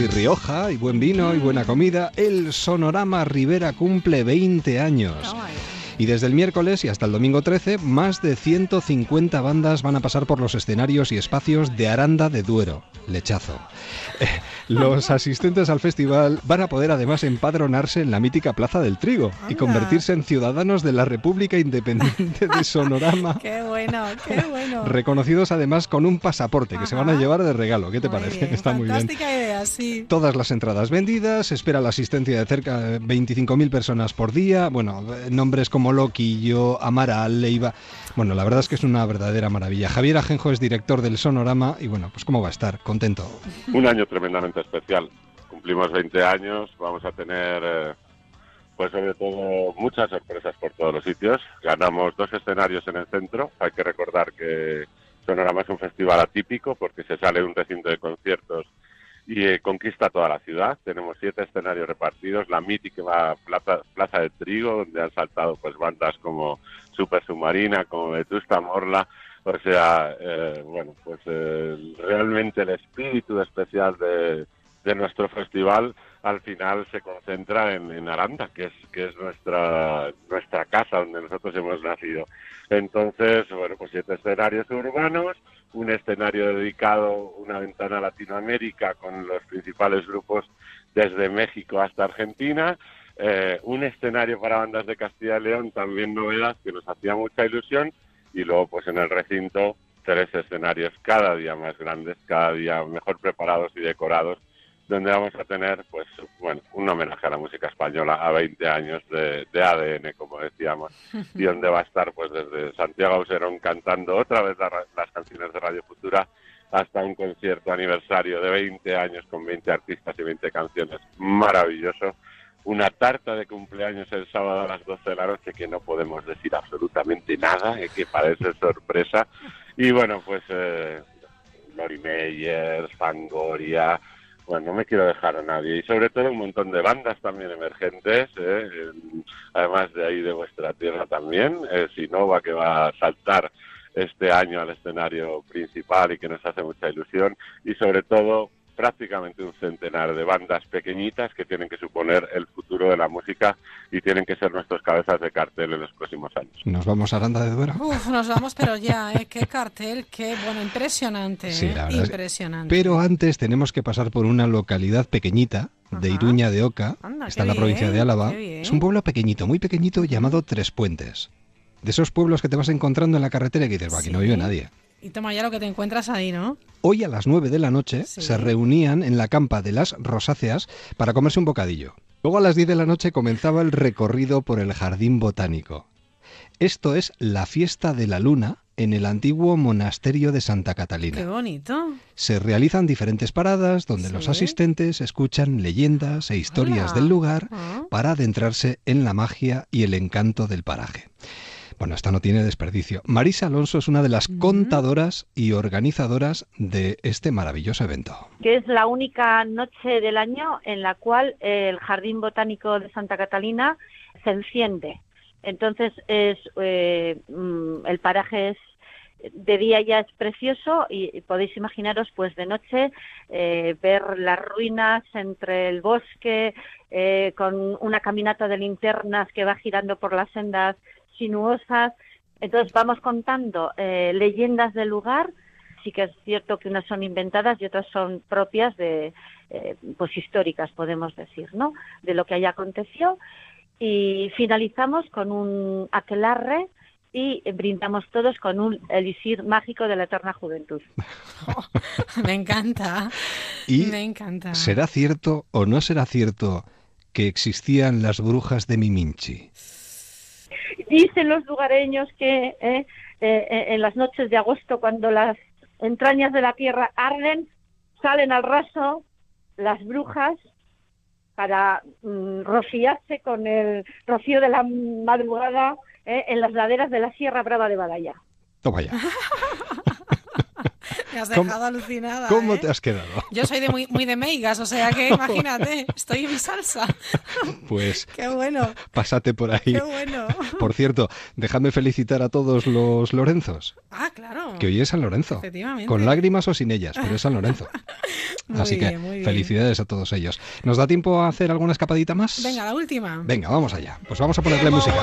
Y Rioja, y buen vino, y buena comida. El Sonorama Rivera cumple 20 años. Y desde el miércoles y hasta el domingo 13, más de 150 bandas van a pasar por los escenarios y espacios de Aranda de Duero, Lechazo. Eh, Los asistentes al festival van a poder además empadronarse en la mítica Plaza del Trigo y convertirse en ciudadanos de la República Independiente de Sonorama, Qué bueno, qué bueno. reconocidos además con un pasaporte que se van a llevar de regalo. ¿Qué te parece? Está muy bien. Idea, sí. Todas las entradas vendidas, espera la asistencia de cerca de 25.000 personas por día. Bueno, eh, nombres como Loquillo, Amaral, Leiva. Bueno, la verdad es que es una verdadera maravilla. Javier Ajenjo es director del Sonorama y bueno, pues ¿cómo va a estar? Contento. Un año tremendamente especial. Cumplimos 20 años, vamos a tener, eh, pues sobre todo, muchas sorpresas por todos los sitios. Ganamos dos escenarios en el centro. Hay que recordar que Sonorama es un festival atípico porque se sale de un recinto de conciertos y eh, conquista toda la ciudad. Tenemos siete escenarios repartidos, la mítica Plaza, Plaza de Trigo, donde han saltado pues bandas como Super Submarina, como Vetusta Morla. O sea, eh, bueno, pues eh, realmente el espíritu especial de, de nuestro festival al final se concentra en, en Aranda, que es que es nuestra nuestra casa donde nosotros hemos nacido. Entonces, bueno, pues siete escenarios urbanos, un escenario dedicado, una ventana Latinoamérica con los principales grupos desde México hasta Argentina, eh, un escenario para bandas de Castilla y León, también novedad que nos hacía mucha ilusión, y luego pues en el recinto tres escenarios cada día más grandes, cada día mejor preparados y decorados, donde vamos a tener pues bueno un homenaje a la música española a 20 años de, de ADN como decíamos y donde va a estar pues desde Santiago Auserón cantando otra vez la las canciones de Radio Futura hasta un concierto aniversario de 20 años con 20 artistas y 20 canciones maravilloso una tarta de cumpleaños el sábado a las 12 de la noche que no podemos decir absolutamente nada, eh, que parece sorpresa. Y bueno, pues eh, Lori Meyers, Fangoria, bueno, no me quiero dejar a nadie. Y sobre todo un montón de bandas también emergentes, eh, además de ahí de vuestra tierra también. Eh, Sinova que va a saltar este año al escenario principal y que nos hace mucha ilusión. Y sobre todo prácticamente un centenar de bandas pequeñitas que tienen que suponer el futuro de la música y tienen que ser nuestros cabezas de cartel en los próximos años. Nos vamos a Aranda de Duero. Uf, nos vamos, pero ya, ¿eh? Qué cartel, qué bueno, impresionante. Sí, ¿eh? la verdad es- Impresionante. Pero antes tenemos que pasar por una localidad pequeñita de Iruña de Oca, Anda, está en la provincia bien, de Álava. Es un pueblo pequeñito, muy pequeñito, llamado Tres Puentes. De esos pueblos que te vas encontrando en la carretera y que dices, "Buah, aquí no vive nadie. Y toma ya lo que te encuentras ahí, ¿no? Hoy a las 9 de la noche se reunían en la campa de las Rosáceas para comerse un bocadillo. Luego a las 10 de la noche comenzaba el recorrido por el jardín botánico. Esto es la fiesta de la luna en el antiguo monasterio de Santa Catalina. Qué bonito. Se realizan diferentes paradas donde los asistentes escuchan leyendas e historias del lugar para adentrarse en la magia y el encanto del paraje. Bueno, esta no tiene desperdicio. Marisa Alonso es una de las contadoras y organizadoras de este maravilloso evento. que es la única noche del año en la cual el Jardín Botánico de Santa Catalina se enciende. Entonces es eh, mm, el paraje es de día ya es precioso y, y podéis imaginaros pues de noche eh, ver las ruinas entre el bosque eh, con una caminata de linternas que va girando por las sendas sinuosas. Entonces vamos contando eh, leyendas del lugar sí que es cierto que unas son inventadas y otras son propias de, eh, pues históricas, podemos decir, ¿no? De lo que allá aconteció. Y finalizamos con un aquelarre y brindamos todos con un elixir mágico de la eterna juventud. Me encanta. Y Me encanta. ¿Será cierto o no será cierto que existían las brujas de Miminchi? Dicen los lugareños que eh, eh, en las noches de agosto, cuando las entrañas de la tierra arden, salen al raso las brujas para mm, rociarse con el rocío de la madrugada eh, en las laderas de la Sierra Brava de Badalla. Toma ya. Me has ¿Cómo- dejado alucinada. ¿Cómo ¿eh? te has quedado? Yo soy de muy, muy de meigas, o sea que imagínate, estoy en mi salsa. Pues Qué bueno, pásate por ahí. qué bueno. Por cierto, dejadme felicitar a todos los Lorenzos, Ah, claro. que hoy es San Lorenzo. Efectivamente. Con lágrimas o sin ellas, pero es San Lorenzo. Muy Así que bien, muy bien. felicidades a todos ellos. ¿Nos da tiempo a hacer alguna escapadita más? Venga, la última. Venga, vamos allá. Pues vamos a ponerle música.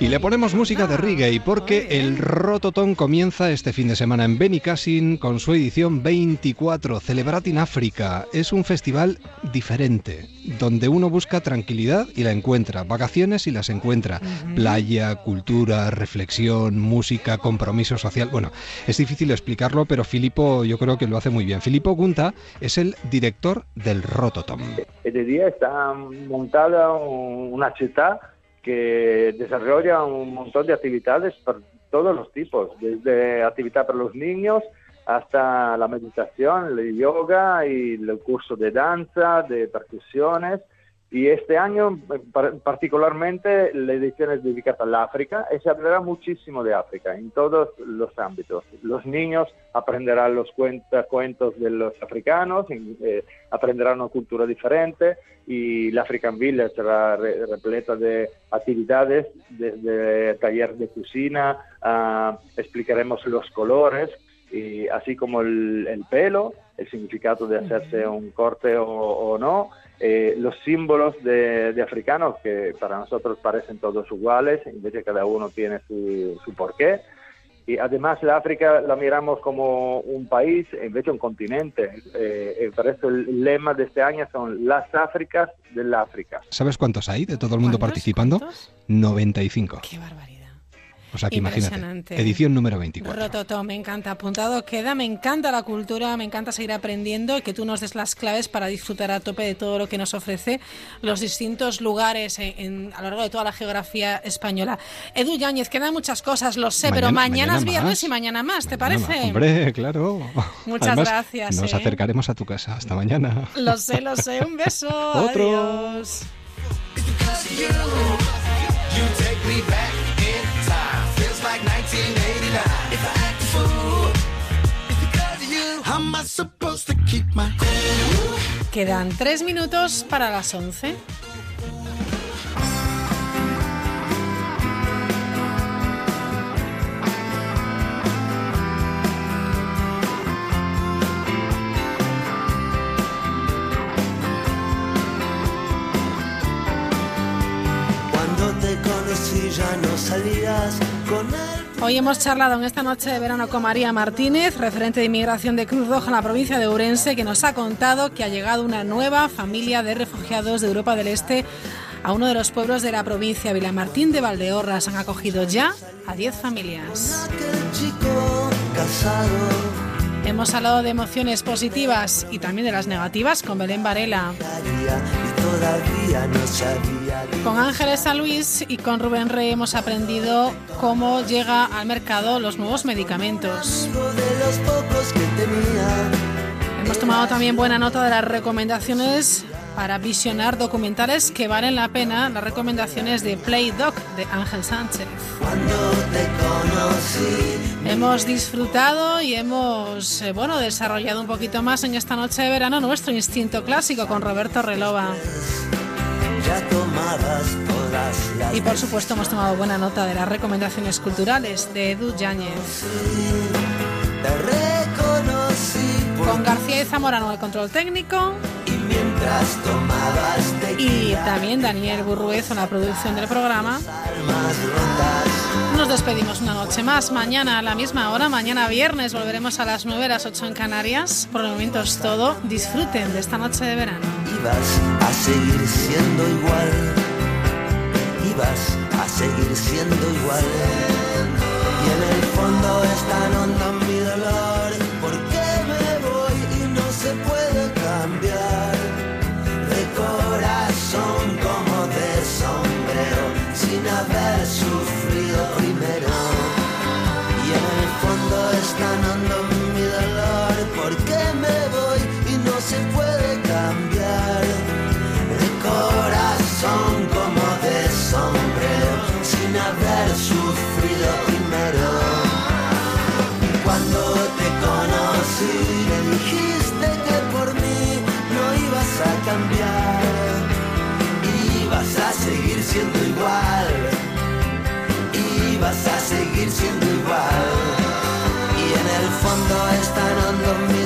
Y le ponemos música de reggae porque el Rototom comienza este fin de semana en Benicassin con su edición 24, Celebrating África. Es un festival diferente, donde uno busca tranquilidad y la encuentra, vacaciones y las encuentra, playa, cultura, reflexión, música, compromiso social. Bueno, es difícil explicarlo, pero Filippo yo creo que lo hace muy bien. Filippo Gunta es el director del Rototom. Este día está montada un- una ciudad que desarrolla un montón de actividades por todos los tipos, desde actividad para los niños hasta la meditación, el yoga y el curso de danza, de percusiones. Y este año, eh, par- particularmente, la edición es dedicada al África y se hablará muchísimo de África en todos los ámbitos. Los niños aprenderán los cuenta- cuentos de los africanos, eh, aprenderán una cultura diferente y la African Village será re- repleta de actividades, desde taller de cocina, a- explicaremos los colores, y así como el, el pelo, el significado de hacerse un corte o, o no, eh, los símbolos de, de africanos que para nosotros parecen todos iguales, en vez de cada uno tiene su, su porqué. Y además la África la miramos como un país, en vez de un continente. Eh, eh, por eso el lema de este año son las Áfricas del África. ¿Sabes cuántos hay de todo el mundo participando? 95. Qué barbaridad. O sea que imagínate. Edición número 24. Rototo, me encanta. Apuntado queda, me encanta la cultura, me encanta seguir aprendiendo y que tú nos des las claves para disfrutar a tope de todo lo que nos ofrece los distintos lugares en- en- a lo largo de toda la geografía española. Edu Yáñez, quedan muchas cosas, lo sé, pero Mañana- mañana, es viernes más. y mañana más, ¿te parece? Hombre, claro. Muchas Además, gracias, Nos ¿eh? acercaremos a tu casa. Hasta mañana. Lo sé, lo sé. Un beso. Otro. Adiós. Quedan tres minutos para las 11. Cuando te conocí ya no salías con él. Hoy hemos charlado en esta noche de verano con María Martínez, referente de inmigración de Cruz Roja en la provincia de Ourense, que nos ha contado que ha llegado una nueva familia de refugiados de Europa del Este a uno de los pueblos de la provincia, Vilamartín de Valdeorras. Han acogido ya a 10 familias. Hemos hablado de emociones positivas y también de las negativas con Belén Varela. Con Ángeles San Luis y con Rubén Rey hemos aprendido cómo llega al mercado los nuevos medicamentos. Hemos tomado también buena nota de las recomendaciones para visionar documentales que valen la pena, las recomendaciones de Play Doc de Ángel Sánchez. Te. Hemos disfrutado y hemos eh, bueno, desarrollado un poquito más en esta noche de verano nuestro instinto clásico con Roberto Relova. Y por supuesto hemos tomado buena nota de las recomendaciones culturales de Edu Yáñez. Con García y Zamorano el control técnico. Mientras tomabas Y también Daniel Burruez en la producción del programa. Nos despedimos una noche más. Mañana a la misma hora, mañana viernes, volveremos a las 9, a las 8 en Canarias. Por el momento es todo. Disfruten de esta noche de verano. ibas a seguir siendo igual. Ibas a seguir siendo igual. Y en el fondo es tan hondo mi dolor. seguir siendo igual. Y en el fondo están andando